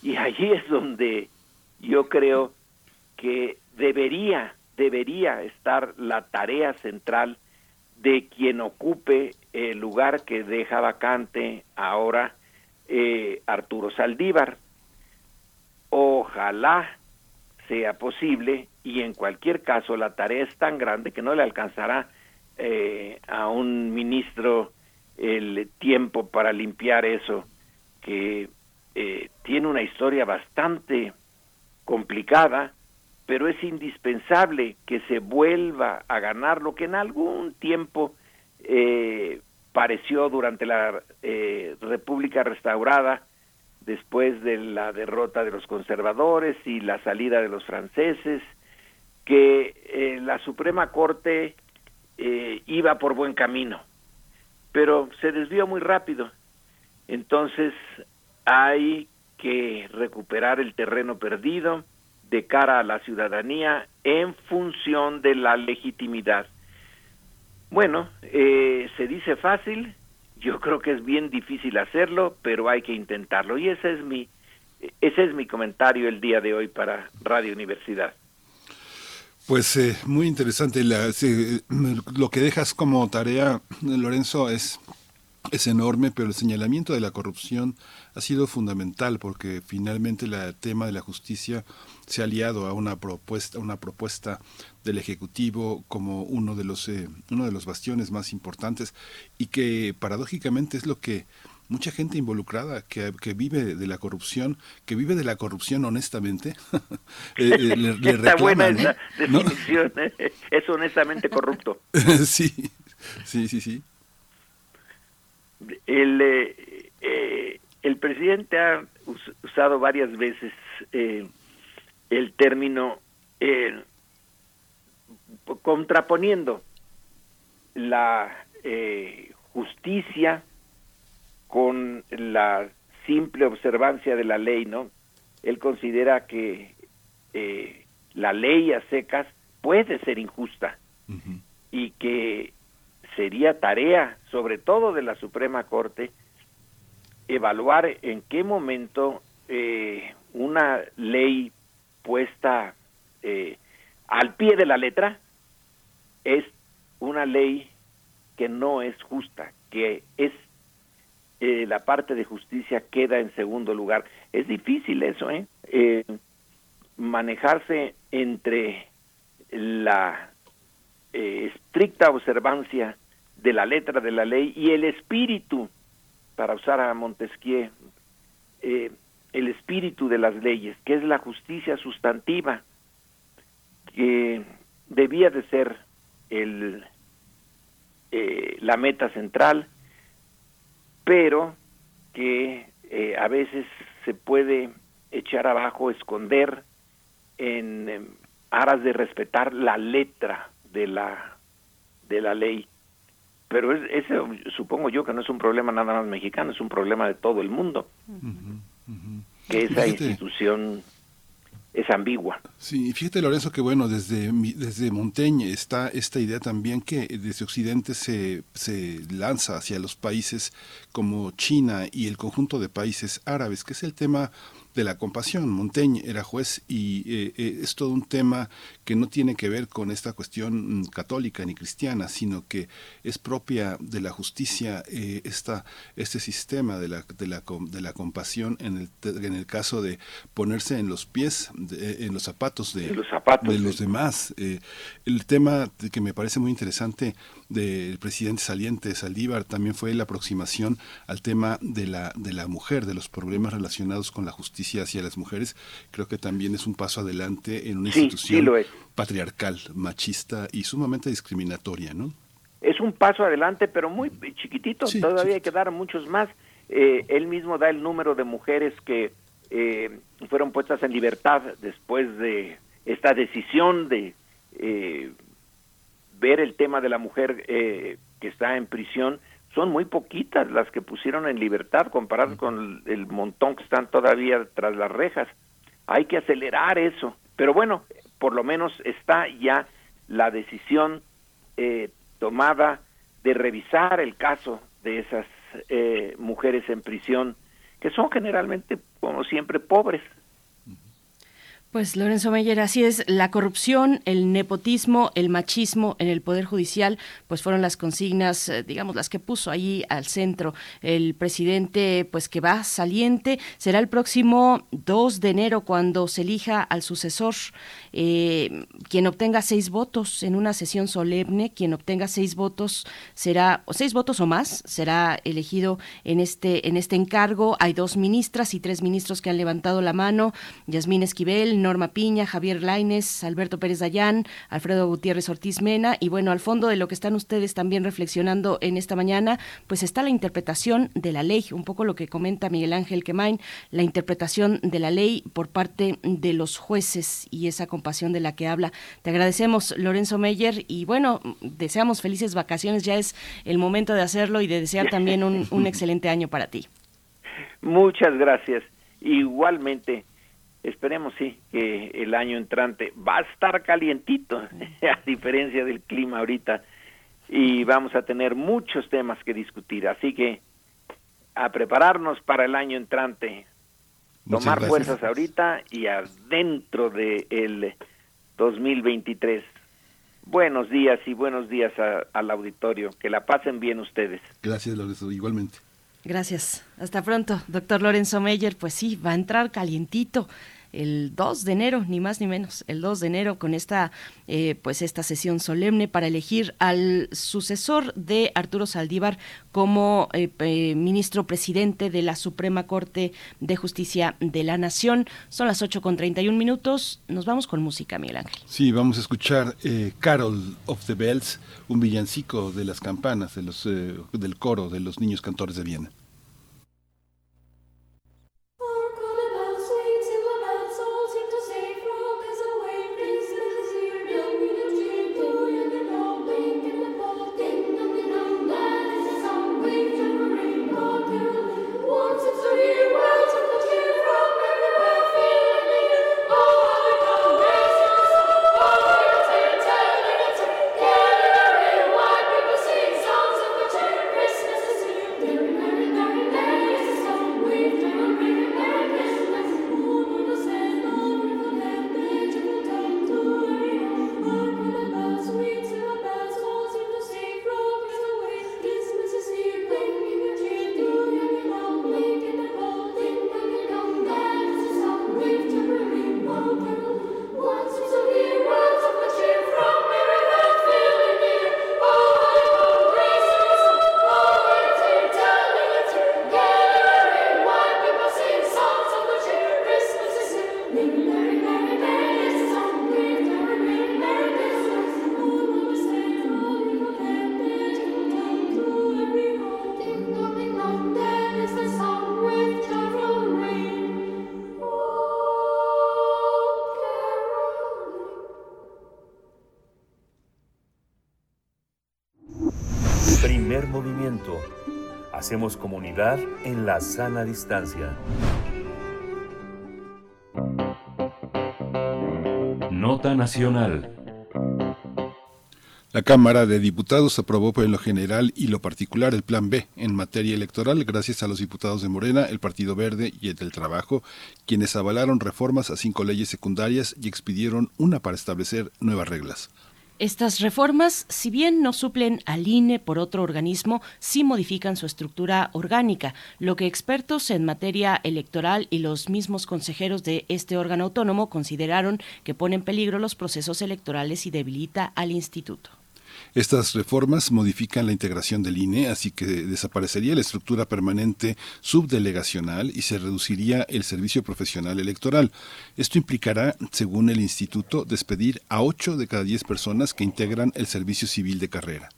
Y allí es donde yo creo que debería debería estar la tarea central de quien ocupe el lugar que deja vacante ahora eh, Arturo Saldívar. Ojalá sea posible y en cualquier caso la tarea es tan grande que no le alcanzará eh, a un ministro el tiempo para limpiar eso, que eh, tiene una historia bastante complicada pero es indispensable que se vuelva a ganar lo que en algún tiempo eh, pareció durante la eh, República restaurada, después de la derrota de los conservadores y la salida de los franceses, que la Suprema Corte iba por buen camino, pero se desvió muy rápido. Entonces hay que recuperar el terreno perdido, de cara a la ciudadanía en función de la legitimidad. Bueno, eh, se dice fácil, yo creo que es bien difícil hacerlo, pero hay que intentarlo y ese es mi ese es mi comentario el día de hoy para Radio Universidad. Pues eh, muy interesante. lo que dejas como tarea, Lorenzo, es es enorme, pero el señalamiento de la corrupción ha sido fundamental porque finalmente el tema de la justicia se ha aliado a una propuesta, una propuesta del ejecutivo como uno de los eh, uno de los bastiones más importantes y que paradójicamente es lo que mucha gente involucrada que, vive de la corrupción, que vive de la corrupción honestamente, eh, eh, le, Está buena esa definición, es honestamente corrupto. sí, sí, sí, sí. El, eh, el presidente ha usado varias veces eh, el término eh, contraponiendo la justicia con la simple observancia de la ley, ¿no? él considera que eh, la ley a secas puede ser injusta y que sería tarea, sobre todo de la Suprema Corte, evaluar en qué momento eh, una ley puesta eh, al pie de la letra es una ley que no es justa, que es eh, la parte de justicia queda en segundo lugar. Es difícil eso, ¿eh? eh manejarse entre la estricta observancia de la letra de la ley y el espíritu, para usar a Montesquieu, eh, el espíritu de las leyes, que es la justicia sustantiva, que debía de ser el, eh, la meta central, pero que eh, a veces se puede echar abajo, esconder en aras de respetar la letra de la de la ley. Pero ese supongo yo que no es un problema nada más mexicano, es un problema de todo el mundo que esa institución es ambigua. Sí, fíjate Lorenzo que bueno, desde, desde Montaigne está esta idea también que desde Occidente se, se lanza hacia los países como China y el conjunto de países árabes, que es el tema de la compasión. Montaigne era juez y eh, eh, es todo un tema que no tiene que ver con esta cuestión mm, católica ni cristiana, sino que es propia de la justicia eh, esta, este sistema de la, de la, de la compasión en el, en el caso de ponerse en los pies, en los zapatos de, los, zapatos, de los demás. el tema que me parece muy interesante del presidente saliente Saldívar también fue la aproximación al tema de la, de la mujer, de los problemas relacionados con la justicia hacia las mujeres. Creo que también es un paso adelante en una institución patriarcal, machista y sumamente discriminatoria, ¿no? Es un paso adelante, pero muy chiquitito, todavía hay que dar muchos más. Eh, él mismo da el número de mujeres que eh, fueron puestas en libertad después de esta decisión de eh, ver el tema de la mujer eh, que está en prisión, son muy poquitas las que pusieron en libertad comparadas con el montón que están todavía tras las rejas. Hay que acelerar eso. Pero bueno, por lo menos está ya la decisión eh, tomada de revisar el caso de esas eh, mujeres en prisión, que son generalmente, como siempre, pobres. Pues Lorenzo Meyer, así es, la corrupción, el nepotismo, el machismo en el Poder Judicial, pues fueron las consignas, eh, digamos, las que puso ahí al centro el presidente, pues que va saliente, será el próximo 2 de enero cuando se elija al sucesor, eh, quien obtenga seis votos en una sesión solemne, quien obtenga seis votos será, o seis votos o más, será elegido en este, en este encargo. Hay dos ministras y tres ministros que han levantado la mano, Yasmín Esquivel, Norma Piña, Javier Laines, Alberto Pérez Dayán, Alfredo Gutiérrez Ortiz Mena. Y bueno, al fondo de lo que están ustedes también reflexionando en esta mañana, pues está la interpretación de la ley, un poco lo que comenta Miguel Ángel Quemain, la interpretación de la ley por parte de los jueces y esa compasión de la que habla. Te agradecemos, Lorenzo Meyer, y bueno, deseamos felices vacaciones, ya es el momento de hacerlo y de desear también un, un excelente año para ti. Muchas gracias. Igualmente, Esperemos sí que el año entrante va a estar calientito, a diferencia del clima ahorita, y vamos a tener muchos temas que discutir. Así que a prepararnos para el año entrante, tomar fuerzas ahorita y adentro del el 2023. Buenos días y buenos días al auditorio. Que la pasen bien ustedes. Gracias, Lorenzo, igualmente. Gracias. Hasta pronto, doctor Lorenzo Meyer. Pues sí, va a entrar calientito el 2 de enero, ni más ni menos, el 2 de enero con esta, eh, pues esta sesión solemne para elegir al sucesor de Arturo Saldívar como eh, ministro presidente de la Suprema Corte de Justicia de la Nación. Son las 8 con 31 minutos. Nos vamos con música, Miguel Ángel. Sí, vamos a escuchar eh, Carol of the Bells, un villancico de las campanas, de los, del coro de los niños cantores de Viena. Hacemos comunidad en la sana distancia. Nota Nacional. La Cámara de Diputados aprobó en lo general y lo particular el Plan B en materia electoral gracias a los diputados de Morena, el Partido Verde y el del Trabajo, quienes avalaron reformas a cinco leyes secundarias y expidieron una para establecer nuevas reglas. Estas reformas, si bien no suplen al INE por otro organismo, sí modifican su estructura orgánica, lo que expertos en materia electoral y los mismos consejeros de este órgano autónomo consideraron que pone en peligro los procesos electorales y debilita al instituto. Estas reformas modifican la integración del INE, así que desaparecería la estructura permanente subdelegacional y se reduciría el servicio profesional electoral. Esto implicará, según el instituto, despedir a 8 de cada 10 personas que integran el servicio civil de carrera.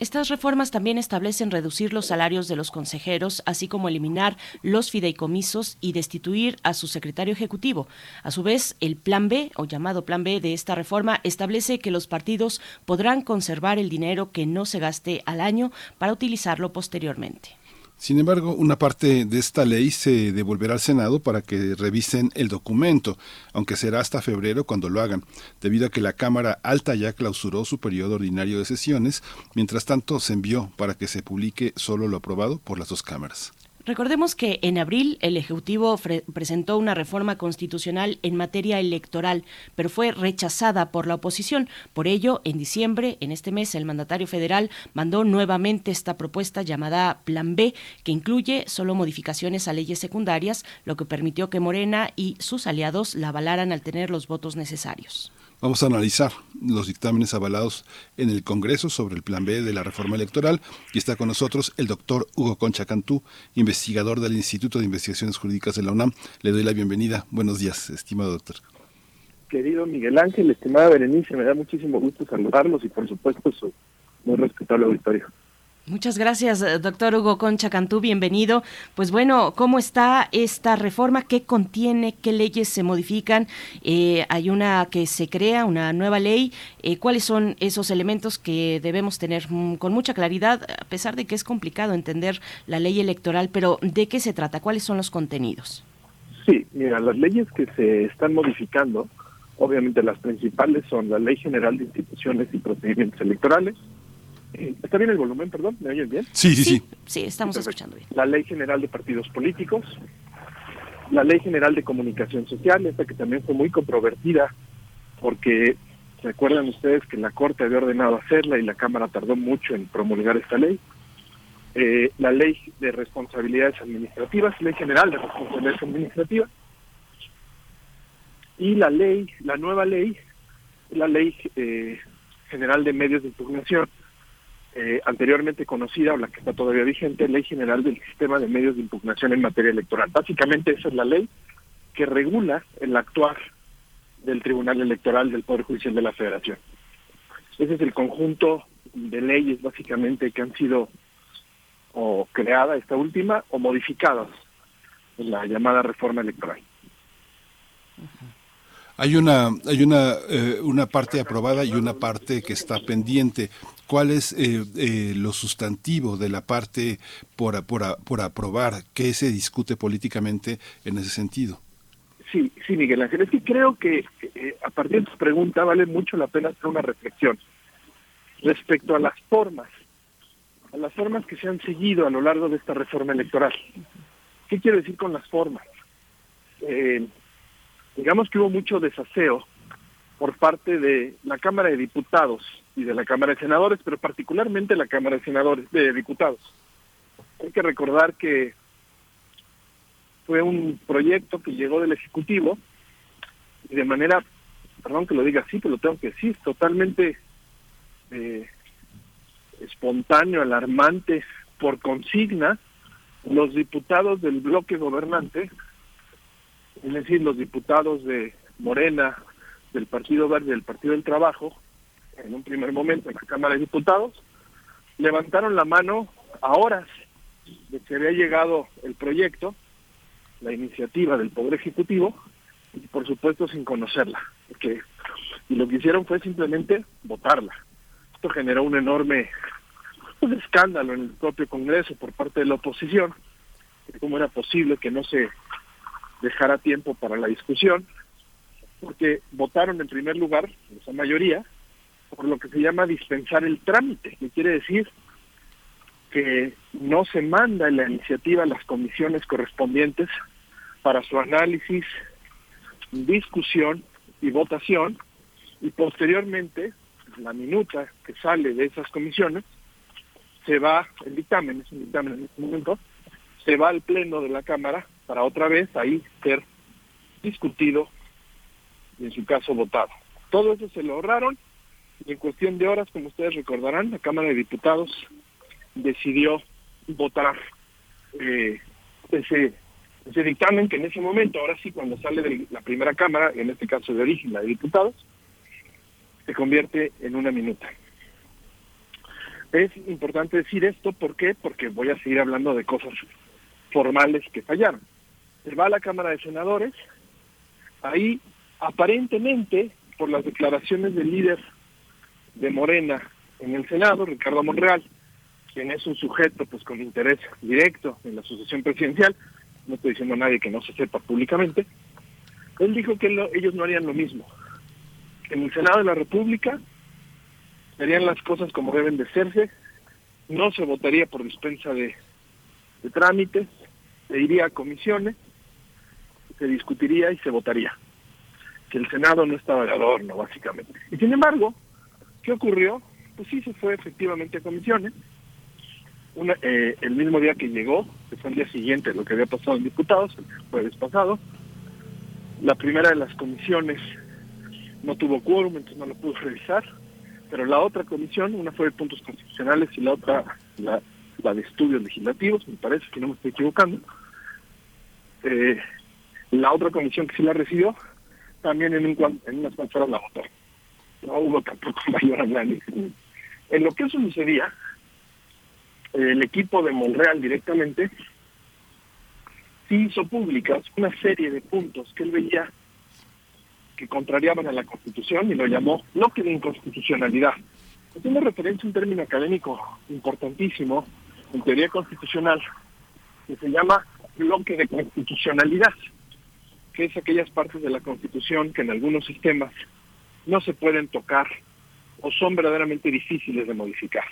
Estas reformas también establecen reducir los salarios de los consejeros, así como eliminar los fideicomisos y destituir a su secretario ejecutivo. A su vez, el Plan B, o llamado Plan B de esta reforma, establece que los partidos podrán conservar el dinero que no se gaste al año para utilizarlo posteriormente. Sin embargo, una parte de esta ley se devolverá al Senado para que revisen el documento, aunque será hasta febrero cuando lo hagan, debido a que la Cámara Alta ya clausuró su periodo ordinario de sesiones, mientras tanto se envió para que se publique solo lo aprobado por las dos cámaras. Recordemos que en abril el Ejecutivo presentó una reforma constitucional en materia electoral, pero fue rechazada por la oposición. Por ello, en diciembre, en este mes, el mandatario federal mandó nuevamente esta propuesta llamada Plan B, que incluye solo modificaciones a leyes secundarias, lo que permitió que Morena y sus aliados la avalaran al tener los votos necesarios. Vamos a analizar los dictámenes avalados en el Congreso sobre el Plan B de la reforma electoral y está con nosotros el doctor Hugo Concha Cantú, investigador del Instituto de Investigaciones Jurídicas de la UNAM. Le doy la bienvenida. Buenos días, estimado doctor. Querido Miguel Ángel, estimada Berenice, me da muchísimo gusto saludarlos y por supuesto su muy respetable auditorio. Muchas gracias, eh, doctor Hugo Concha Cantú, bienvenido. Pues bueno, ¿cómo está esta reforma? ¿Qué contiene? ¿Qué leyes se modifican? Eh, hay una que se crea, una nueva ley. Eh, ¿Cuáles son esos elementos que debemos tener mm, con mucha claridad, a pesar de que es complicado entender la ley electoral? Pero ¿de qué se trata? ¿Cuáles son los contenidos? Sí, mira, las leyes que se están modificando, obviamente las principales son la Ley General de Instituciones y Procedimientos Electorales, ¿Está bien el volumen, perdón? ¿Me oyen bien? Sí, sí, sí. Sí, estamos escuchando bien. La Ley General de Partidos Políticos, la Ley General de Comunicación Social, esta que también fue muy controvertida porque recuerdan ustedes que la Corte había ordenado hacerla y la Cámara tardó mucho en promulgar esta ley. Eh, la Ley de Responsabilidades Administrativas, Ley General de Responsabilidades Administrativas, y la ley, la nueva ley, la Ley eh, General de Medios de Impugnación, eh, anteriormente conocida, o la que está todavía vigente, Ley General del Sistema de Medios de Impugnación en materia electoral. Básicamente esa es la ley que regula el actuar del Tribunal Electoral del Poder Judicial de la Federación. Ese es el conjunto de leyes básicamente que han sido o creada esta última o modificadas en la llamada reforma electoral. Hay una, hay una, eh, una parte aprobada y una parte que está pendiente. ¿Cuál es eh, eh, lo sustantivo de la parte por, por, por aprobar? ¿Qué se discute políticamente en ese sentido? Sí, sí, Miguel Ángel. Es que creo que a partir de tu pregunta vale mucho la pena hacer una reflexión respecto a las formas, a las formas que se han seguido a lo largo de esta reforma electoral. ¿Qué quiero decir con las formas? Eh, digamos que hubo mucho desaseo por parte de la Cámara de Diputados y de la Cámara de Senadores, pero particularmente la Cámara de Senadores, de Diputados. Hay que recordar que fue un proyecto que llegó del Ejecutivo y de manera, perdón que lo diga así, pero lo tengo que decir, totalmente eh, espontáneo, alarmante, por consigna, los diputados del bloque gobernante es decir, los diputados de Morena, del Partido Verde del Partido del Trabajo, en un primer momento en la Cámara de Diputados, levantaron la mano a horas de que había llegado el proyecto, la iniciativa del Poder Ejecutivo, y por supuesto sin conocerla. Porque, y lo que hicieron fue simplemente votarla. Esto generó un enorme, escándalo en el propio Congreso por parte de la oposición, de cómo era posible que no se dejara tiempo para la discusión, porque votaron en primer lugar, esa mayoría, por lo que se llama dispensar el trámite, que quiere decir que no se manda la iniciativa a las comisiones correspondientes para su análisis, discusión y votación, y posteriormente la minuta que sale de esas comisiones se va, el dictamen, es un dictamen en este momento, se va al pleno de la Cámara para otra vez ahí ser discutido y en su caso votado. Todo eso se lo ahorraron y en cuestión de horas, como ustedes recordarán, la Cámara de Diputados decidió votar eh, ese, ese dictamen que en ese momento, ahora sí, cuando sale de la primera Cámara, en este caso de origen, la de diputados, se convierte en una minuta. Es importante decir esto, ¿por qué? Porque voy a seguir hablando de cosas formales que fallaron. Se va a la Cámara de Senadores, ahí aparentemente, por las declaraciones del líder de Morena en el Senado, Ricardo Monreal, quien es un sujeto pues con interés directo en la sucesión presidencial, no estoy diciendo a nadie que no se sepa públicamente, él dijo que ellos no harían lo mismo, en el Senado de la República harían las cosas como deben de serse, no se votaría por dispensa de, de trámites, se iría a comisiones, se discutiría y se votaría. Que el Senado no estaba de adorno, básicamente. Y sin embargo, ¿qué ocurrió? Pues sí se fue efectivamente a comisiones. Una, eh, el mismo día que llegó, que fue el día siguiente lo que había pasado en diputados, el jueves pasado, la primera de las comisiones no tuvo quórum, entonces no lo pudo revisar, pero la otra comisión, una fue de puntos constitucionales y la otra la, de estudios legislativos, me parece que no me estoy equivocando, eh, la otra comisión que sí la recibió, también en, un, en unas cuantas horas la votó. No hubo tampoco mayor análisis. En lo que eso sucedía, el equipo de Monreal directamente sí hizo públicas una serie de puntos que él veía que contrariaban a la Constitución y lo llamó bloque de inconstitucionalidad. Haciendo referencia a un término académico importantísimo en teoría constitucional que se llama bloque de constitucionalidad, que es aquellas partes de la Constitución que en algunos sistemas no se pueden tocar o son verdaderamente difíciles de modificar.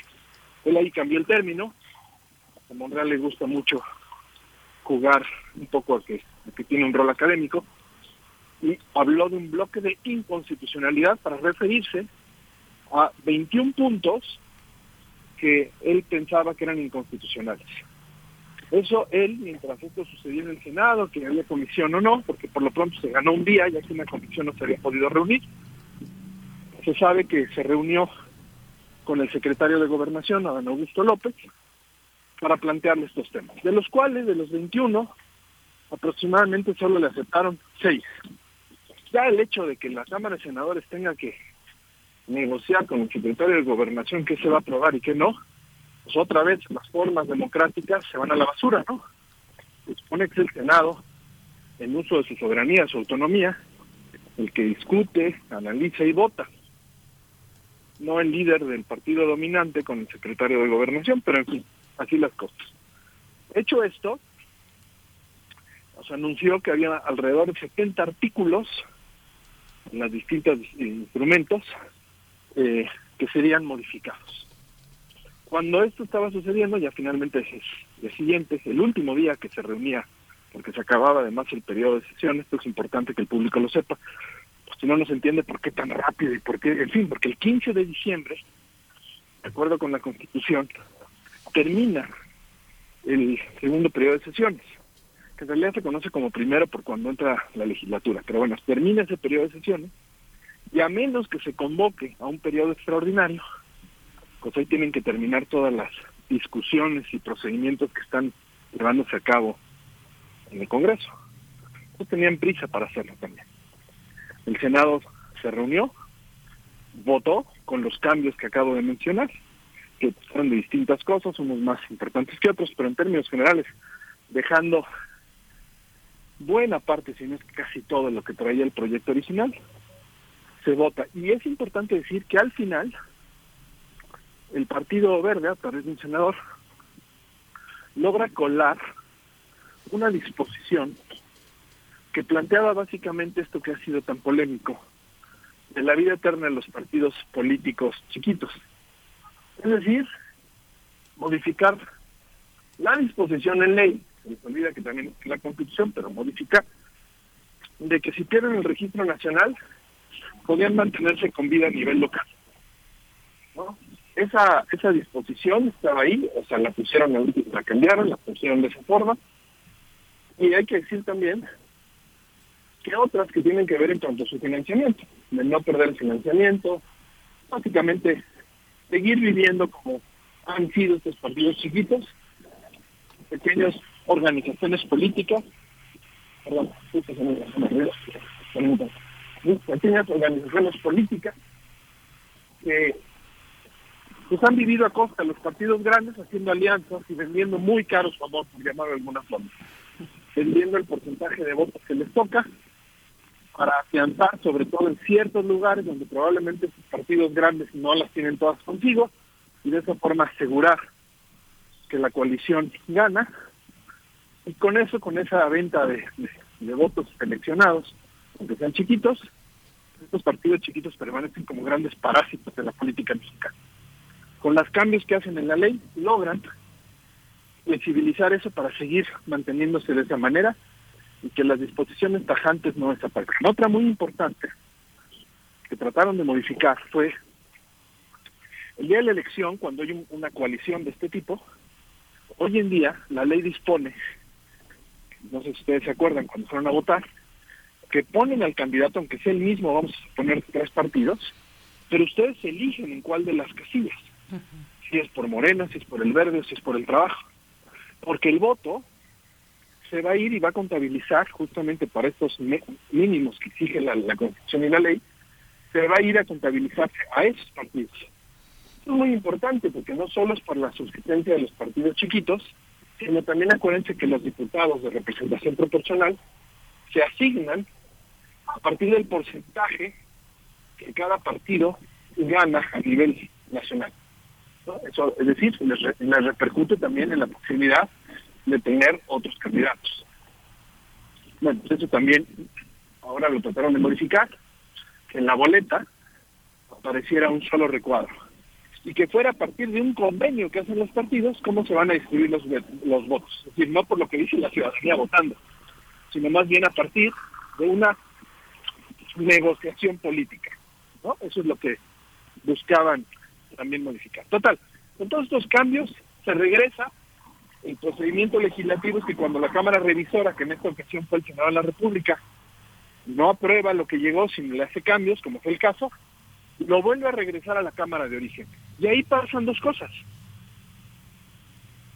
Él ahí cambió el término, a Monreal le gusta mucho jugar un poco a que, que tiene un rol académico, y habló de un bloque de inconstitucionalidad para referirse a 21 puntos que él pensaba que eran inconstitucionales. Eso él, mientras esto sucedía en el Senado, que había comisión o no, porque por lo pronto se ganó un día, ya que una comisión no se había podido reunir, se sabe que se reunió con el secretario de Gobernación, Adán Augusto López, para plantearle estos temas, de los cuales, de los 21, aproximadamente solo le aceptaron 6. Ya el hecho de que la Cámara de Senadores tenga que negociar con el secretario de Gobernación qué se va a aprobar y qué no, pues otra vez las formas democráticas se van a la basura, ¿no? Se supone que es el Senado, en uso de su soberanía, su autonomía, el que discute, analiza y vota. No el líder del partido dominante con el secretario de Gobernación, pero en fin, así las cosas. Hecho esto, nos anunció que había alrededor de 70 artículos en los distintos instrumentos eh, que serían modificados. Cuando esto estaba sucediendo, ya finalmente el siguiente, el último día que se reunía, porque se acababa además el periodo de sesión, esto es importante que el público lo sepa, si no, no se entiende por qué tan rápido y por qué, en fin, porque el 15 de diciembre, de acuerdo con la Constitución, termina el segundo periodo de sesiones, que en realidad se conoce como primero por cuando entra la legislatura, pero bueno, termina ese periodo de sesiones, y a menos que se convoque a un periodo extraordinario, pues ahí tienen que terminar todas las discusiones y procedimientos que están llevándose a cabo en el Congreso. No tenían prisa para hacerlo también. El Senado se reunió, votó con los cambios que acabo de mencionar, que son de distintas cosas, unos más importantes que otros, pero en términos generales, dejando buena parte, si no es casi todo lo que traía el proyecto original, se vota. Y es importante decir que al final el Partido Verde, a través de un senador, logra colar una disposición que planteaba básicamente esto que ha sido tan polémico, de la vida eterna de los partidos políticos chiquitos. Es decir, modificar la disposición en ley, se les olvida que también es la Constitución, pero modificar, de que si pierden el registro nacional, podían mantenerse con vida a nivel local. ¿no? Esa, esa disposición estaba ahí, o sea, la pusieron, la cambiaron, la pusieron de esa forma, y hay que decir también que otras que tienen que ver en cuanto a su financiamiento, de no perder el financiamiento, básicamente seguir viviendo como han sido estos partidos chiquitos, pequeñas organizaciones políticas, perdón, pequeñas organizaciones políticas que pues han vivido a costa de los partidos grandes haciendo alianzas y vendiendo muy caros su amor, por llamarlo de alguna forma, vendiendo el porcentaje de votos que les toca para afianzar, sobre todo en ciertos lugares donde probablemente sus partidos grandes no las tienen todas consigo, y de esa forma asegurar que la coalición gana. Y con eso, con esa venta de, votos seleccionados, aunque sean chiquitos, estos partidos chiquitos permanecen como grandes parásitos de la política mexicana. Con los cambios que hacen en la ley, logran flexibilizar eso para seguir manteniéndose de esa manera y que las disposiciones tajantes no desaparezcan. Otra muy importante que trataron de modificar fue el día de la elección, cuando hay una coalición de este tipo, hoy en día la ley dispone, no sé si ustedes se acuerdan cuando fueron a votar, que ponen al candidato, aunque sea el mismo, vamos a poner tres partidos, pero ustedes eligen en cuál de las casillas, si es por Morena, si es por el Verde si es por el Trabajo, porque el voto se va a ir y va a contabilizar justamente para estos mínimos que exige la, Constitución y la ley, se va a ir a contabilizarse a esos partidos. Esto es muy importante porque no solo es por la subsistencia de los partidos chiquitos, sino también acuérdense que los diputados de representación proporcional se asignan a partir del porcentaje que cada partido gana a nivel nacional. Eso, es decir, les, les repercute también en la posibilidad de tener otros candidatos. Bueno, pues eso también ahora lo trataron de modificar, que en la boleta apareciera un solo recuadro y que fuera a partir de un convenio que hacen los partidos cómo se van a distribuir los, los votos. Es decir, no por lo que dice la ciudadanía votando, sino más bien a partir de una negociación política. ¿no? Eso es lo que buscaban también modificar. Total, con todos estos cambios se regresa el procedimiento legislativo es que cuando la Cámara Revisora, que en esta ocasión fue el Senado de la República, no aprueba lo que llegó, sino le hace cambios, como fue el caso, lo vuelve a regresar a la Cámara de Origen. Y ahí pasan dos cosas.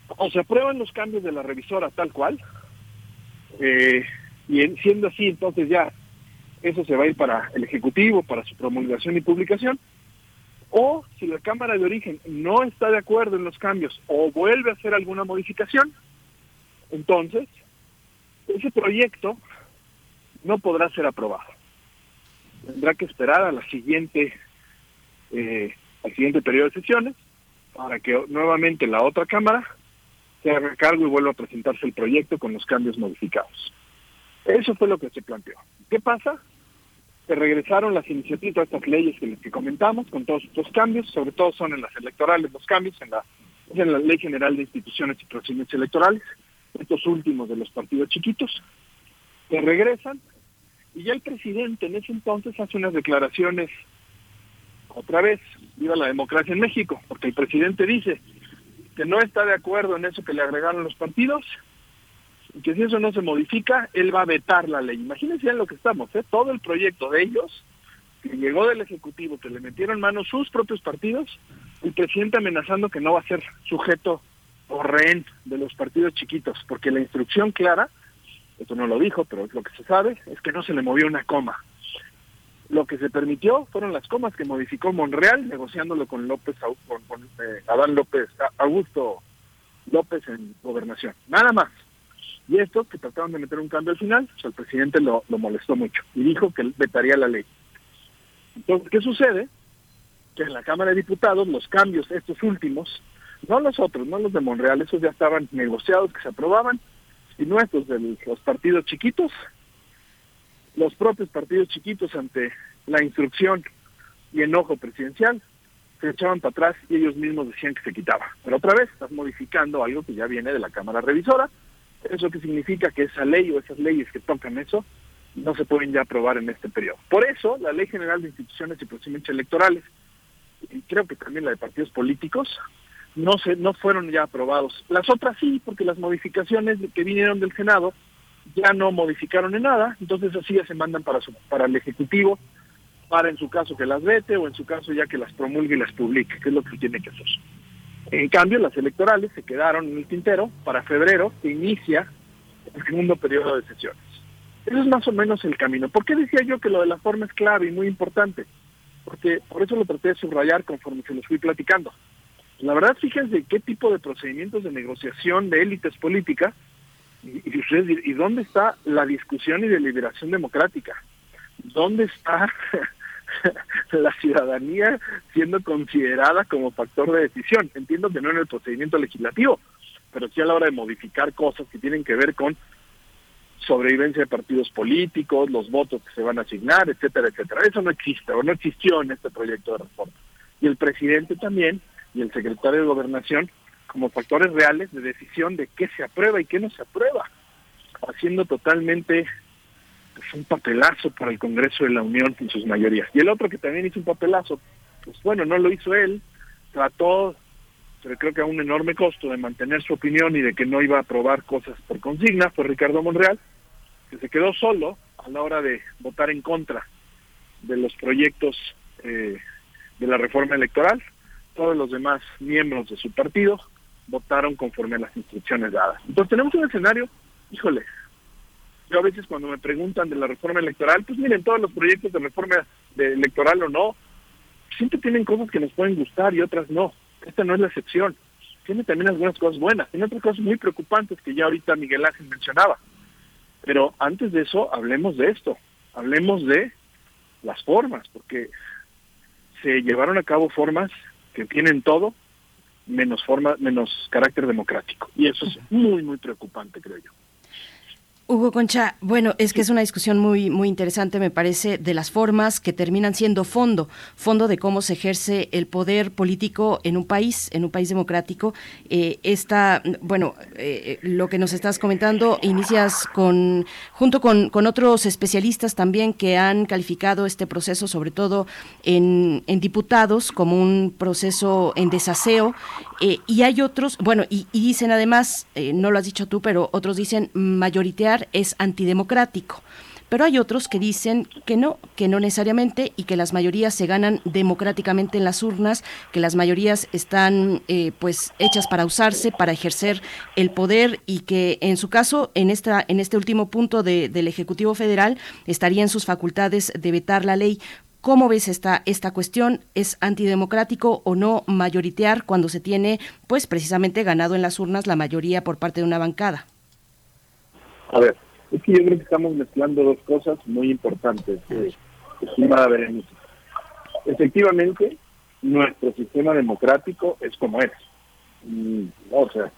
O se aprueban los cambios de la revisora tal cual, eh, y siendo así, entonces ya eso se va a ir para el Ejecutivo, para su promulgación y publicación, o si la Cámara de Origen no está de acuerdo en los cambios o vuelve a hacer alguna modificación, entonces ese proyecto no podrá ser aprobado. Tendrá que esperar a la siguiente, eh, al siguiente periodo de sesiones para que nuevamente la otra Cámara se haga cargo y vuelva a presentarse el proyecto con los cambios modificados. Eso fue lo que se planteó. ¿Qué pasa? Se regresaron las iniciativas, estas leyes que, que comentamos, con todos estos cambios, sobre todo son en las electorales los cambios, en la, en la Ley General de Instituciones y Procedimientos Electorales, estos últimos de los partidos chiquitos, se regresan, y ya el presidente en ese entonces hace unas declaraciones, otra vez, viva la democracia en México, porque el presidente dice que no está de acuerdo en eso que le agregaron los partidos, y que si eso no se modifica, él va a vetar la ley. Imagínense en lo que estamos, ¿eh? todo el proyecto de ellos, que llegó del Ejecutivo, que le metieron en manos sus propios partidos, el presidente amenazando que no va a ser sujeto o rehén de los partidos chiquitos, porque la instrucción clara, esto no lo dijo, pero es lo que se sabe, es que no se le movió una coma. Lo que se permitió fueron las comas que modificó Monreal negociándolo con López, con, con eh, Adán López, Augusto López en gobernación. Nada más. Y esto, que trataron de meter un cambio al final, pues el presidente lo, molestó mucho y dijo que vetaría la ley. Entonces, ¿qué sucede? que en la Cámara de Diputados los cambios, estos últimos, no los otros, no los de Monreal, esos ya estaban negociados, que se aprobaban, y nuestros de los partidos chiquitos, los propios partidos chiquitos ante la instrucción y enojo presidencial, se echaban para atrás y ellos mismos decían que se quitaba. Pero otra vez estás modificando algo que ya viene de la Cámara Revisora, eso que significa que esa ley o esas leyes que tocan eso no se pueden ya aprobar en este periodo. Por eso, la Ley General de Instituciones y Procedimientos Electorales, y creo que también la de partidos políticos, no se no fueron ya aprobados. Las otras sí, porque las modificaciones que vinieron del Senado ya no modificaron en nada, entonces así ya se mandan para su, para el Ejecutivo, para en su caso que las vete o en su caso ya que las promulgue y las publique, que es lo que tiene que hacer. En cambio, las electorales se quedaron en el tintero para febrero, que inicia el segundo periodo de sesiones. Eso es más o menos el camino. ¿Por qué decía yo que lo de la forma es clave y muy importante? Porque por eso lo traté de subrayar conforme se los fui platicando. La verdad, fíjense qué tipo de procedimientos de negociación de élites políticas y, y, dónde está la discusión y deliberación democrática. ¿Dónde está la ciudadanía siendo considerada como factor de decisión? Entiendo que no en el procedimiento legislativo, pero sí a la hora de modificar cosas que tienen que ver con sobrevivencia de partidos políticos, los votos que se van a asignar, etcétera, etcétera. Eso no existe o no existió en este proyecto de reforma. Y el presidente también y el secretario de Gobernación como factores reales de decisión de qué se aprueba y qué no se aprueba, haciendo totalmente pues, un papelazo para el Congreso de la Unión en sus mayorías. Y el otro que también hizo un papelazo, pues bueno, no lo hizo él, trató, pero creo que a un enorme costo de mantener su opinión y de que no iba a aprobar cosas por consigna, fue Ricardo Monreal, que se quedó solo a la hora de votar en contra de los proyectos eh, de la reforma electoral, todos los demás miembros de su partido votaron conforme a las instrucciones dadas. Entonces tenemos un escenario, híjole, yo a veces cuando me preguntan de la reforma electoral, pues miren, todos los proyectos de reforma de electoral o no, siempre tienen cosas que nos pueden gustar y otras no. Esta no es la excepción. Tiene también algunas cosas buenas, tiene otras cosas muy preocupantes que ya ahorita Miguel Ángel mencionaba. Pero antes de eso, hablemos de esto, hablemos de las formas, porque se llevaron a cabo formas que tienen todo menos forma, menos carácter democrático. Y eso es muy, muy preocupante, creo yo. Hugo Concha, bueno, es que es una discusión muy, muy interesante, me parece, de las formas que terminan siendo fondo, fondo de cómo se ejerce el poder político en un país, en un país democrático. Eh, esta, bueno, eh, lo que nos estás comentando, inicias con, junto con, con, otros especialistas también que han calificado este proceso, sobre todo en, en diputados, como un proceso en desaseo, eh, y hay otros, bueno, y, y dicen además, no lo has dicho tú, pero otros dicen mayoritear es antidemocrático. Pero hay otros que dicen que no, que no necesariamente y que las mayorías se ganan democráticamente en las urnas, que las mayorías están eh, pues hechas para usarse, para ejercer el poder y que en su caso, en, esta, en este último punto del Ejecutivo Federal, estaría en sus facultades de vetar la ley. ¿Cómo ves esta, esta cuestión? ¿Es antidemocrático o no mayoritear cuando se tiene, pues precisamente ganado en las urnas la mayoría por parte de una bancada? A ver, es que yo creo que estamos mezclando dos cosas muy importantes, eh, estimada Berenice. Efectivamente, nuestro sistema democrático es como es. Mm, o sea,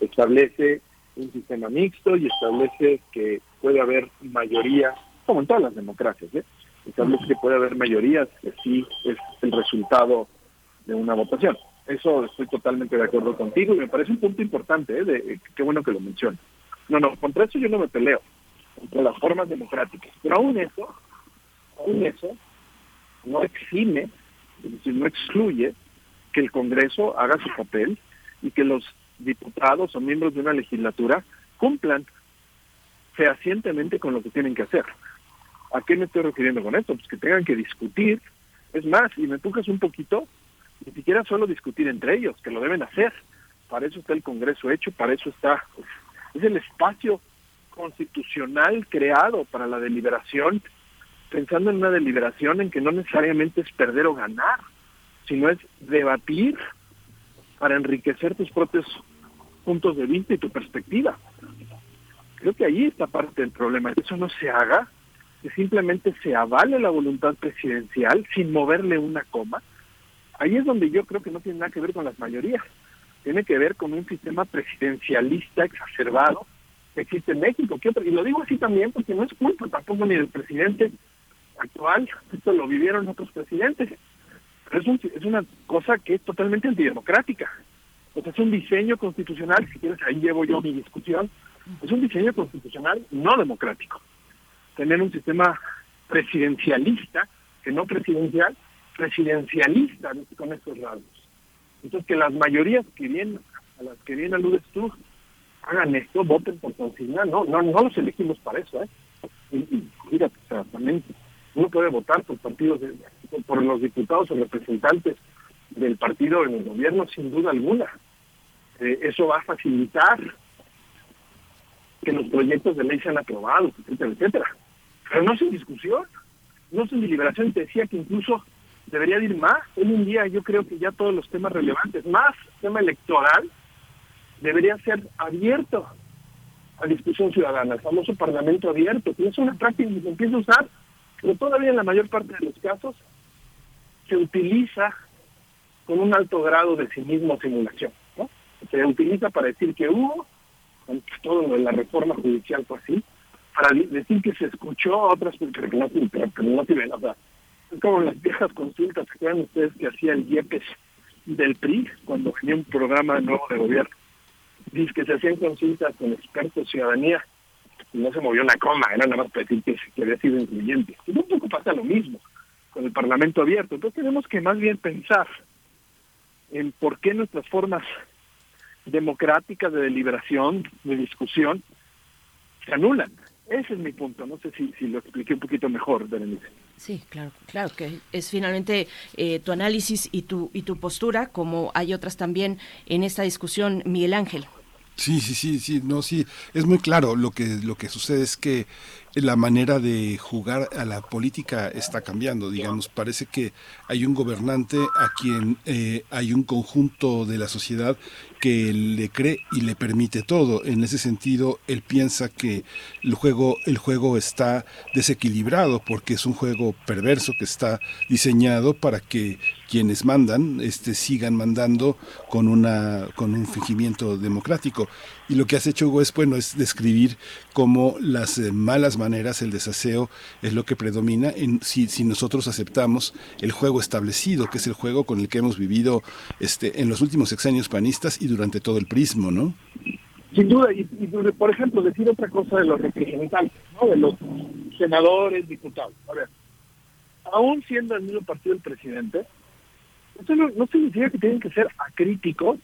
establece un sistema mixto y establece que puede haber mayoría, como en todas las democracias, ¿eh? establece que puede haber mayorías, que sí es el resultado de una votación. Eso estoy totalmente de acuerdo contigo y me parece un punto importante, ¿eh? de, qué bueno que lo mencionas. No, no, contra eso yo no me peleo, contra las formas democráticas. Pero aún eso, aún eso, no exime, es decir, no excluye que el Congreso haga su papel y que los diputados o miembros de una legislatura cumplan fehacientemente con lo que tienen que hacer. ¿A qué me estoy refiriendo con esto? Pues que tengan que discutir. Es más, y me empujas un poquito, ni siquiera solo discutir entre ellos, que lo deben hacer. Para eso está el Congreso hecho, para eso está es el espacio constitucional creado para la deliberación, pensando en una deliberación en que no necesariamente es perder o ganar, sino es debatir para enriquecer tus propios puntos de vista y tu perspectiva. Creo que ahí está parte del problema, que eso no se haga, que simplemente se avale la voluntad presidencial sin moverle una coma, Ahí es donde yo creo que no tiene nada que ver con las mayorías, tiene que ver con un sistema presidencialista exacerbado que existe en México. Y lo digo así también porque no es culpa tampoco ni del presidente actual, esto lo vivieron otros presidentes, pero es, es una cosa que es totalmente antidemocrática. O sea, es un diseño constitucional, si quieres, ahí llevo yo mi discusión, es un diseño constitucional no democrático. Tener un sistema presidencialista, que no presidencial, presidencialista con estos rasgos. Entonces, que las mayorías que vienen, a las que bien aludes tú, hagan esto, voten por consigna, no, no, no los elegimos para eso, ¿eh? Y, sea, también uno puede votar por partidos, por los diputados o representantes del partido en el gobierno, sin duda alguna. Eh, eso va a facilitar que los proyectos de ley sean aprobados, etcétera, etcétera. Pero no sin discusión, no sin deliberación. Te decía que incluso debería ir más. Hoy en día yo creo que ya todos los temas relevantes, más tema electoral, debería ser abierto a discusión ciudadana, el famoso parlamento abierto, que es una práctica que se empieza a usar, pero todavía en la mayor parte de los casos se utiliza con un alto grado de cinismo simulación. ¿no? Se utiliza para decir que hubo, todo lo de la reforma judicial fue así, para decir que se escuchó a otras, que no, que no tienen, o sea, es como las viejas consultas, ¿se acuerdan ustedes que hacía el IEPES del PRI cuando venía un programa nuevo de gobierno? Dice que se hacían consultas con expertos ciudadanía y no se movió una coma, era nada más para decir que, que había sido incluyente. Y un poco pasa lo mismo con el Parlamento abierto. Entonces tenemos que más bien pensar en por qué nuestras formas democráticas de deliberación, de discusión, se anulan. Ese es mi punto. No sé si, si lo expliqué un poquito mejor, Berenice. Sí, claro, claro que es finalmente eh, tu análisis y tu y tu postura, como hay otras también en esta discusión, Miguel Ángel. Sí, sí, sí, sí, no, sí, es muy claro. Lo que lo que sucede es que la manera de jugar a la política está cambiando. Digamos, parece que hay un gobernante a quien eh, hay un conjunto de la sociedad que le cree y le permite todo. En ese sentido, él piensa que el juego, el juego está desequilibrado porque es un juego perverso que está diseñado para que quienes mandan este, sigan mandando con, una, con un fingimiento democrático. Y lo que has hecho, Hugo, es, bueno, es describir cómo las eh, malas maneras, el desaseo, es lo que predomina en, si, si nosotros aceptamos el juego establecido, que es el juego con el que hemos vivido este, en los últimos sexenios panistas y durante todo el prismo, ¿no? Sin duda, y, por ejemplo, decir otra cosa de los representantes, ¿no? de los senadores, diputados. A ver, aún siendo el mismo partido del presidente, esto no, no significa que tienen que ser acríticos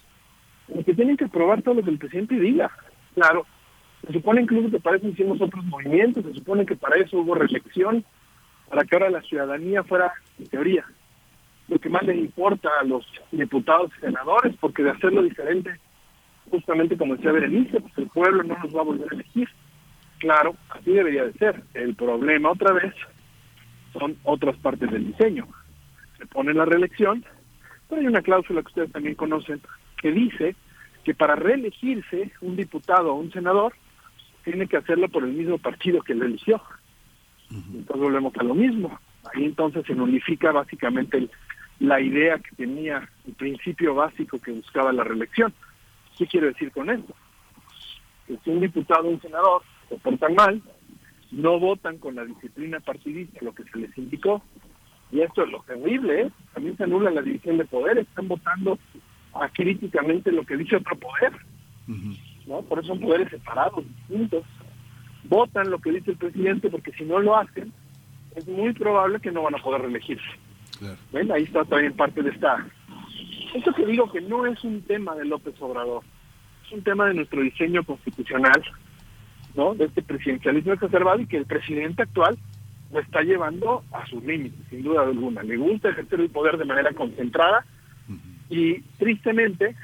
que tienen que aprobar todo lo que el presidente diga. Claro, se supone incluso que para eso hicimos otros movimientos, se supone que para eso hubo reelección, para que ahora la ciudadanía fuera, en teoría, lo que más le importa a los diputados y senadores, porque de hacerlo diferente, justamente como decía Berenice, pues el pueblo no nos va a volver a elegir. Claro, así debería de ser. El problema otra vez son otras partes del diseño. Se pone la reelección, pero hay una cláusula que ustedes también conocen, que dice que para reelegirse un diputado o un senador tiene que hacerlo por el mismo partido que lo eligió. Entonces volvemos a lo mismo. Ahí entonces se nulifica básicamente la idea que tenía, el principio básico que buscaba la reelección. ¿Qué quiero decir con esto? Que si un diputado o un senador se portan mal, no votan con la disciplina partidista, lo que se les indicó, y esto es lo terrible, ¿eh? también se anula la división de poderes, están votando críticamente lo que dice otro poder. ¿no? Por eso son poderes separados, distintos. Votan lo que dice el presidente porque si no lo hacen, es muy probable que no van a poder reelegirse. Claro. Ahí está también parte de esta... Esto que digo que no es un tema de López Obrador, es un tema de nuestro diseño constitucional, ¿no? De este presidencialismo exacerbado y que el presidente actual lo está llevando a sus límites, sin duda alguna. Le gusta ejercer el poder de manera concentrada, y tristemente,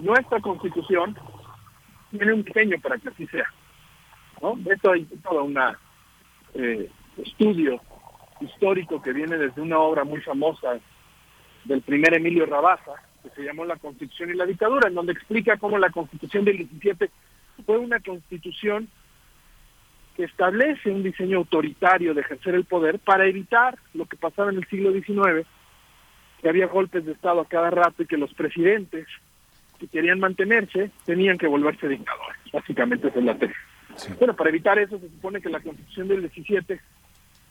nuestra constitución tiene un diseño para que así sea. ¿no? Esto hay todo un eh, estudio histórico que viene desde una obra muy famosa del primer Emilio Rabaza, que se llamó La Constitución y la Dictadura, en donde explica cómo la Constitución del 17 fue una constitución que establece un diseño autoritario de ejercer el poder para evitar lo que pasaba en el siglo XIX, que había golpes de Estado a cada rato y que los presidentes que querían mantenerse tenían que volverse dictadores. Básicamente esa es la tesis. Bueno, para evitar eso se supone que la Constitución del 17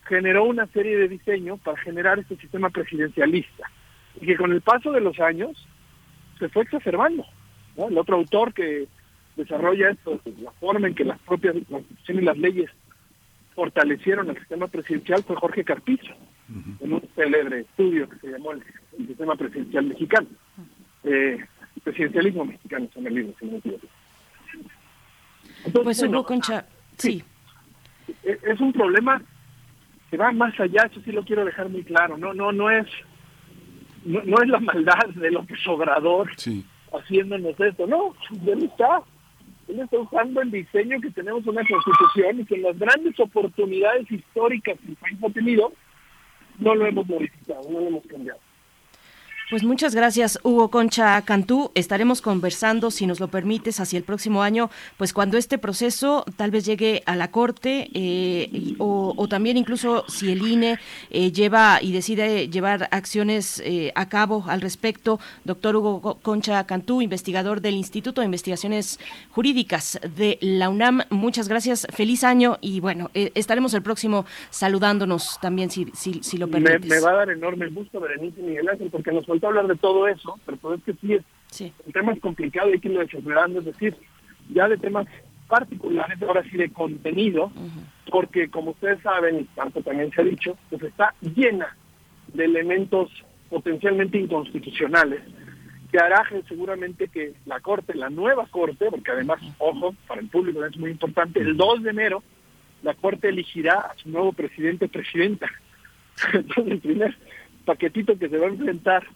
generó una serie de diseños para generar este sistema presidencialista y que con el paso de los años se fue exacerbando. El otro autor que desarrolla esto, la forma en que las propias constituciones y las leyes fortalecieron el sistema presidencial fue Jorge Carpizo, en un célebre estudio que se llamó el, sistema presidencial mexicano. Eh, presidencialismo mexicano son el libro, si no pues Hugo Concha, sí. E, es un problema que va más allá, eso sí lo quiero dejar muy claro, no, no, no es, no, es la maldad de lo que Obrador sí. haciéndonos esto, no, él está, él está usando el diseño que tenemos en la constitución y que las grandes oportunidades históricas que el país ha tenido, no lo hemos modificado, no lo hemos cambiado. Pues muchas gracias, Hugo Concha Cantú. Estaremos conversando, si nos lo permites, hacia el próximo año, pues cuando este proceso tal vez llegue a la Corte eh, o, también incluso si el INE eh, lleva y decide llevar acciones eh, a cabo al respecto. Doctor Hugo Concha Cantú, investigador del Instituto de Investigaciones Jurídicas de la UNAM. Muchas gracias, feliz año y bueno, estaremos el próximo saludándonos también, si, si, si lo permites. Me, va a dar enorme gusto, Berenice Miguel Ángel, porque nos hablar de todo eso, pero pues es que sí es sí. un tema es complicado y hay que irlo desarrollando, es decir, ya de temas particulares, ahora sí de contenido, porque como ustedes saben, y tanto también se ha dicho, pues está llena de elementos potencialmente inconstitucionales que hará seguramente que la Corte, la nueva Corte, porque además, ojo, para el público es muy importante, el 2 de enero la Corte elegirá a su nuevo presidente presidenta. Entonces, el primer paquetito que se va a enfrentar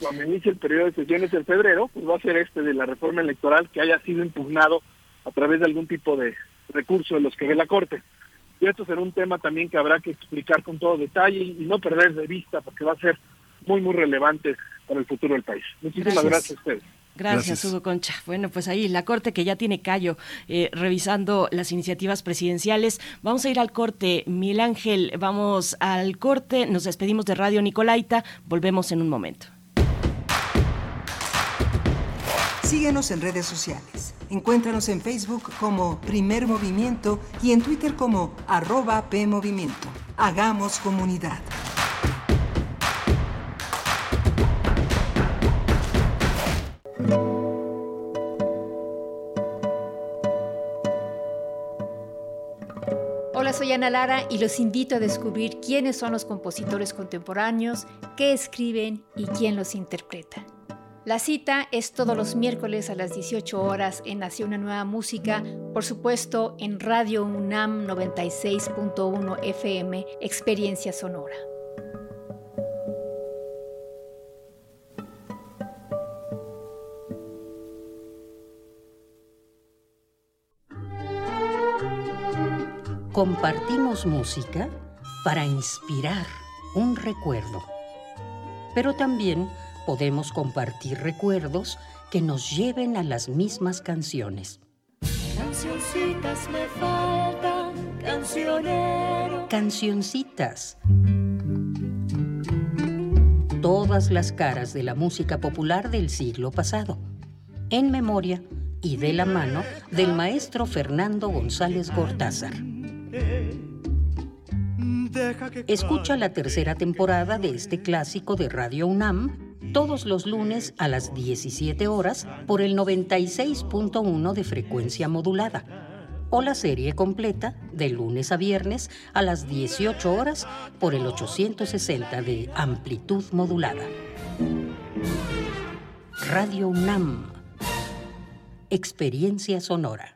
cuando inicie el periodo de sesiones en febrero, pues va a ser este de la reforma electoral que haya sido impugnado a través de algún tipo de recurso de los que ve la Corte. Y esto será un tema también que habrá que explicar con todo detalle y no perder de vista porque va a ser muy, muy relevante para el futuro del país. Muchísimas gracias, a ustedes. Gracias, Hugo Concha. Bueno, pues ahí la Corte que ya tiene callo eh, revisando las iniciativas presidenciales. Vamos a ir al corte. Mil Ángel, vamos al corte. Nos despedimos de Radio Nicolaita. Volvemos en un momento. Síguenos en redes sociales. Encuéntranos en Facebook como Primer Movimiento y en Twitter como arroba PMovimiento. Hagamos comunidad. Hola, soy Ana Lara y los invito a descubrir quiénes son los compositores contemporáneos, qué escriben y quién los interpreta. La cita es todos los miércoles a las 18 horas en Nación una Nueva Música, por supuesto en Radio UNAM 96.1 FM, Experiencia Sonora. Compartimos música para inspirar un recuerdo, pero también podemos compartir recuerdos que nos lleven a las mismas canciones. Cancioncitas me faltan, cancionero. Cancioncitas. Todas las caras de la música popular del siglo pasado. En memoria y de la mano del maestro Fernando González Gortázar. Escucha la tercera temporada de este clásico de Radio UNAM todos los lunes a las 17 horas por el 96.1 de frecuencia modulada o la serie completa de lunes a viernes a las 18 horas por el 860 de amplitud modulada. Radio UNAM. Experiencia sonora.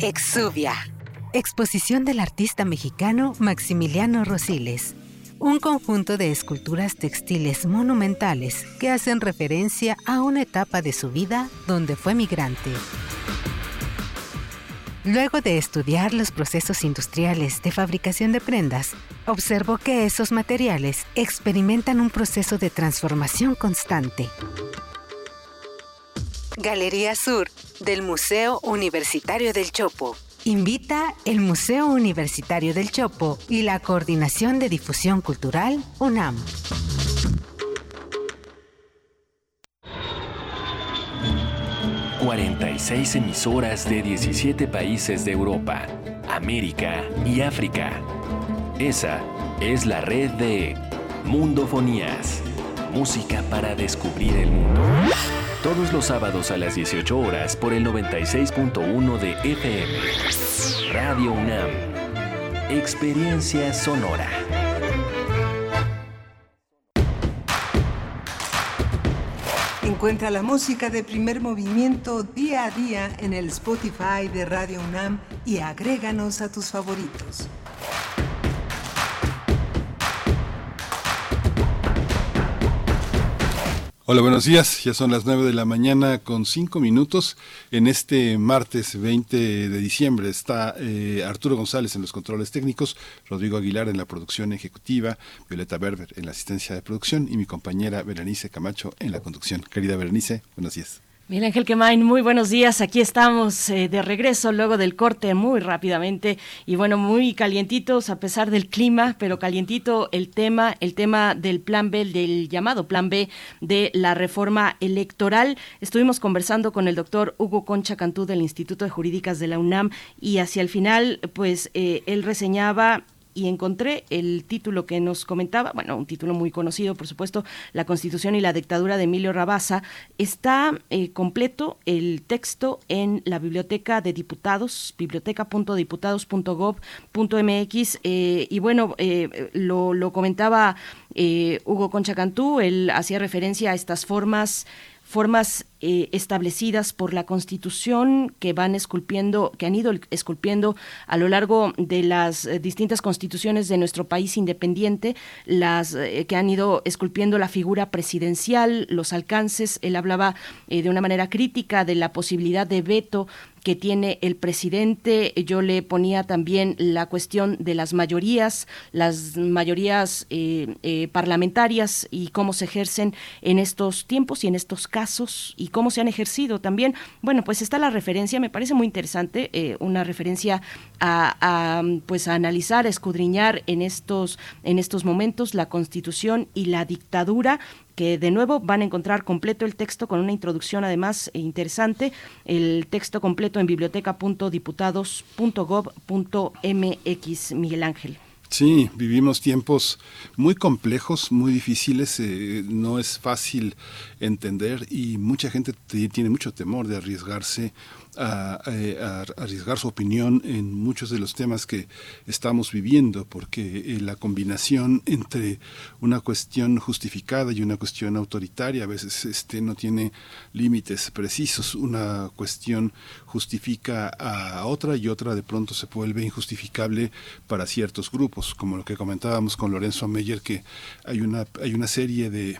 Exuvia. Exposición del artista mexicano Maximiliano Rosiles. Un conjunto de esculturas textiles monumentales que hacen referencia a una etapa de su vida donde fue migrante. Luego de estudiar los procesos industriales de fabricación de prendas, observó que esos materiales experimentan un proceso de transformación constante. Galería Sur del Museo Universitario del Chopo. Invita el Museo Universitario del Chopo y la Coordinación de Difusión Cultural UNAM. ...46 emisoras de 17 países de Europa, América y África. Esa es la red de Mundofonías. Música para descubrir el mundo. Todos los sábados a las 18 horas por el 96.1 de FM. Radio UNAM. Experiencia sonora. Encuentra la música de primer movimiento día a día en el Spotify de Radio UNAM y agréganos a tus favoritos. Hola, buenos días. Ya son las 9 de la mañana con 5 minutos. En este martes 20 de diciembre está eh, Arturo González en los controles técnicos, Rodrigo Aguilar en la producción ejecutiva, Violeta Berber en la asistencia de producción y mi compañera Berenice Camacho en la conducción. Querida Berenice, buenos días. Miguel Ángel Quemain, muy buenos días. Aquí estamos eh, de regreso luego del corte muy rápidamente y bueno, muy calientitos a pesar del clima, pero calientito el tema, el tema del plan B, del llamado plan B de la reforma electoral. Estuvimos conversando con el doctor Hugo Concha Cantú del Instituto de Jurídicas de la UNAM y hacia el final, pues eh, él reseñaba y encontré el título que nos comentaba, bueno, un título muy conocido, por supuesto, La Constitución y la Dictadura de Emilio Rabasa. Está eh, completo el texto en la Biblioteca de Diputados, biblioteca.diputados.gov.mx, eh, y bueno, eh, lo, lo, comentaba Hugo Concha Cantú, él hacía referencia a estas formas formas eh, establecidas por la Constitución que van esculpiendo, que han ido esculpiendo a lo largo de las eh, distintas constituciones de nuestro país independiente, las eh, que han ido esculpiendo la figura presidencial, los alcances. Él hablaba de una manera crítica de la posibilidad de veto que tiene el presidente. Yo le ponía también la cuestión de las mayorías, las mayorías eh, eh, parlamentarias y cómo se ejercen en estos tiempos y en estos casos y cómo se han ejercido también. Bueno, pues está la referencia, me parece muy interesante, eh, una referencia a, a, pues a analizar, a escudriñar en estos, en estos momentos la constitución y la dictadura que de nuevo van a encontrar completo el texto con una introducción además interesante, el texto completo en biblioteca.diputados.gov.mx, Miguel Ángel. Sí, vivimos tiempos muy complejos, muy difíciles, eh, no es fácil entender y mucha gente tiene mucho temor de arriesgarse a, arriesgar su opinión en muchos de los temas que estamos viviendo, porque eh, la combinación entre una cuestión justificada y una cuestión autoritaria a veces este, no tiene límites precisos. Una cuestión justifica a otra y otra de pronto se vuelve injustificable para ciertos grupos, como lo que comentábamos con Lorenzo Meyer, que hay una, hay una serie de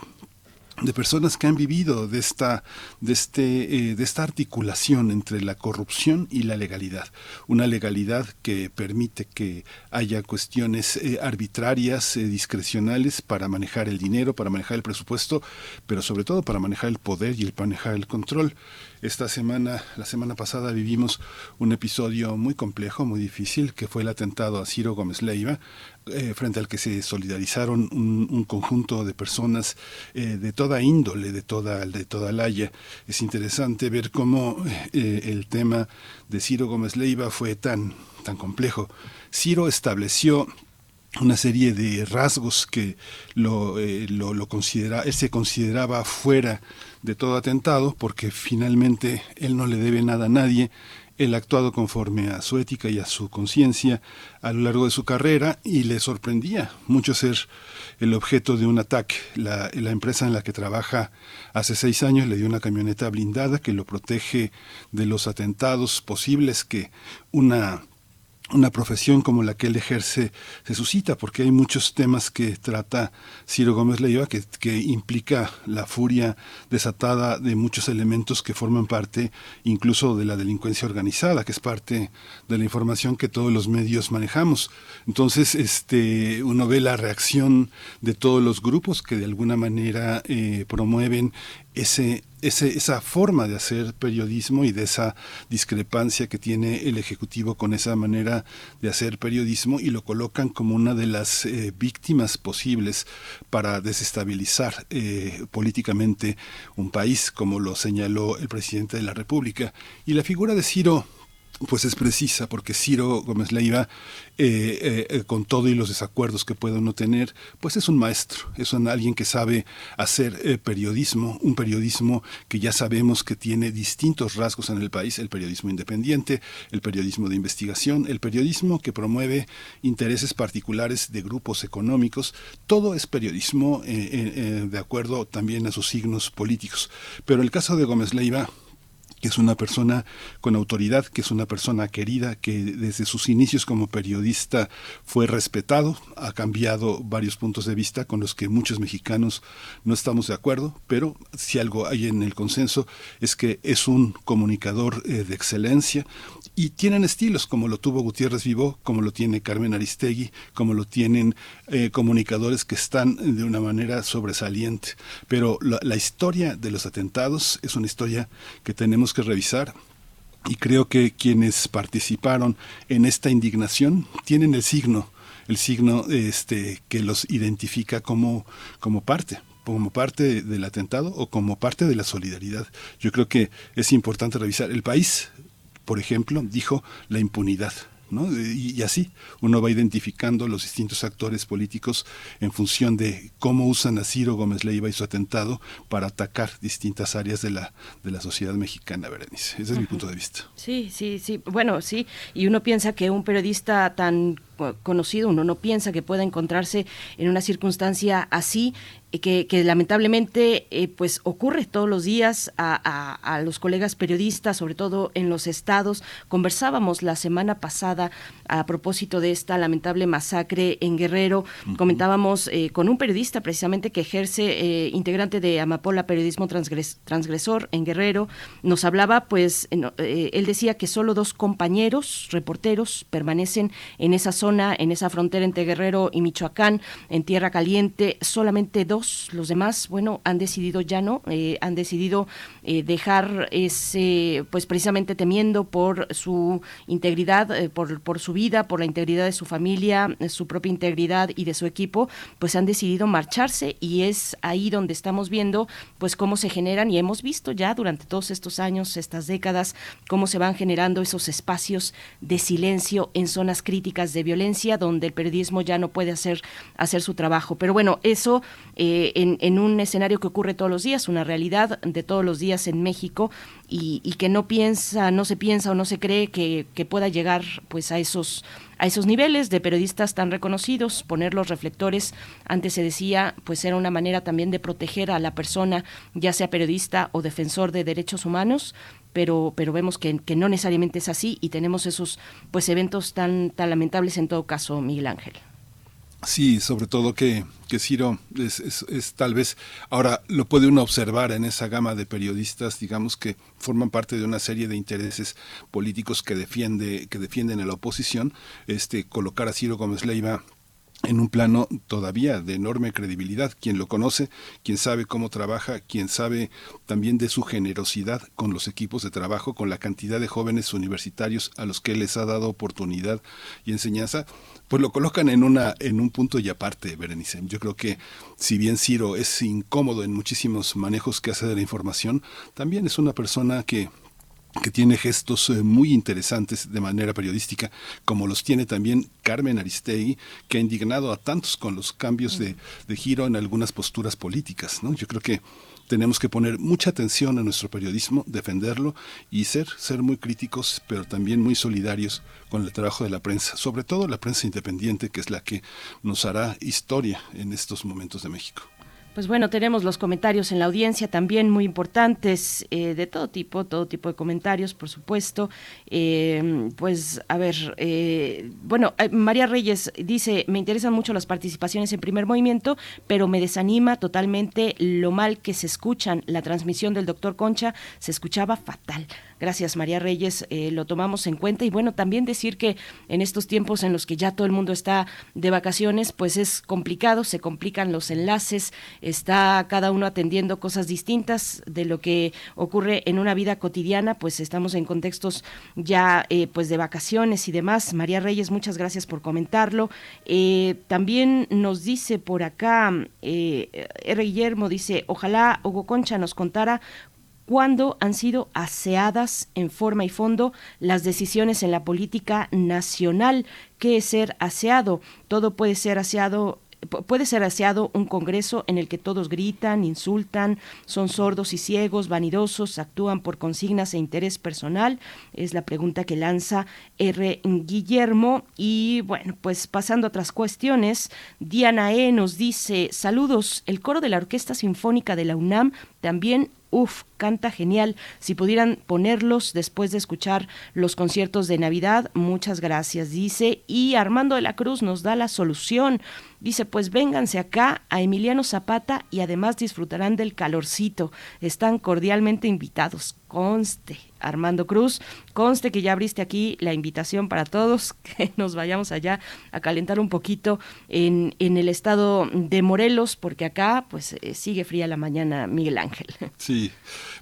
de personas que han vivido de esta de este eh, de esta articulación entre la corrupción y la legalidad. Una legalidad que permite que haya cuestiones eh, arbitrarias eh, discrecionales para manejar el dinero para manejar el presupuesto pero sobre todo para manejar el poder y el manejar el control esta semana, la semana pasada vivimos un episodio muy complejo, muy difícil, que fue el atentado a Ciro Gómez Leiva, eh, frente al que se solidarizaron un, conjunto de personas eh, de toda índole, de toda, de toda laya. Es interesante ver cómo eh, el tema de Ciro Gómez Leiva fue tan, tan complejo. Ciro estableció una serie de rasgos que lo, lo, considera, él se consideraba fuera de todo atentado porque finalmente él no le debe nada a nadie, él ha actuado conforme a su ética y a su conciencia a lo largo de su carrera y le sorprendía mucho ser el objeto de un ataque. La, la, empresa en la que trabaja hace seis años le dio una camioneta blindada que lo protege de los atentados posibles que una una profesión como la que él ejerce se suscita, porque hay muchos temas que trata Ciro Gómez Leiva que, que, implica la furia desatada de muchos elementos que forman parte incluso de la delincuencia organizada, que es parte de la información que todos los medios manejamos. Entonces, este, uno ve la reacción de todos los grupos que de alguna manera eh, promueven ese, ese, esa forma de hacer periodismo y de esa discrepancia que tiene el Ejecutivo con esa manera de hacer periodismo y lo colocan como una de las eh, víctimas posibles para desestabilizar eh, políticamente un país, como lo señaló el presidente de la República. Y la figura de Ciro pues es precisa, porque Ciro Gómez Leiva, eh, eh, eh, con todo y los desacuerdos que pueda uno tener, pues es un maestro, es un, alguien que sabe hacer periodismo, un periodismo que ya sabemos que tiene distintos rasgos en el país, el periodismo independiente, el periodismo de investigación, el periodismo que promueve intereses particulares de grupos económicos, todo es periodismo de acuerdo también a sus signos políticos. Pero el caso de Gómez Leiva, que es una persona con autoridad, que es una persona querida, que desde sus inicios como periodista fue respetado, ha cambiado varios puntos de vista con los que muchos mexicanos no estamos de acuerdo, pero si algo hay en el consenso es que es un comunicador eh, de excelencia y tienen estilos como lo tuvo Gutiérrez Vivó, como lo tiene Carmen Aristegui, como lo tienen eh, comunicadores que están de una manera sobresaliente. Pero la, la historia de los atentados es una historia que tenemos que revisar y creo que quienes participaron en esta indignación tienen el signo, el signo este, que los identifica como, como parte como parte del atentado o como parte de la solidaridad. Yo creo que es importante revisar. El país, por ejemplo, dijo la impunidad. Y, así uno va identificando los distintos actores políticos en función de cómo usan a Ciro Gómez Leiva y su atentado para atacar distintas áreas de la, de la sociedad mexicana, Berenice. Ese es mi punto de vista. Sí, sí, sí. Bueno, sí. Y uno piensa que un periodista tan conocido, uno no piensa que pueda encontrarse en una circunstancia así que, lamentablemente eh, pues ocurre todos los días a, los colegas periodistas, sobre todo en los estados. Conversábamos la semana pasada a propósito de esta lamentable masacre en Guerrero. Comentábamos eh, con un periodista precisamente que ejerce, eh, integrante de Amapola Periodismo Transgresor en Guerrero. Nos hablaba, pues, él decía que solo dos compañeros reporteros permanecen en esa zona, en esa frontera entre Guerrero y Michoacán, en Tierra Caliente. Solamente dos los demás, bueno, han decidido ya no, eh, han decidido eh, dejar ese, pues precisamente temiendo por su integridad, eh, por, por su vida, por la integridad de su familia, su propia integridad y de su equipo, pues han decidido marcharse y es ahí donde estamos viendo, pues cómo se generan y hemos visto ya durante todos estos años, estas décadas, cómo se van generando esos espacios de silencio en zonas críticas de violencia donde el periodismo ya no puede hacer, hacer su trabajo. Pero bueno, eso eh, en, un escenario que ocurre todos los días, una realidad de todos los días en México y, que no piensa, no se piensa o no se cree que, pueda llegar pues a esos a esos niveles de periodistas tan reconocidos, poner los reflectores, antes se decía, pues era una manera también de proteger a la persona, ya sea periodista o defensor de derechos humanos, pero, pero vemos que, que no necesariamente es así y tenemos esos pues eventos tan, tan lamentables en todo caso, Miguel Ángel. Sí, sobre todo que, que Ciro es, es, tal vez, ahora lo puede uno observar en esa gama de periodistas, digamos, que forman parte de una serie de intereses políticos que, defiende, que defienden a la oposición, este, colocar a Ciro Gómez Leiva en un plano todavía de enorme credibilidad. Quien lo conoce, quien sabe cómo trabaja, quien sabe también de su generosidad con los equipos de trabajo, con la cantidad de jóvenes universitarios a los que les ha dado oportunidad y enseñanza, pues lo colocan en una en un punto y aparte, Berenice. Yo creo que si bien Ciro es incómodo en muchísimos manejos que hace de la información, también es una persona que que tiene gestos eh, muy interesantes de manera periodística, como los tiene también Carmen Aristegui, que ha indignado a tantos con los cambios de, de giro en algunas posturas políticas. ¿no? Yo creo que tenemos que poner mucha atención a nuestro periodismo, defenderlo y ser, ser muy críticos, pero también muy solidarios con el trabajo de la prensa, sobre todo la prensa independiente, que es la que nos hará historia en estos momentos de México. Pues bueno, tenemos los comentarios en la audiencia también muy importantes, eh, de todo tipo, todo tipo de comentarios, por supuesto. Eh, pues a ver, eh, bueno, María Reyes dice, me interesan mucho las participaciones en primer movimiento, pero me desanima totalmente lo mal que se escuchan. La transmisión del doctor Concha se escuchaba fatal. Gracias, María Reyes, lo tomamos en cuenta. Y bueno, también decir que en estos tiempos en los que ya todo el mundo está de vacaciones, pues es complicado, se complican los enlaces está cada uno atendiendo cosas distintas de lo que ocurre en una vida cotidiana, pues estamos en contextos ya eh, pues de vacaciones y demás. María Reyes, muchas gracias por comentarlo. Eh, también nos dice por acá, eh, R. Guillermo dice, ojalá Hugo Concha nos contara cuándo han sido aseadas en forma y fondo las decisiones en la política nacional. ¿Qué es ser aseado? Todo puede ser aseado puede ser aseado un Congreso en el que todos gritan, insultan, son sordos y ciegos, vanidosos, actúan por consignas e interés personal? Es la pregunta que lanza R. Guillermo. Y bueno, pues pasando a otras cuestiones, Diana E. nos dice, saludos, el coro de la Orquesta Sinfónica de la UNAM también Uf, canta genial. Si pudieran ponerlos después de escuchar los conciertos de Navidad, muchas gracias, dice. Y Armando de la Cruz nos da la solución. Dice, pues vénganse acá a Emiliano Zapata y además disfrutarán del calorcito. Están cordialmente invitados. Conste, Armando Cruz, conste que ya abriste aquí la invitación para todos, que nos vayamos allá a calentar un poquito en, en el estado de Morelos, porque acá pues eh, sigue fría la mañana, Miguel Ángel. Sí,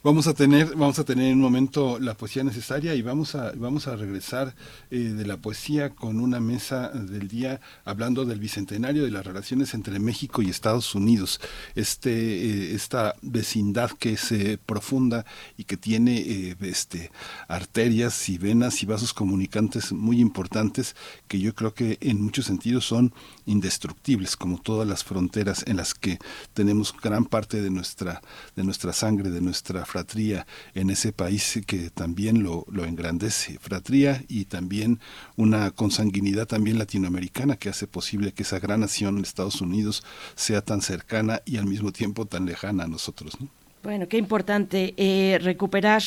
vamos a tener, vamos a tener en un momento la poesía necesaria y vamos a, vamos a regresar eh, de la poesía con una mesa del día hablando del bicentenario de las relaciones entre México y Estados Unidos. Este, eh, esta vecindad que es profunda y que tiene este, arterias y venas y vasos comunicantes muy importantes que yo creo que en muchos sentidos son indestructibles, como todas las fronteras en las que tenemos gran parte de nuestra, de nuestra sangre, de nuestra fratría en ese país que también lo, lo engrandece. Fratría y también una consanguinidad también latinoamericana que hace posible que esa gran nación, Estados Unidos, sea tan cercana y al mismo tiempo tan lejana a nosotros. ¿no? Bueno, qué importante eh, recuperar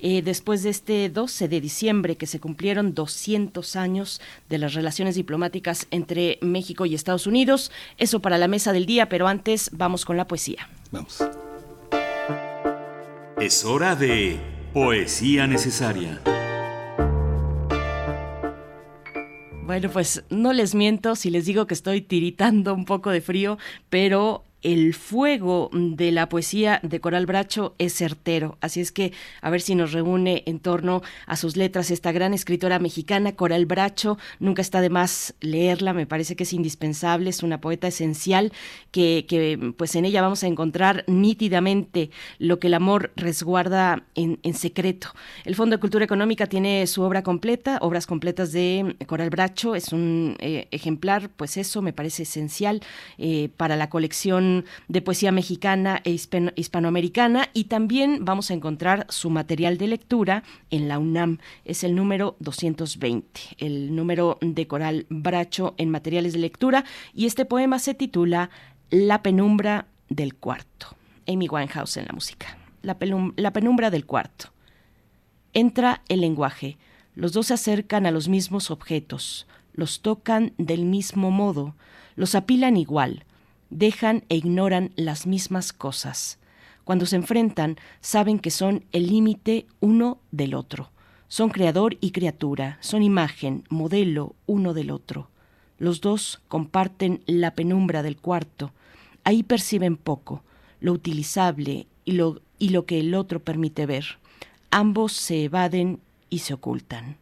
eh, después de este 12 de diciembre que se cumplieron 200 años de las relaciones diplomáticas entre México y Estados Unidos. Eso para la mesa del día, pero antes vamos con la poesía. Vamos. Es hora de poesía necesaria. Bueno, pues no les miento si les digo que estoy tiritando un poco de frío, pero el fuego de la poesía de Coral Bracho es certero. Así es que a ver si nos reúne en torno a sus letras esta gran escritora mexicana, Coral Bracho. Nunca está de más leerla, me parece que es indispensable, es una poeta esencial que, que pues en ella vamos a encontrar nítidamente lo que el amor resguarda en, secreto. El Fondo de Cultura Económica tiene su obra completa, obras completas de Coral Bracho, es un eh, ejemplar, pues eso me parece esencial eh, para la colección de poesía mexicana e hispanoamericana y también vamos a encontrar su material de lectura en la UNAM. Es el número 220, el número de Coral Bracho en materiales de lectura y este poema se titula La penumbra del cuarto. Amy Winehouse en la música. La, la penumbra del cuarto. Entra el lenguaje. Los dos se acercan a los mismos objetos, los tocan del mismo modo, los apilan igual, dejan e ignoran las mismas cosas. Cuando se enfrentan, saben que son el límite uno del otro. Son creador y criatura, son imagen, modelo uno del otro. Los dos comparten la penumbra del cuarto. Ahí perciben poco, lo utilizable y lo, y lo que el otro permite ver. Ambos se evaden y se ocultan.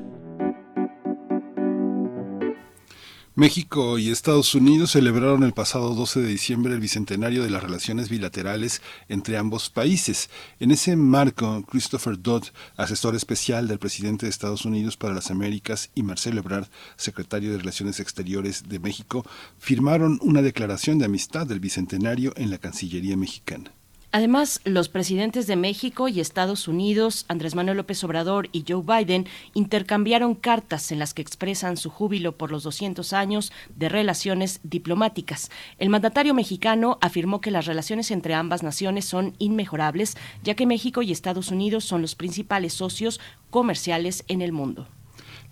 México y Estados Unidos celebraron el pasado 12 de diciembre el bicentenario de las relaciones bilaterales entre ambos países. En ese marco, Christopher Dodd, asesor especial del presidente de Estados Unidos para las Américas, y Marcelo Ebrard, secretario de Relaciones Exteriores de México, firmaron una declaración de amistad del bicentenario en la Cancillería mexicana. Además, los presidentes de México y Estados Unidos, Andrés Manuel López Obrador y Joe Biden, intercambiaron cartas en las que expresan su júbilo por los 200 años de relaciones diplomáticas. El mandatario mexicano afirmó que las relaciones entre ambas naciones son inmejorables, ya que México y Estados Unidos son los principales socios comerciales en el mundo.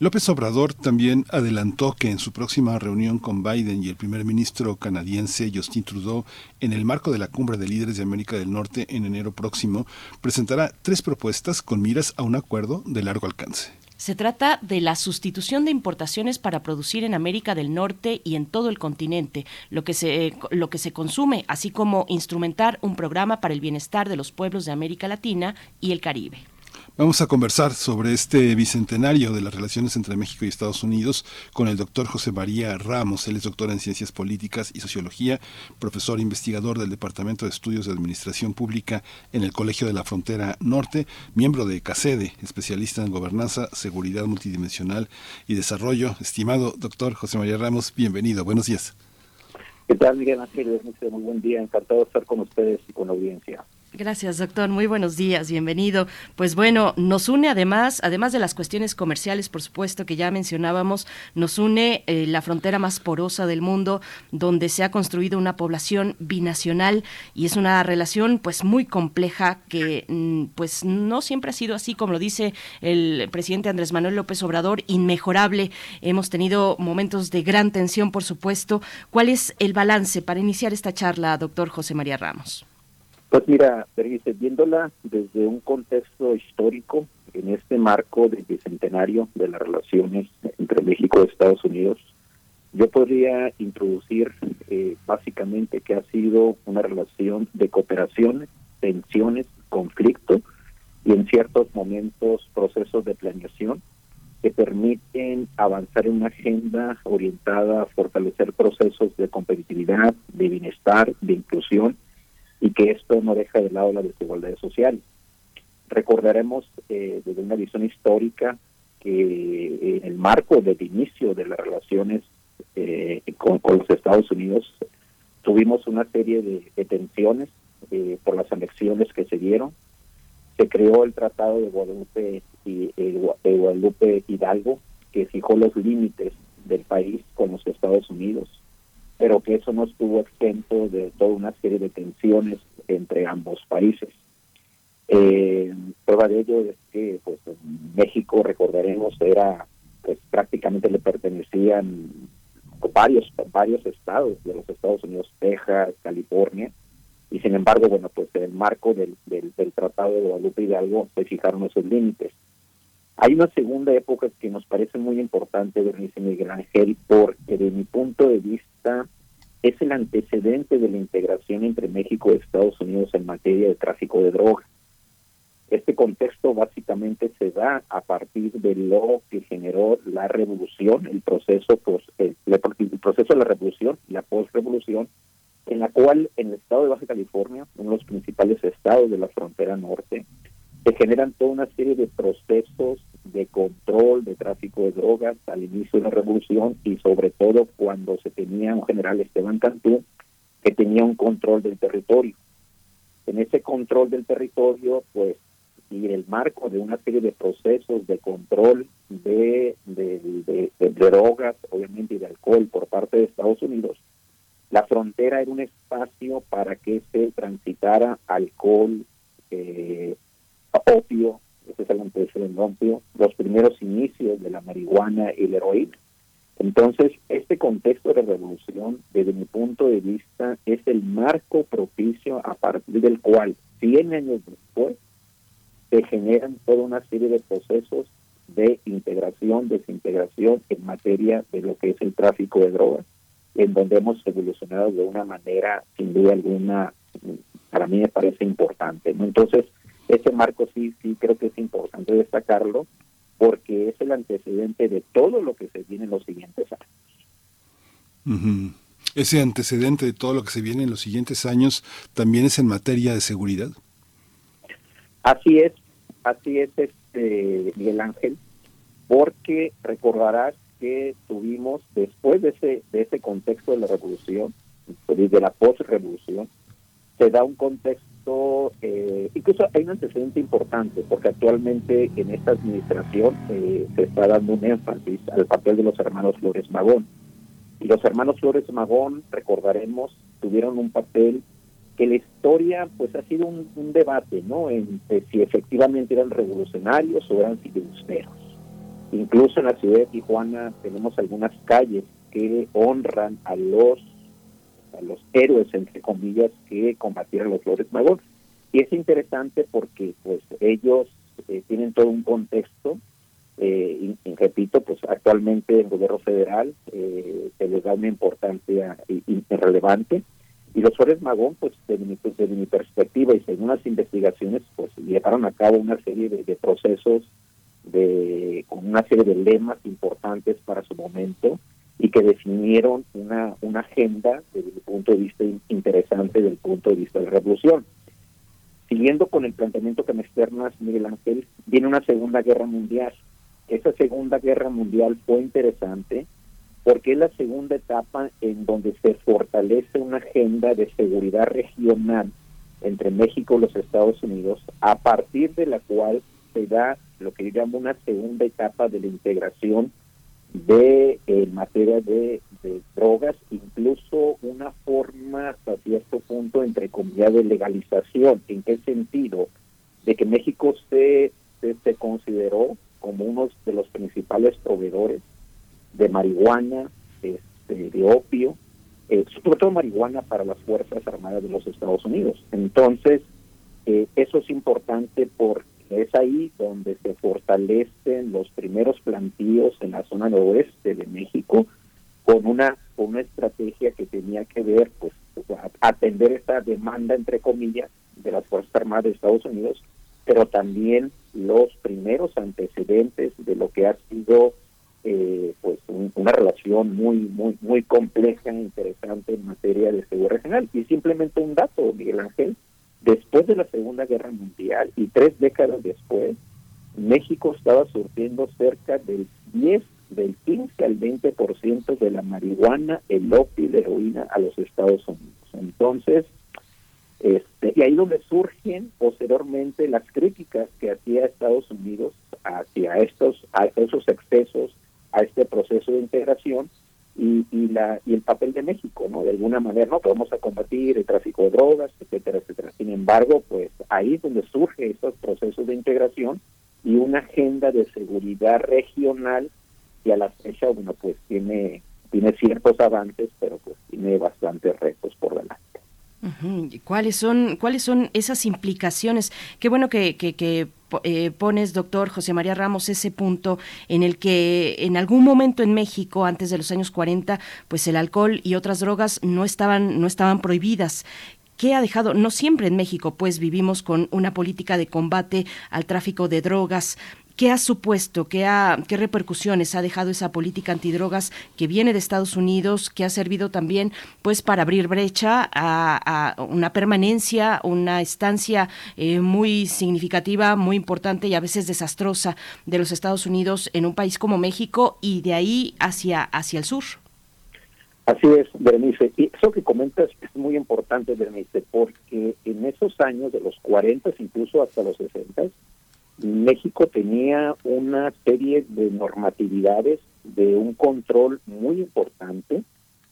López Obrador también adelantó que en su próxima reunión con Biden y el primer ministro canadiense Justin Trudeau, en el marco de la cumbre de líderes de América del Norte en enero próximo, presentará tres propuestas con miras a un acuerdo de largo alcance. Se trata de la sustitución de importaciones para producir en América del Norte y en todo el continente, lo que se, lo que se consume, así como instrumentar un programa para el bienestar de los pueblos de América Latina y el Caribe. Vamos a conversar sobre este bicentenario de las relaciones entre México y Estados Unidos con el doctor José María Ramos. Él es doctor en Ciencias Políticas y Sociología, profesor e investigador del Departamento de Estudios de Administración Pública en el Colegio de la Frontera Norte, miembro de CACEDE, especialista en gobernanza, seguridad multidimensional y desarrollo. Estimado doctor José María Ramos, bienvenido. Buenos días. ¿Qué tal, Miguel Ángel? Muy buen día. Encantado de estar con ustedes y con la audiencia. Gracias, doctor. Muy buenos días, bienvenido. Pues bueno, nos une además, además de las cuestiones comerciales, por supuesto, que ya mencionábamos, nos une eh, la frontera más porosa del mundo, donde se ha construido una población binacional y es una relación pues muy compleja que mm, pues no siempre ha sido así, como lo dice el presidente Andrés Manuel López Obrador, inmejorable. Hemos tenido momentos de gran tensión, por supuesto. ¿Cuál es el balance para iniciar esta charla, doctor José María Ramos? Pues mira, viéndola desde un contexto histórico, en este marco del bicentenario de las relaciones entre México y Estados Unidos, yo podría introducir eh, básicamente que ha sido una relación de cooperación, tensiones, conflicto y en ciertos momentos procesos de planeación que permiten avanzar en una agenda orientada a fortalecer procesos de competitividad, de bienestar, de inclusión y que esto no deja de lado la desigualdad social. Recordaremos eh, desde una visión histórica que en el marco del inicio de las relaciones eh, con, los Estados Unidos tuvimos una serie de, tensiones eh, por las anexiones que se dieron. Se creó el Tratado de Guadalupe, y, de Guadalupe Hidalgo, que fijó los límites del país con los Estados Unidos pero que eso no estuvo exento de toda una serie de tensiones entre ambos países. Eh, prueba de ello es que pues México recordaremos era pues prácticamente le pertenecían varios varios estados de los Estados Unidos Texas California y sin embargo bueno pues en el marco del, del, Tratado de Guadalupe Hidalgo se fijaron esos límites hay una segunda época que nos parece muy importante, Bernice Miguel Ángel, porque de mi punto de vista es el antecedente de la integración entre México y Estados Unidos en materia de tráfico de drogas. Este contexto básicamente se da a partir de lo que generó la revolución, el proceso, pues, el, proceso de la revolución y la postrevolución, en la cual en el estado de Baja California, uno de los principales estados de la frontera norte, se generan toda una serie de procesos de control de tráfico de drogas al inicio de la revolución y sobre todo cuando se tenía un general Esteban Cantú que tenía un control del territorio. En ese control del territorio, pues, y el marco de una serie de procesos de control de, de, drogas, obviamente, y de alcohol por parte de Estados Unidos, la frontera era un espacio para que se transitara alcohol, eh, opio, ese es el antecedente los primeros inicios de la marihuana y la heroína. Entonces, este contexto de revolución, desde mi punto de vista, es el marco propicio a partir del cual, 100 años después, se generan toda una serie de procesos de integración, desintegración en materia de lo que es el tráfico de drogas, en donde hemos evolucionado de una manera, sin duda alguna, para mí me parece importante. ¿no? Entonces, ese marco sí, sí creo que es importante destacarlo porque es el antecedente de todo lo que se viene en los siguientes años. Ese antecedente de todo lo que se viene en los siguientes años también es en materia de seguridad. Así es, así es, este Miguel Ángel, porque recordarás que tuvimos después de ese de ese contexto de la revolución, de la post-revolución, se da un contexto eh, incluso hay un antecedente importante, porque actualmente en esta administración eh, se está dando un énfasis al papel de los hermanos Flores Magón. Y los hermanos Flores Magón, recordaremos, tuvieron un papel que la historia pues ha sido un, debate, ¿no? Entre si efectivamente eran revolucionarios o eran filibusteros. Incluso en la ciudad de Tijuana tenemos algunas calles que honran a los a los héroes, entre comillas, que combatieron los Flores Magón. Y es interesante porque pues ellos eh, tienen todo un contexto, eh, y, repito, pues actualmente el gobierno federal eh, se les da una importancia irrelevante, y los Flores Magón, pues desde mi, pues, mi perspectiva y según las investigaciones, pues llevaron a cabo una serie de, de procesos de, con una serie de lemas importantes para su momento, y que definieron una, agenda desde el punto de vista interesante, desde el punto de vista de la revolución. Siguiendo con el planteamiento que me externas, Miguel Ángel, viene una Segunda Guerra Mundial. Esa Segunda Guerra Mundial fue interesante porque es la segunda etapa en donde se fortalece una agenda de seguridad regional entre México y los Estados Unidos, a partir de la cual se da lo que yo llamo una segunda etapa de la integración de en materia de, drogas, incluso una forma hasta cierto punto, entre comillas, de legalización. ¿En qué sentido? De que México se, se, consideró como uno de los principales proveedores de marihuana, este, de opio, eh, sobre todo marihuana para las Fuerzas Armadas de los Estados Unidos. Entonces, eh, eso es importante porque es ahí donde se fortalecen los primeros plantíos en la zona noroeste de México con una, con una estrategia que tenía que ver, pues, atender esta demanda, entre comillas, de las Fuerzas Armadas de Estados Unidos, pero también los primeros antecedentes de lo que ha sido eh, pues una relación muy muy muy compleja e interesante en materia de seguridad regional y simplemente un dato Miguel Ángel Después de la Segunda Guerra Mundial y tres décadas después, México estaba surtiendo cerca del 10, del 15 al 20% de la marihuana, el opio y la heroína a los Estados Unidos. Entonces, este, y ahí donde surgen posteriormente las críticas que hacía Estados Unidos hacia estos, a esos excesos, a este proceso de integración, y, y, la, y el papel de México, ¿no? De alguna manera, ¿no? Podemos a combatir el tráfico de drogas, etcétera, etcétera. Sin embargo, pues ahí es donde surge estos procesos de integración y una agenda de seguridad regional que a la fecha, bueno, pues tiene, tiene ciertos avances, pero pues tiene bastantes retos por delante. ¿Cuáles son, ¿Cuáles son esas implicaciones? Qué bueno que, que, eh, pones, doctor José María Ramos, ese punto en el que en algún momento en México, antes de los años 40, pues el alcohol y otras drogas no estaban, no estaban prohibidas. ¿Qué ha dejado? No siempre en México, pues vivimos con una política de combate al tráfico de drogas. ¿Qué ha supuesto? ¿Qué, ha, ¿Qué repercusiones ha dejado esa política antidrogas que viene de Estados Unidos, que ha servido también pues para abrir brecha a, una permanencia, una estancia eh, muy significativa, muy importante y a veces desastrosa de los Estados Unidos en un país como México y de ahí hacia, hacia el sur? Así es, Berenice. Y eso que comentas es muy importante, Berenice, porque en esos años de los 40, incluso hasta los 60, México tenía una serie de normatividades de un control muy importante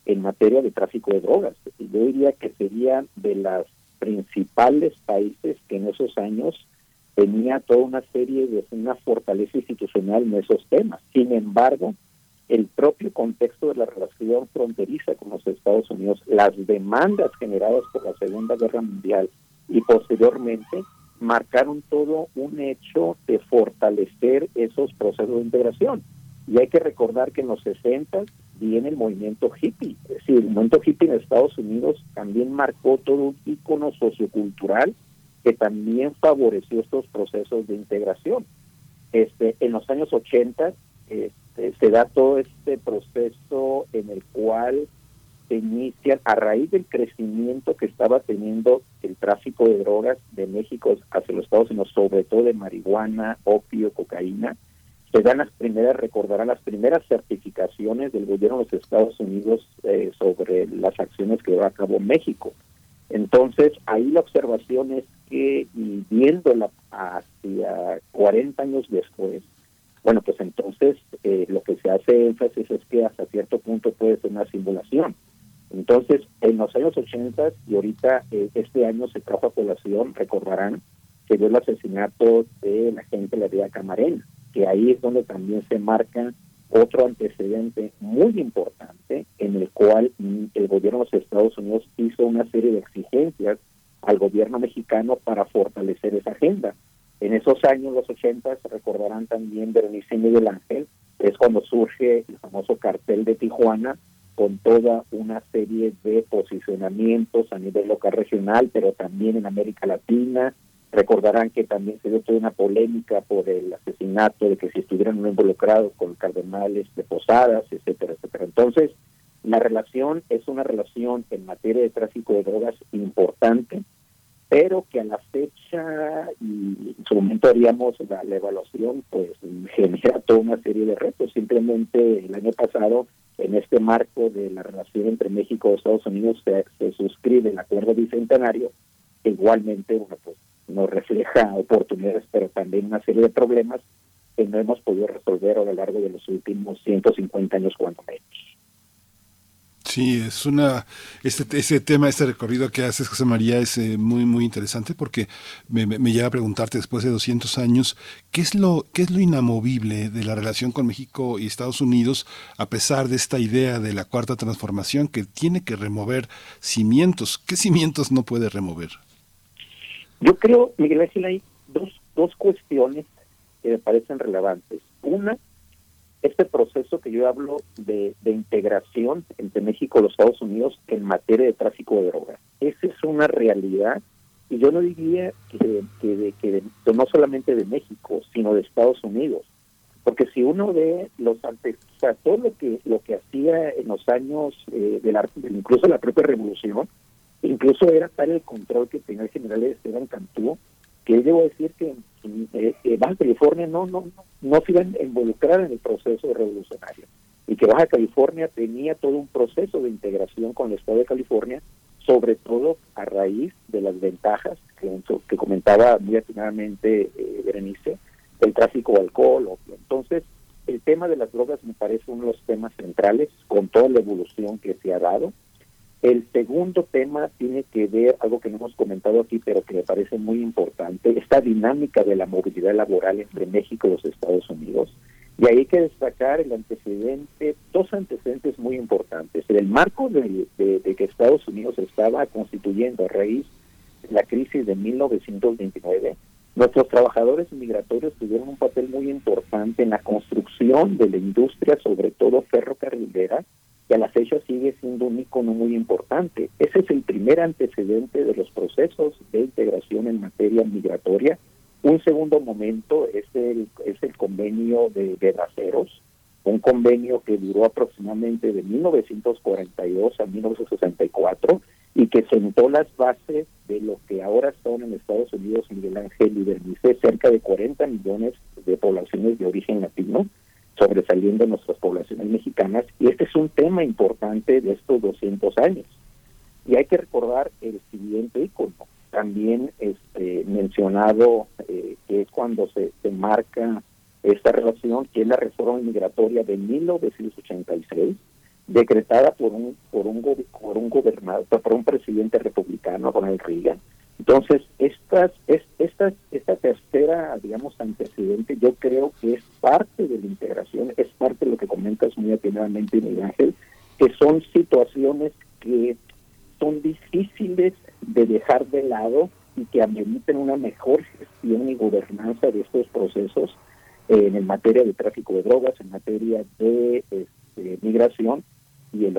en materia de tráfico de drogas. Yo diría que sería de los principales países que en esos años tenía toda una serie de una fortaleza institucional en esos temas. Sin embargo, el propio contexto de la relación fronteriza con los Estados Unidos, las demandas generadas por la Segunda Guerra Mundial y posteriormente marcaron todo un hecho de fortalecer esos procesos de integración. Y hay que recordar que en los 60 viene el movimiento hippie. Es decir, el movimiento hippie en Estados Unidos también marcó todo un ícono sociocultural que también favoreció estos procesos de integración. Este, en los años 80 este, se da todo este proceso en el cual se inician a raíz del crecimiento que estaba teniendo el tráfico de drogas de México hacia los Estados Unidos, sobre todo de marihuana, opio, cocaína, se dan las primeras, recordarán las primeras certificaciones del gobierno de los Estados Unidos eh, sobre las acciones que lleva a cabo México. Entonces, ahí la observación es que, y viéndola hacia 40 años después, bueno, pues entonces eh, lo que se hace énfasis es que hasta cierto punto puede ser una simulación. Entonces, en los años 80 y ahorita eh, este año se trajo a población, recordarán, que dio el asesinato de la gente de la vía Camarena, que ahí es donde también se marca otro antecedente muy importante en el cual mm, el gobierno de los Estados Unidos hizo una serie de exigencias al gobierno mexicano para fortalecer esa agenda. En esos años, los 80, se recordarán también Berenice y Miguel Ángel, es cuando surge el famoso cartel de Tijuana, con toda una serie de posicionamientos a nivel local regional, pero también en América Latina, Recordarán que también se dio toda una polémica por el asesinato de que si estuvieran involucrados con cardenales de Posadas, etcétera, etcétera. Entonces, la relación es una relación en materia de tráfico de drogas importante, pero que a la fecha y en su momento haríamos la, evaluación, pues genera toda una serie de retos. Simplemente el año pasado, en este marco de la relación entre México y Estados Unidos, se, se suscribe el acuerdo bicentenario, que igualmente, bueno, pues nos refleja oportunidades, pero también una serie de problemas que no hemos podido resolver a lo largo de los últimos 150 años cuando menos. Sí, es una este ese tema, este recorrido que haces, José María, es eh, muy muy interesante porque me, me, lleva a preguntarte después de 200 años qué es lo qué es lo inamovible de la relación con México y Estados Unidos a pesar de esta idea de la cuarta transformación que tiene que remover cimientos. ¿Qué cimientos no puede remover? Yo creo, Miguel Ángel, hay dos, dos cuestiones que me parecen relevantes. Una, este proceso que yo hablo de, de integración entre México y los Estados Unidos en materia de tráfico de drogas. Esa es una realidad y yo no diría que, que, que no solamente de México, sino de Estados Unidos. Porque si uno ve los antes, o sea, todo lo que lo que hacía en los años eh, de la, incluso la propia revolución, Incluso era tal el control que tenía el general Esteban Cantú que él llegó decir que eh, eh, Baja California no, no, no, se iba a en el proceso revolucionario y que Baja California tenía todo un proceso de integración con el Estado de California, sobre todo a raíz de las ventajas que, comentaba muy atinadamente eh, Berenice, el tráfico de alcohol. Entonces, el tema de las drogas me parece uno de los temas centrales con toda la evolución que se ha dado el segundo tema tiene que ver, algo que no hemos comentado aquí, pero que me parece muy importante, esta dinámica de la movilidad laboral entre México y los Estados Unidos. Y ahí hay que destacar el antecedente, dos antecedentes muy importantes. En el marco de, de que Estados Unidos estaba constituyendo a raíz de la crisis de 1929, nuestros trabajadores migratorios tuvieron un papel muy importante en la construcción de la industria, sobre todo ferrocarrilera, que a la fecha sigue siendo un icono muy importante. Ese es el primer antecedente de los procesos de integración en materia migratoria. Un segundo momento es el, es el convenio de Guerraceros, un convenio que duró aproximadamente de 1942 a 1964 y que sentó las bases de lo que ahora son en Estados Unidos Miguel Ángel y Bernice, cerca de 40 millones de poblaciones de origen latino, sobresaliendo nuestras poblaciones mexicanas y este es un tema importante de estos 200 años. Y hay que recordar el siguiente icono, también este, mencionado, eh, que es cuando se, se marca esta relación, que es la reforma migratoria de 1986, decretada por un por un por un gobernador, por un presidente republicano, Ronald Reagan, entonces, estas, es, esta, esta tercera, digamos, antecedente, yo creo que es parte de la integración, es parte de lo que comentas muy atinadamente, Miguel Ángel, que son situaciones que son difíciles de dejar de lado y que ameriten una mejor gestión y gobernanza de estos procesos eh, en materia de tráfico de drogas, en materia de este, migración, y el,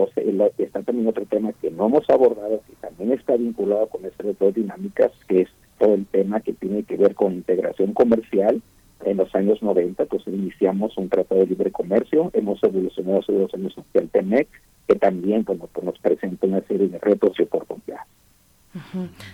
está también otro tema que no hemos abordado, que también está vinculado con estas dos dinámicas, que es todo el tema que tiene que ver con integración comercial. En los años 90, pues iniciamos un tratado de libre comercio, hemos evolucionado sobre los años hacia el TEMEC, que también pues, nos presenta una serie de retos y oportunidades.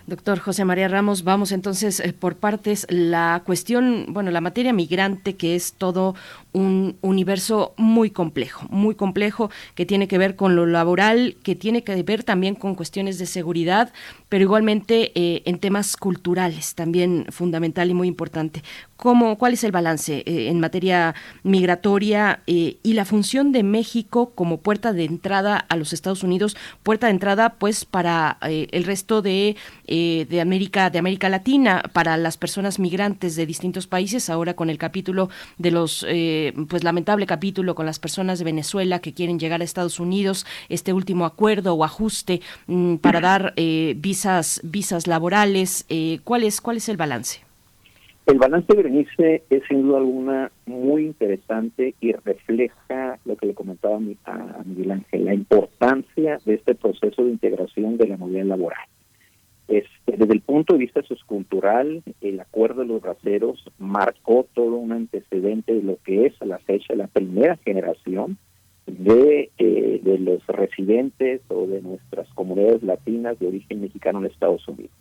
Doctor José María Ramos, vamos entonces eh, por partes. La cuestión, bueno, la materia migrante, que es todo un universo muy complejo, muy complejo, que tiene que ver con lo laboral, que tiene que ver también con cuestiones de seguridad, pero igualmente eh, en temas culturales, también fundamental y muy importante. ¿Cómo, ¿Cuál es el balance eh, en materia migratoria y la función de México como puerta de entrada a los Estados Unidos, puerta de entrada pues para el resto de, de América, de América Latina, para las personas migrantes de distintos países, ahora con el capítulo de los, pues lamentable capítulo con las personas de Venezuela que quieren llegar a Estados Unidos, este último acuerdo o ajuste mm, para dar eh, visas visas laborales. Eh, ¿cuál, es, ¿Cuál es el balance? El balance, Berenice, es sin duda alguna muy interesante y refleja lo que le comentaba a Miguel Ángel, la importancia de este proceso de integración de la movilidad laboral. Este, desde el punto de vista sociocultural, el acuerdo de los raceros marcó todo un antecedente de lo que es a la fecha la primera generación de, eh, de los residentes o de nuestras comunidades latinas de origen mexicano en Estados Unidos.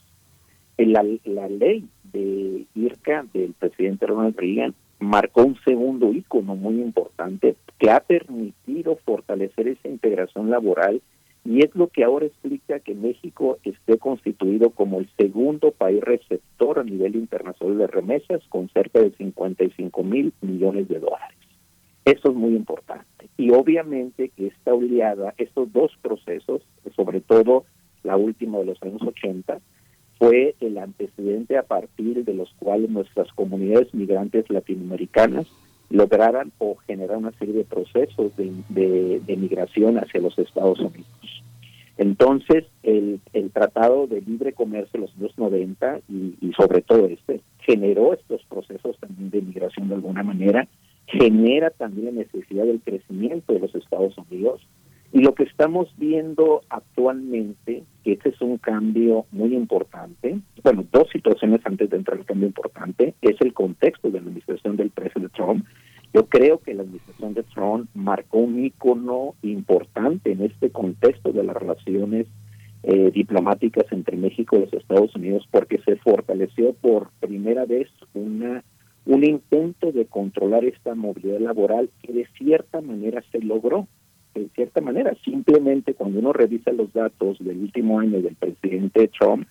La, la ley de IRCA del presidente Ronald Reagan marcó un segundo ícono muy importante que ha permitido fortalecer esa integración laboral y es lo que ahora explica que México esté constituido como el segundo país receptor a nivel internacional de remesas con cerca de 55 mil millones de dólares. Eso es muy importante. Y obviamente que esta oleada, estos dos procesos, sobre todo la última de los años 80, fue el antecedente a partir de los cuales nuestras comunidades migrantes latinoamericanas lograran o generaran una serie de procesos de, migración hacia los Estados Unidos. Entonces, el, Tratado de Libre Comercio de los años 90 y, y, sobre todo este generó estos procesos también de migración de alguna manera, genera también necesidad del crecimiento de los Estados Unidos. Y lo que estamos viendo actualmente, que este es un cambio muy importante, bueno, dos situaciones antes de entrar al cambio importante, es el contexto de la administración del presidente Trump, yo creo que la administración de Trump marcó un icono importante en este contexto de las relaciones eh, diplomáticas entre México y los Estados Unidos porque se fortaleció por primera vez una un intento de controlar esta movilidad laboral que de cierta manera se logró. De cierta manera, simplemente cuando uno revisa los datos del último año del presidente Trump,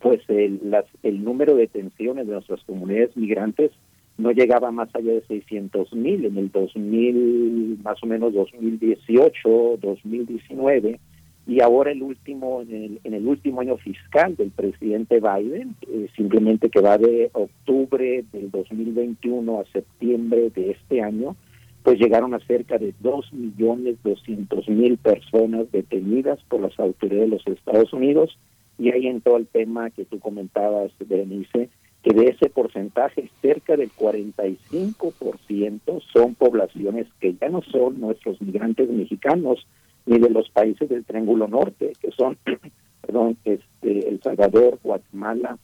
pues el, las, el número de detenciones de nuestras comunidades migrantes no llegaba más allá de 600 mil en el 2000, más o menos 2018, 2019, y ahora el último, en el, en el último año fiscal del presidente Biden, eh, simplemente que va de octubre del 2021 a septiembre de este año, pues llegaron a cerca de 2.200.000 personas detenidas por las autoridades de los Estados Unidos, y ahí entró el tema que tú comentabas, Berenice, que de ese porcentaje cerca del 45% son poblaciones que ya no son nuestros migrantes mexicanos ni de los países del Triángulo Norte, que son perdón, este, El Salvador, Guatemala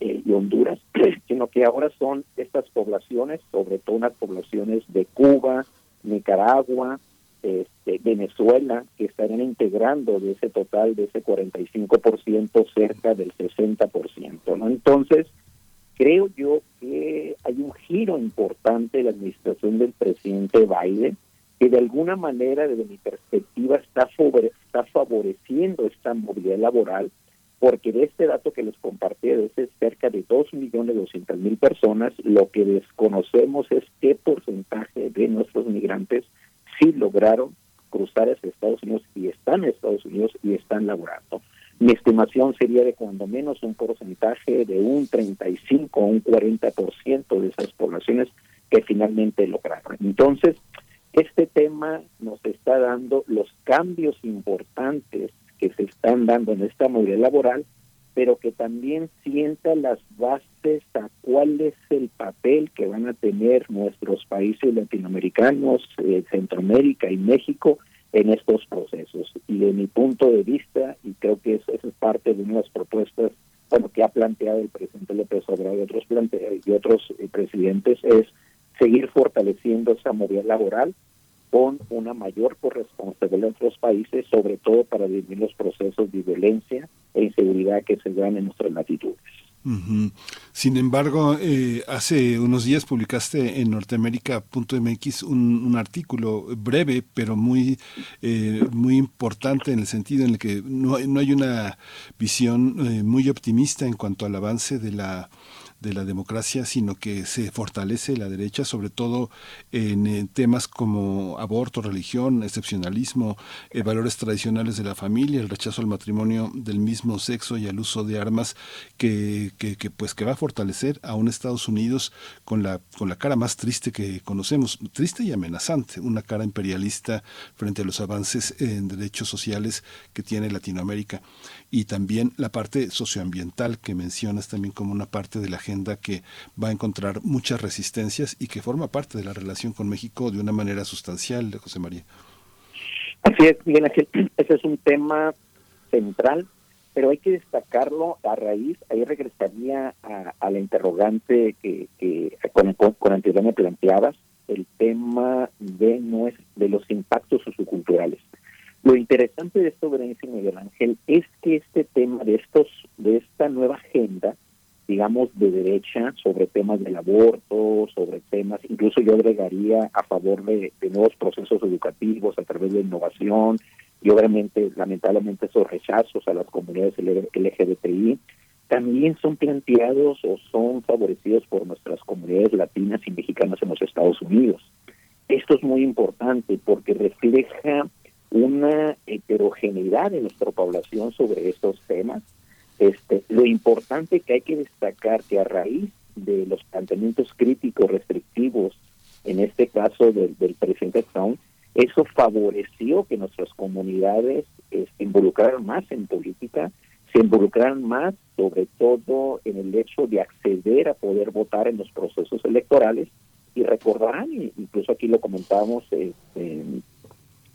eh, y Honduras, sino que ahora son estas poblaciones, sobre todo unas poblaciones de Cuba, Nicaragua, este, Venezuela, que estarían integrando de ese total, de ese 45%, cerca del 60%. ¿no? Entonces, Creo yo que hay un giro importante de la administración del presidente Biden que de alguna manera, desde mi perspectiva, está, favoreciendo esta movilidad laboral, porque de este dato que les compartí, de ese cerca de 2.200.000 personas, lo que desconocemos es qué porcentaje de nuestros migrantes sí lograron cruzar hacia Estados Unidos y están en Estados Unidos y están laborando. Mi estimación sería de cuando menos un porcentaje de un 35 o un 40% de esas poblaciones que finalmente lograron. Entonces, este tema nos está dando los cambios importantes que se están dando en esta movilidad laboral, pero que también sienta las bases a cuál es el papel que van a tener nuestros países latinoamericanos, eh, Centroamérica y México en estos procesos. Y de mi punto de vista, y creo que eso, es parte de unas propuestas bueno, que ha planteado el presidente López Obrador y otros, y otros eh, presidentes, es seguir fortaleciendo esa movilidad laboral con una mayor corresponsabilidad de otros países, sobre todo para disminuir los procesos de violencia e inseguridad que se dan en nuestras latitudes. Sin embargo, eh, hace unos días publicaste en norteamérica.mx un, un artículo breve, pero muy, eh, muy importante en el sentido en el que no, no hay una visión eh, muy optimista en cuanto al avance de la de la democracia, sino que se fortalece la derecha, sobre todo en, temas como aborto, religión, excepcionalismo, eh, valores tradicionales de la familia, el rechazo al matrimonio del mismo sexo y al uso de armas, que, que, pues que va a fortalecer a un Estados Unidos con la con la cara más triste que conocemos, triste y amenazante, una cara imperialista frente a los avances en derechos sociales que tiene Latinoamérica. Y también la parte socioambiental que mencionas también como una parte de la agenda que va a encontrar muchas resistencias y que forma parte de la relación con México de una manera sustancial, José María. Así es, Miguel Ángel, ese es un tema central, pero hay que destacarlo a raíz, ahí regresaría a, la interrogante que, que con, con planteabas, el tema de, de los impactos socioculturales. Lo interesante de esto, Berenice Miguel Ángel, es que este tema de estos, de esta nueva agenda, digamos, de derecha sobre temas del aborto, sobre temas, incluso yo agregaría a favor de, nuevos procesos educativos a través de innovación y obviamente, lamentablemente, esos rechazos a las comunidades LGBTI, también son planteados o son favorecidos por nuestras comunidades latinas y mexicanas en los Estados Unidos. Esto es muy importante porque refleja una heterogeneidad en nuestra población sobre estos temas. Este, lo importante que hay que destacar que a raíz de los planteamientos críticos restrictivos, en este caso del, del presidente Trump, eso favoreció que nuestras comunidades se este, involucraran más en política, se involucraran más sobre todo en el hecho de acceder a poder votar en los procesos electorales. Y recordarán, incluso aquí lo comentamos este,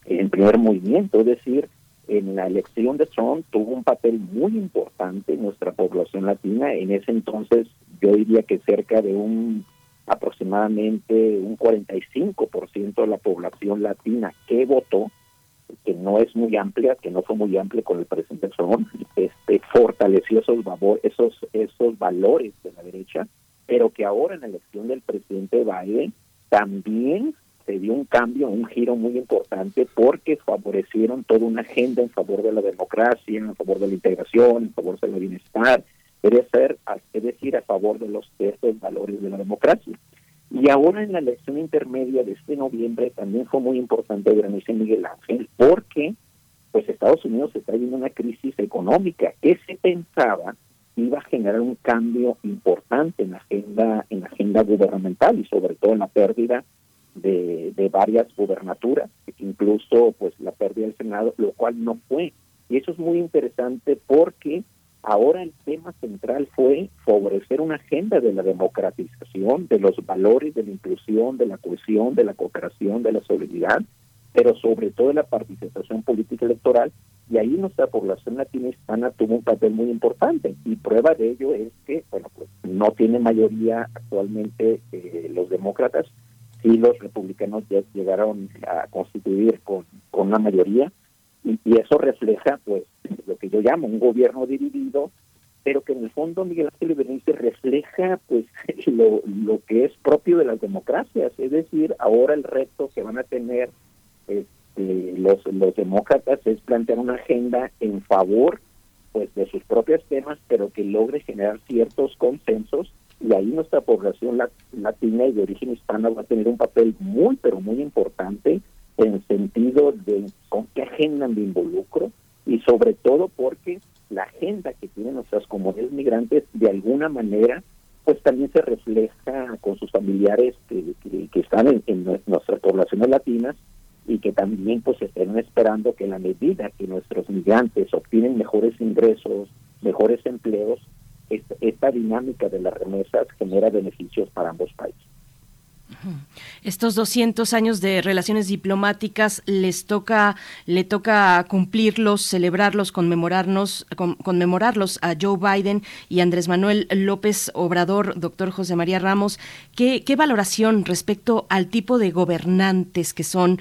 en primer movimiento, es decir, en la elección de Trump tuvo un papel muy importante nuestra población latina. En ese entonces yo diría que cerca de un aproximadamente un 45% de la población latina que votó, que no es muy amplia, que no fue muy amplia con el presidente Trump, este, fortaleció esos, esos, esos valores de la derecha, pero que ahora en la elección del presidente Biden también se dio un cambio, un giro muy importante porque favorecieron toda una agenda en favor de la democracia, en favor de la integración, en favor del bienestar, es, decir, a favor de los valores de la democracia. Y ahora en la elección intermedia de este noviembre también fue muy importante, Granice Miguel Ángel, porque pues Estados Unidos está viviendo una crisis económica que se pensaba iba a generar un cambio importante en agenda en la agenda gubernamental y sobre todo en la pérdida de, de varias gubernaturas, incluso pues la pérdida del Senado, lo cual no fue. Y eso es muy interesante porque ahora el tema central fue favorecer una agenda de la democratización, de los valores, de la inclusión, de la cohesión, de la cooperación, de la solidaridad, pero sobre todo de la participación política electoral. Y ahí nuestra población latina hispana tuvo un papel muy importante. Y prueba de ello es que, bueno, pues no tiene mayoría actualmente eh, los demócratas, sí los republicanos ya llegaron a constituir con, con una mayoría y, eso refleja pues lo que yo llamo un gobierno dividido pero que en el fondo Miguel Ángel Berenice refleja pues lo, lo que es propio de las democracias, es decir, ahora el reto que van a tener este, los, los demócratas es plantear una agenda en favor pues de sus propios temas, pero que logre generar ciertos consensos y ahí nuestra población latina y de origen hispano va a tener un papel muy, pero muy importante en el sentido de con qué agenda me involucro y sobre todo porque la agenda que tienen nuestras comunidades migrantes de alguna manera pues también se refleja con sus familiares que, que, están en, en, nuestras poblaciones latinas y que también pues estén esperando que en la medida que nuestros migrantes obtienen mejores ingresos, mejores empleos, esta, dinámica de las remesas genera beneficios para ambos países. Estos 200 años de relaciones diplomáticas les toca le toca cumplirlos, celebrarlos, conmemorarnos conmemorarlos a Joe Biden y Andrés Manuel López Obrador, doctor José María Ramos. ¿Qué, qué valoración respecto al tipo de gobernantes que son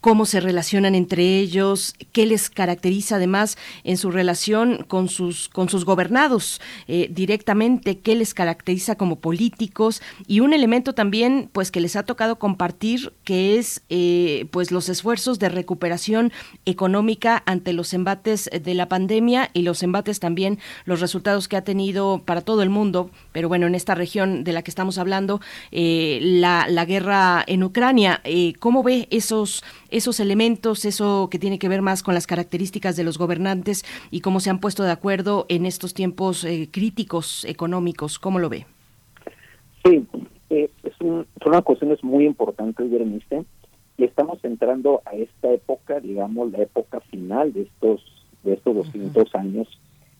cómo se relacionan entre ellos, qué les caracteriza además en su relación con sus, con sus gobernados eh, directamente, qué les caracteriza como políticos. Y un elemento también pues que les ha tocado compartir que es eh, pues los esfuerzos de recuperación económica ante los embates de la pandemia y los embates también los resultados que ha tenido para todo el mundo, pero bueno, en esta región de la que estamos hablando, eh, la, la, guerra en Ucrania, ¿cómo ve esos esos elementos, eso que tiene que ver más con las características de los gobernantes y cómo se han puesto de acuerdo en estos tiempos eh, críticos económicos. ¿Cómo lo ve? Sí, eh, es un, son unas cuestiones muy importantes, Berenice. Y estamos entrando a esta época, digamos, la época final de estos de estos 200 años.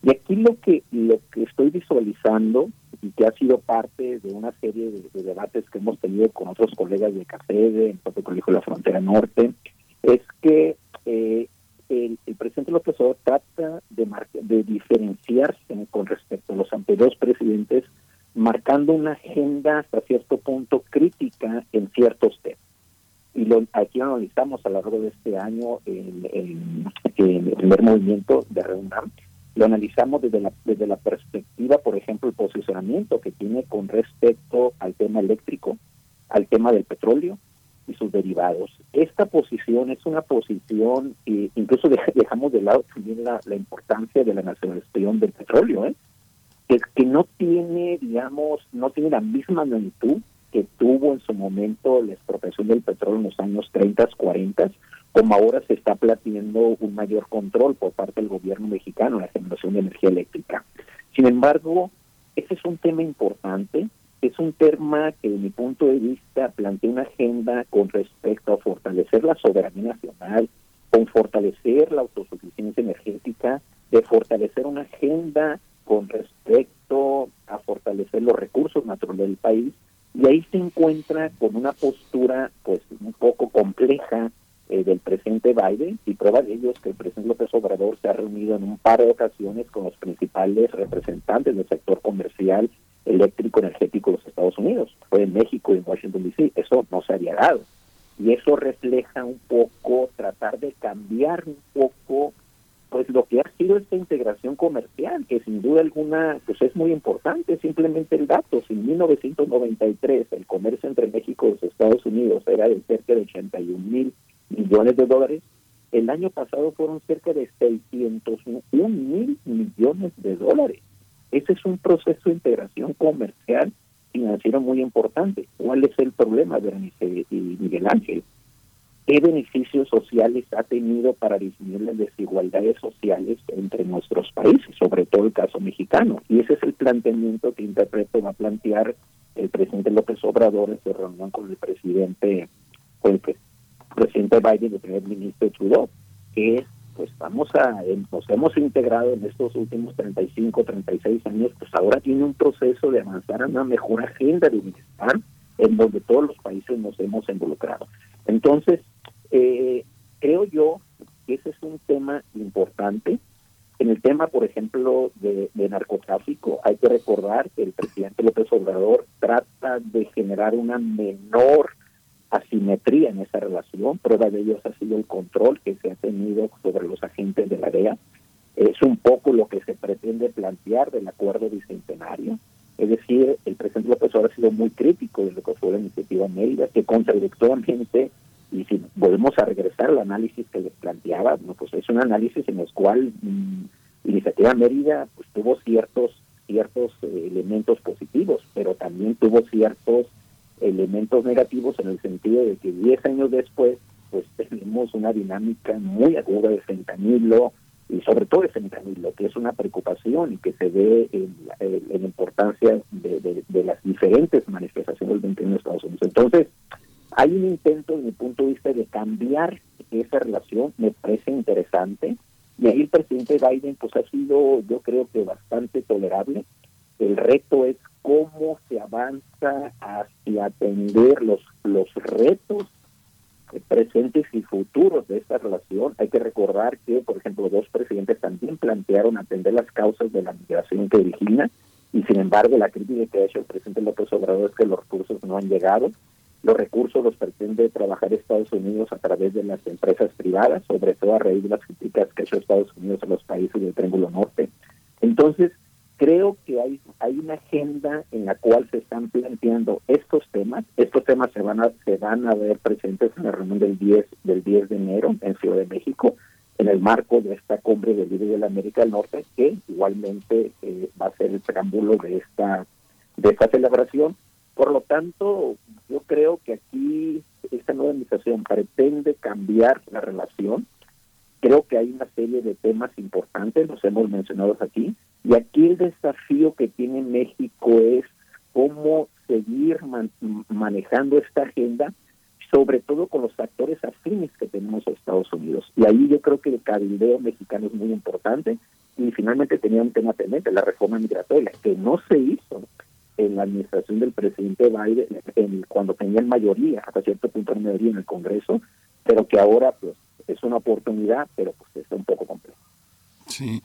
Y aquí lo que lo que estoy visualizando y que ha sido parte de una serie de, debates que hemos tenido con otros colegas de CACEDE, en propio Colegio de la Frontera Norte, es que eh, el, presidente López Obrador trata de, de diferenciarse con respecto a los anteriores presidentes, marcando una agenda hasta cierto punto crítica en ciertos temas. Y lo, aquí analizamos a lo largo de este año en, el primer movimiento de Reunam, lo analizamos desde la, desde la perspectiva, por ejemplo, el posicionamiento que tiene con respecto al tema eléctrico, al tema del petróleo y sus derivados. Esta posición es una posición, incluso dejamos de lado también la, importancia de la nacionalización del petróleo, ¿eh? que, que no tiene, digamos, no tiene la misma magnitud que tuvo en su momento la expropiación del petróleo en los años 30, 40, como ahora se está planteando un mayor control por parte del gobierno mexicano en la generación de energía eléctrica. Sin embargo, ese es un tema importante, es un tema que, de mi punto de vista, plantea una agenda con respecto a fortalecer la soberanía nacional, con fortalecer la autosuficiencia energética, de fortalecer una agenda con respecto a fortalecer los recursos naturales del país, y ahí se encuentra con una postura pues un poco compleja eh, del presidente Biden y prueba de ello es que el presidente López Obrador se ha reunido en un par de ocasiones con los principales representantes del sector comercial eléctrico energético de los Estados Unidos. Fue en México y en Washington D.C. Eso no se había dado. Y eso refleja un poco tratar de cambiar un poco pues lo que ha sido esta integración comercial, que sin duda alguna pues es muy importante, simplemente el dato, si en 1993 el comercio entre México y los Estados Unidos era de cerca de 81 mil millones de dólares. El año pasado fueron cerca de 601 mil millones de dólares. Ese es un proceso de integración comercial financiero muy importante. ¿Cuál es el problema, Berenice y Miguel Ángel? ¿Qué beneficios sociales ha tenido para disminuir las desigualdades sociales entre nuestros países, sobre todo el caso mexicano? Y ese es el planteamiento que interpreto va a plantear el presidente López Obrador en su reunión con el presidente, con presidente Biden y el primer ministro Trudeau, que pues vamos a, nos hemos integrado en estos últimos 35, 36 años, pues ahora tiene un proceso de avanzar a una mejor agenda de bienestar en donde todos los países nos hemos involucrado. Entonces, eh, creo yo que ese es un tema importante. En el tema, por ejemplo, de, de, narcotráfico, hay que recordar que el presidente López Obrador trata de generar una menor asimetría en esa relación. Prueba de ello ha sido el control que se ha tenido sobre los agentes de la DEA. Es un poco lo que se pretende plantear del acuerdo bicentenario. Es decir, el presidente López Obrador ha sido muy crítico de lo que fue la iniciativa Mérida, que contradictoriamente, y si volvemos a regresar al análisis que les planteaba, no, pues es un análisis en el cual mm, la iniciativa Mérida pues, tuvo ciertos ciertos eh, elementos positivos, pero también tuvo ciertos elementos negativos en el sentido de que 10 años después pues tenemos una dinámica muy aguda de fentanilo y sobre todo de fentanilo, que es una preocupación y que se ve en, la importancia de, las diferentes manifestaciones del 21 de Estados Unidos. Entonces, hay un intento, desde mi punto de vista, de cambiar esa relación, me parece interesante, y ahí el presidente Biden pues ha sido, yo creo que bastante tolerable. El reto es cómo se avanza hacia atender los, los retos presentes y futuros de esta relación. Hay que recordar que, por ejemplo, dos presidentes también plantearon atender las causas de la migración que origina y sin embargo la crítica que ha hecho el presidente López Obrador es que los recursos no han llegado. los recursos los pretende trabajar Estados Unidos a través de las empresas privadas, sobre todo a raíz de las críticas que ha hecho Estados Unidos a los países del Triángulo Norte. Entonces, creo que hay hay una agenda en la cual se están planteando estos temas. Estos temas se van a se van a ver presentes en la reunión del 10 del 10 de enero en Ciudad de México en el marco de esta cumbre del líder de la América del Norte, que igualmente eh, va a ser el preámbulo de esta de esta celebración por lo tanto, yo creo que aquí esta nueva administración pretende cambiar la relación. Creo que hay una serie de temas importantes, los hemos mencionado aquí, y aquí el desafío que tiene México es cómo seguir manejando esta agenda, sobre todo con los actores afines que tenemos a Estados Unidos. Y ahí yo creo que el cabildeo mexicano es muy importante. Y finalmente tenía un tema pendiente, la reforma migratoria, que no se hizo en la administración del presidente Biden, en, cuando tenían mayoría, hasta cierto punto de mayoría en el Congreso, pero que ahora pues es una oportunidad, pero pues está un poco complejo. Sí.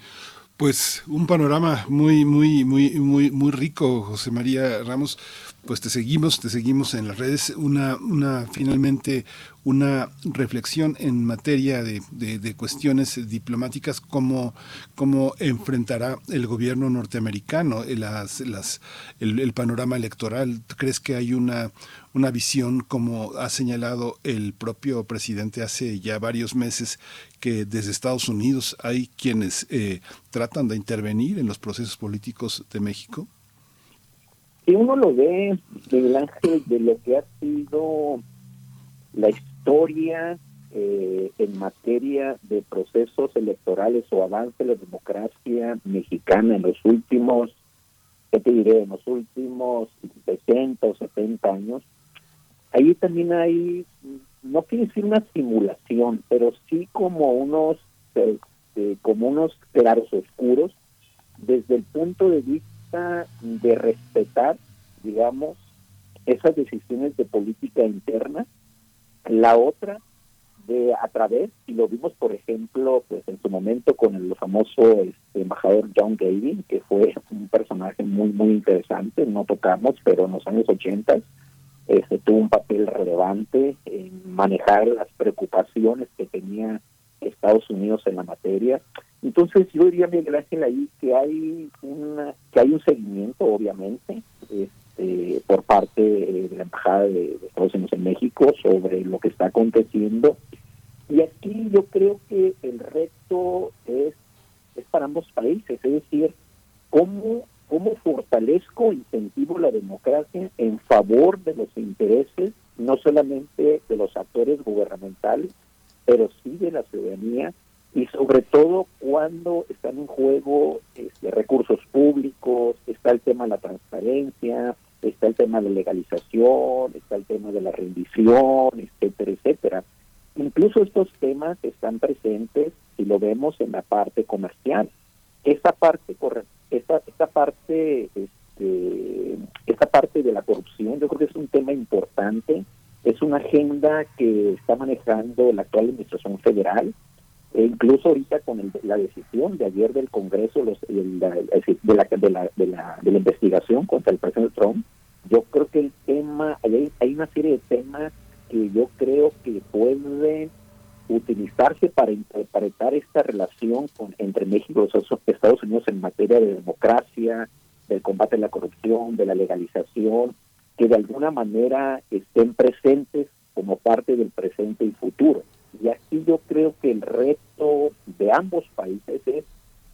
Pues un panorama muy, muy, muy, muy, muy rico, José María Ramos. Pues te seguimos, te seguimos en las redes. Una, una, finalmente, una reflexión en materia de, de, cuestiones diplomáticas, cómo, cómo enfrentará el gobierno norteamericano las, las, el, el panorama electoral. ¿Crees que hay una, una visión, como ha señalado el propio presidente hace ya varios meses, que desde Estados Unidos hay quienes eh, tratan de intervenir en los procesos políticos de México? Si uno lo ve, Miguel Ángel, de lo que ha sido la historia eh, en materia de procesos electorales o avance de la democracia mexicana en los últimos, ¿qué te diré?, en los últimos 60 o 70 años, ahí también hay, no quiero decir una simulación, pero sí como unos, este, como unos claros oscuros desde el punto de vista de respetar, digamos, esas decisiones de política interna. La otra, de a través, y lo vimos, por ejemplo, pues en su momento con el famoso este, embajador John Gavin, que fue un personaje muy, muy interesante, no tocamos, pero en los años 80 este, tuvo un papel relevante en manejar las preocupaciones que tenía Estados Unidos en la materia. Entonces yo diría Miguel Ángel ahí que hay una que hay un seguimiento obviamente este, por parte de la embajada de, Estados Unidos en México sobre lo que está aconteciendo y aquí yo creo que el reto es es para ambos países, es decir, cómo cómo fortalezco, incentivo la democracia en favor de los intereses, no solamente de los actores gubernamentales, pero sí de la ciudadanía y sobre todo cuando están en juego este, recursos públicos, está el tema de la transparencia, está el tema de legalización, está el tema de la rendición, etcétera, etcétera. Incluso estos temas están presentes si lo vemos en la parte comercial. Esta parte esta, esta parte este, esta parte de la corrupción yo creo que es un tema importante es una agenda que está manejando la actual administración federal e incluso ahorita con la decisión de ayer del Congreso los, de, la, de, la, de, la, de la investigación contra el presidente Trump yo creo que el tema hay, hay una serie de temas que yo creo que pueden utilizarse para interpretar esta relación con, entre México y Estados Unidos en materia de democracia, del combate a la corrupción, de la legalización, que de alguna manera estén presentes como parte del presente y futuro. Y aquí yo creo que el reto de ambos países es,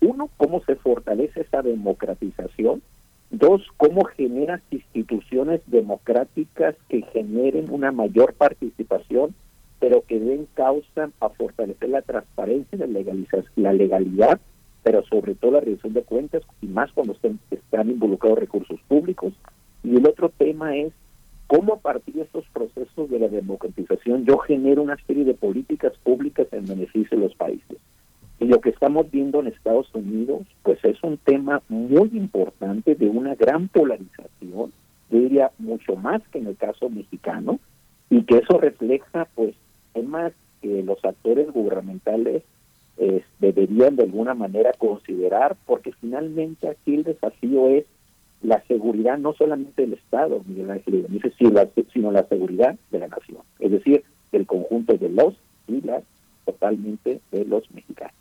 uno, cómo se fortalece esa democratización, dos, cómo generas instituciones democráticas que generen una mayor participación pero que den causa a fortalecer la transparencia, la, la legalidad, pero sobre todo la rendición de cuentas, y más cuando estén, están involucrados recursos públicos. Y el otro tema es cómo a partir de estos procesos de la democratización yo genero una serie de políticas públicas en beneficio de los países. Y lo que estamos viendo en Estados Unidos, pues es un tema muy importante de una gran polarización, yo diría mucho más que en el caso mexicano, y que eso refleja pues temas que los actores gubernamentales deberían de alguna manera considerar, porque finalmente aquí el desafío es la seguridad no solamente del Estado, Miguel Ángel sino la seguridad de la nación, es decir, el conjunto de los y las totalmente de los mexicanos.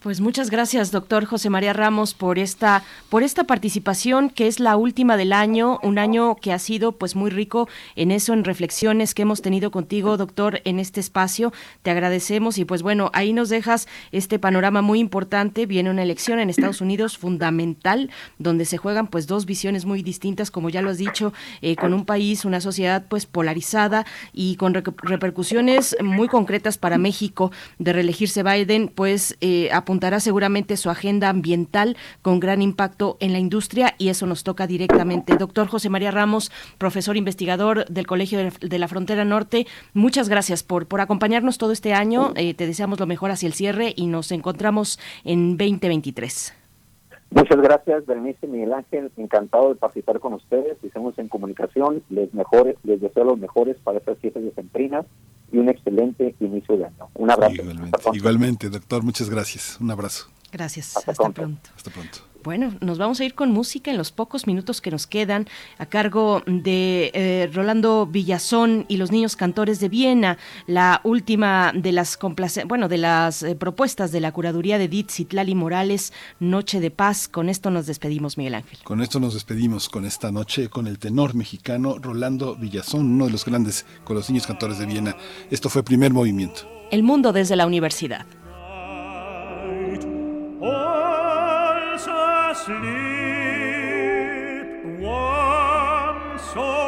Pues muchas gracias, doctor José María Ramos, por esta, por esta participación que es la última del año, un año que ha sido pues muy rico en eso, en reflexiones que hemos tenido contigo, doctor, en este espacio. Te agradecemos y pues bueno, ahí nos dejas este panorama muy importante. Viene una elección en Estados Unidos fundamental, donde se juegan pues dos visiones muy distintas, como ya lo has dicho, eh, con un país, una sociedad pues polarizada y con repercusiones muy concretas para México de reelegirse Biden, pues eh, apuntará seguramente su agenda ambiental con gran impacto en la industria y eso nos toca directamente. Doctor José María Ramos, profesor investigador del Colegio de la Frontera Norte, muchas gracias por, por acompañarnos todo este año. Eh, te deseamos lo mejor hacia el cierre y nos encontramos en 2023. Muchas gracias, Berenice Miguel Ángel. Encantado de participar con ustedes. Estamos en comunicación. Les, mejores, les deseo los mejores para estas fiestas de Semprinas y un excelente inicio de año. Un abrazo. Igualmente, doctor, muchas gracias. Un abrazo. Gracias. Hasta, pronto. Hasta pronto. Bueno, nos vamos a ir con música en los pocos minutos que nos quedan a cargo de eh, Rolando Villazón y los niños cantores de Viena, la última de las bueno, de las eh, propuestas de la curaduría de Edith Citlali Morales, Noche de Paz. Con esto nos despedimos, Miguel Ángel. Con esto nos despedimos con esta noche con el tenor mexicano Rolando Villazón, uno de los grandes con los niños cantores de Viena. Esto fue primer movimiento. El mundo desde la universidad. asleep, one soul.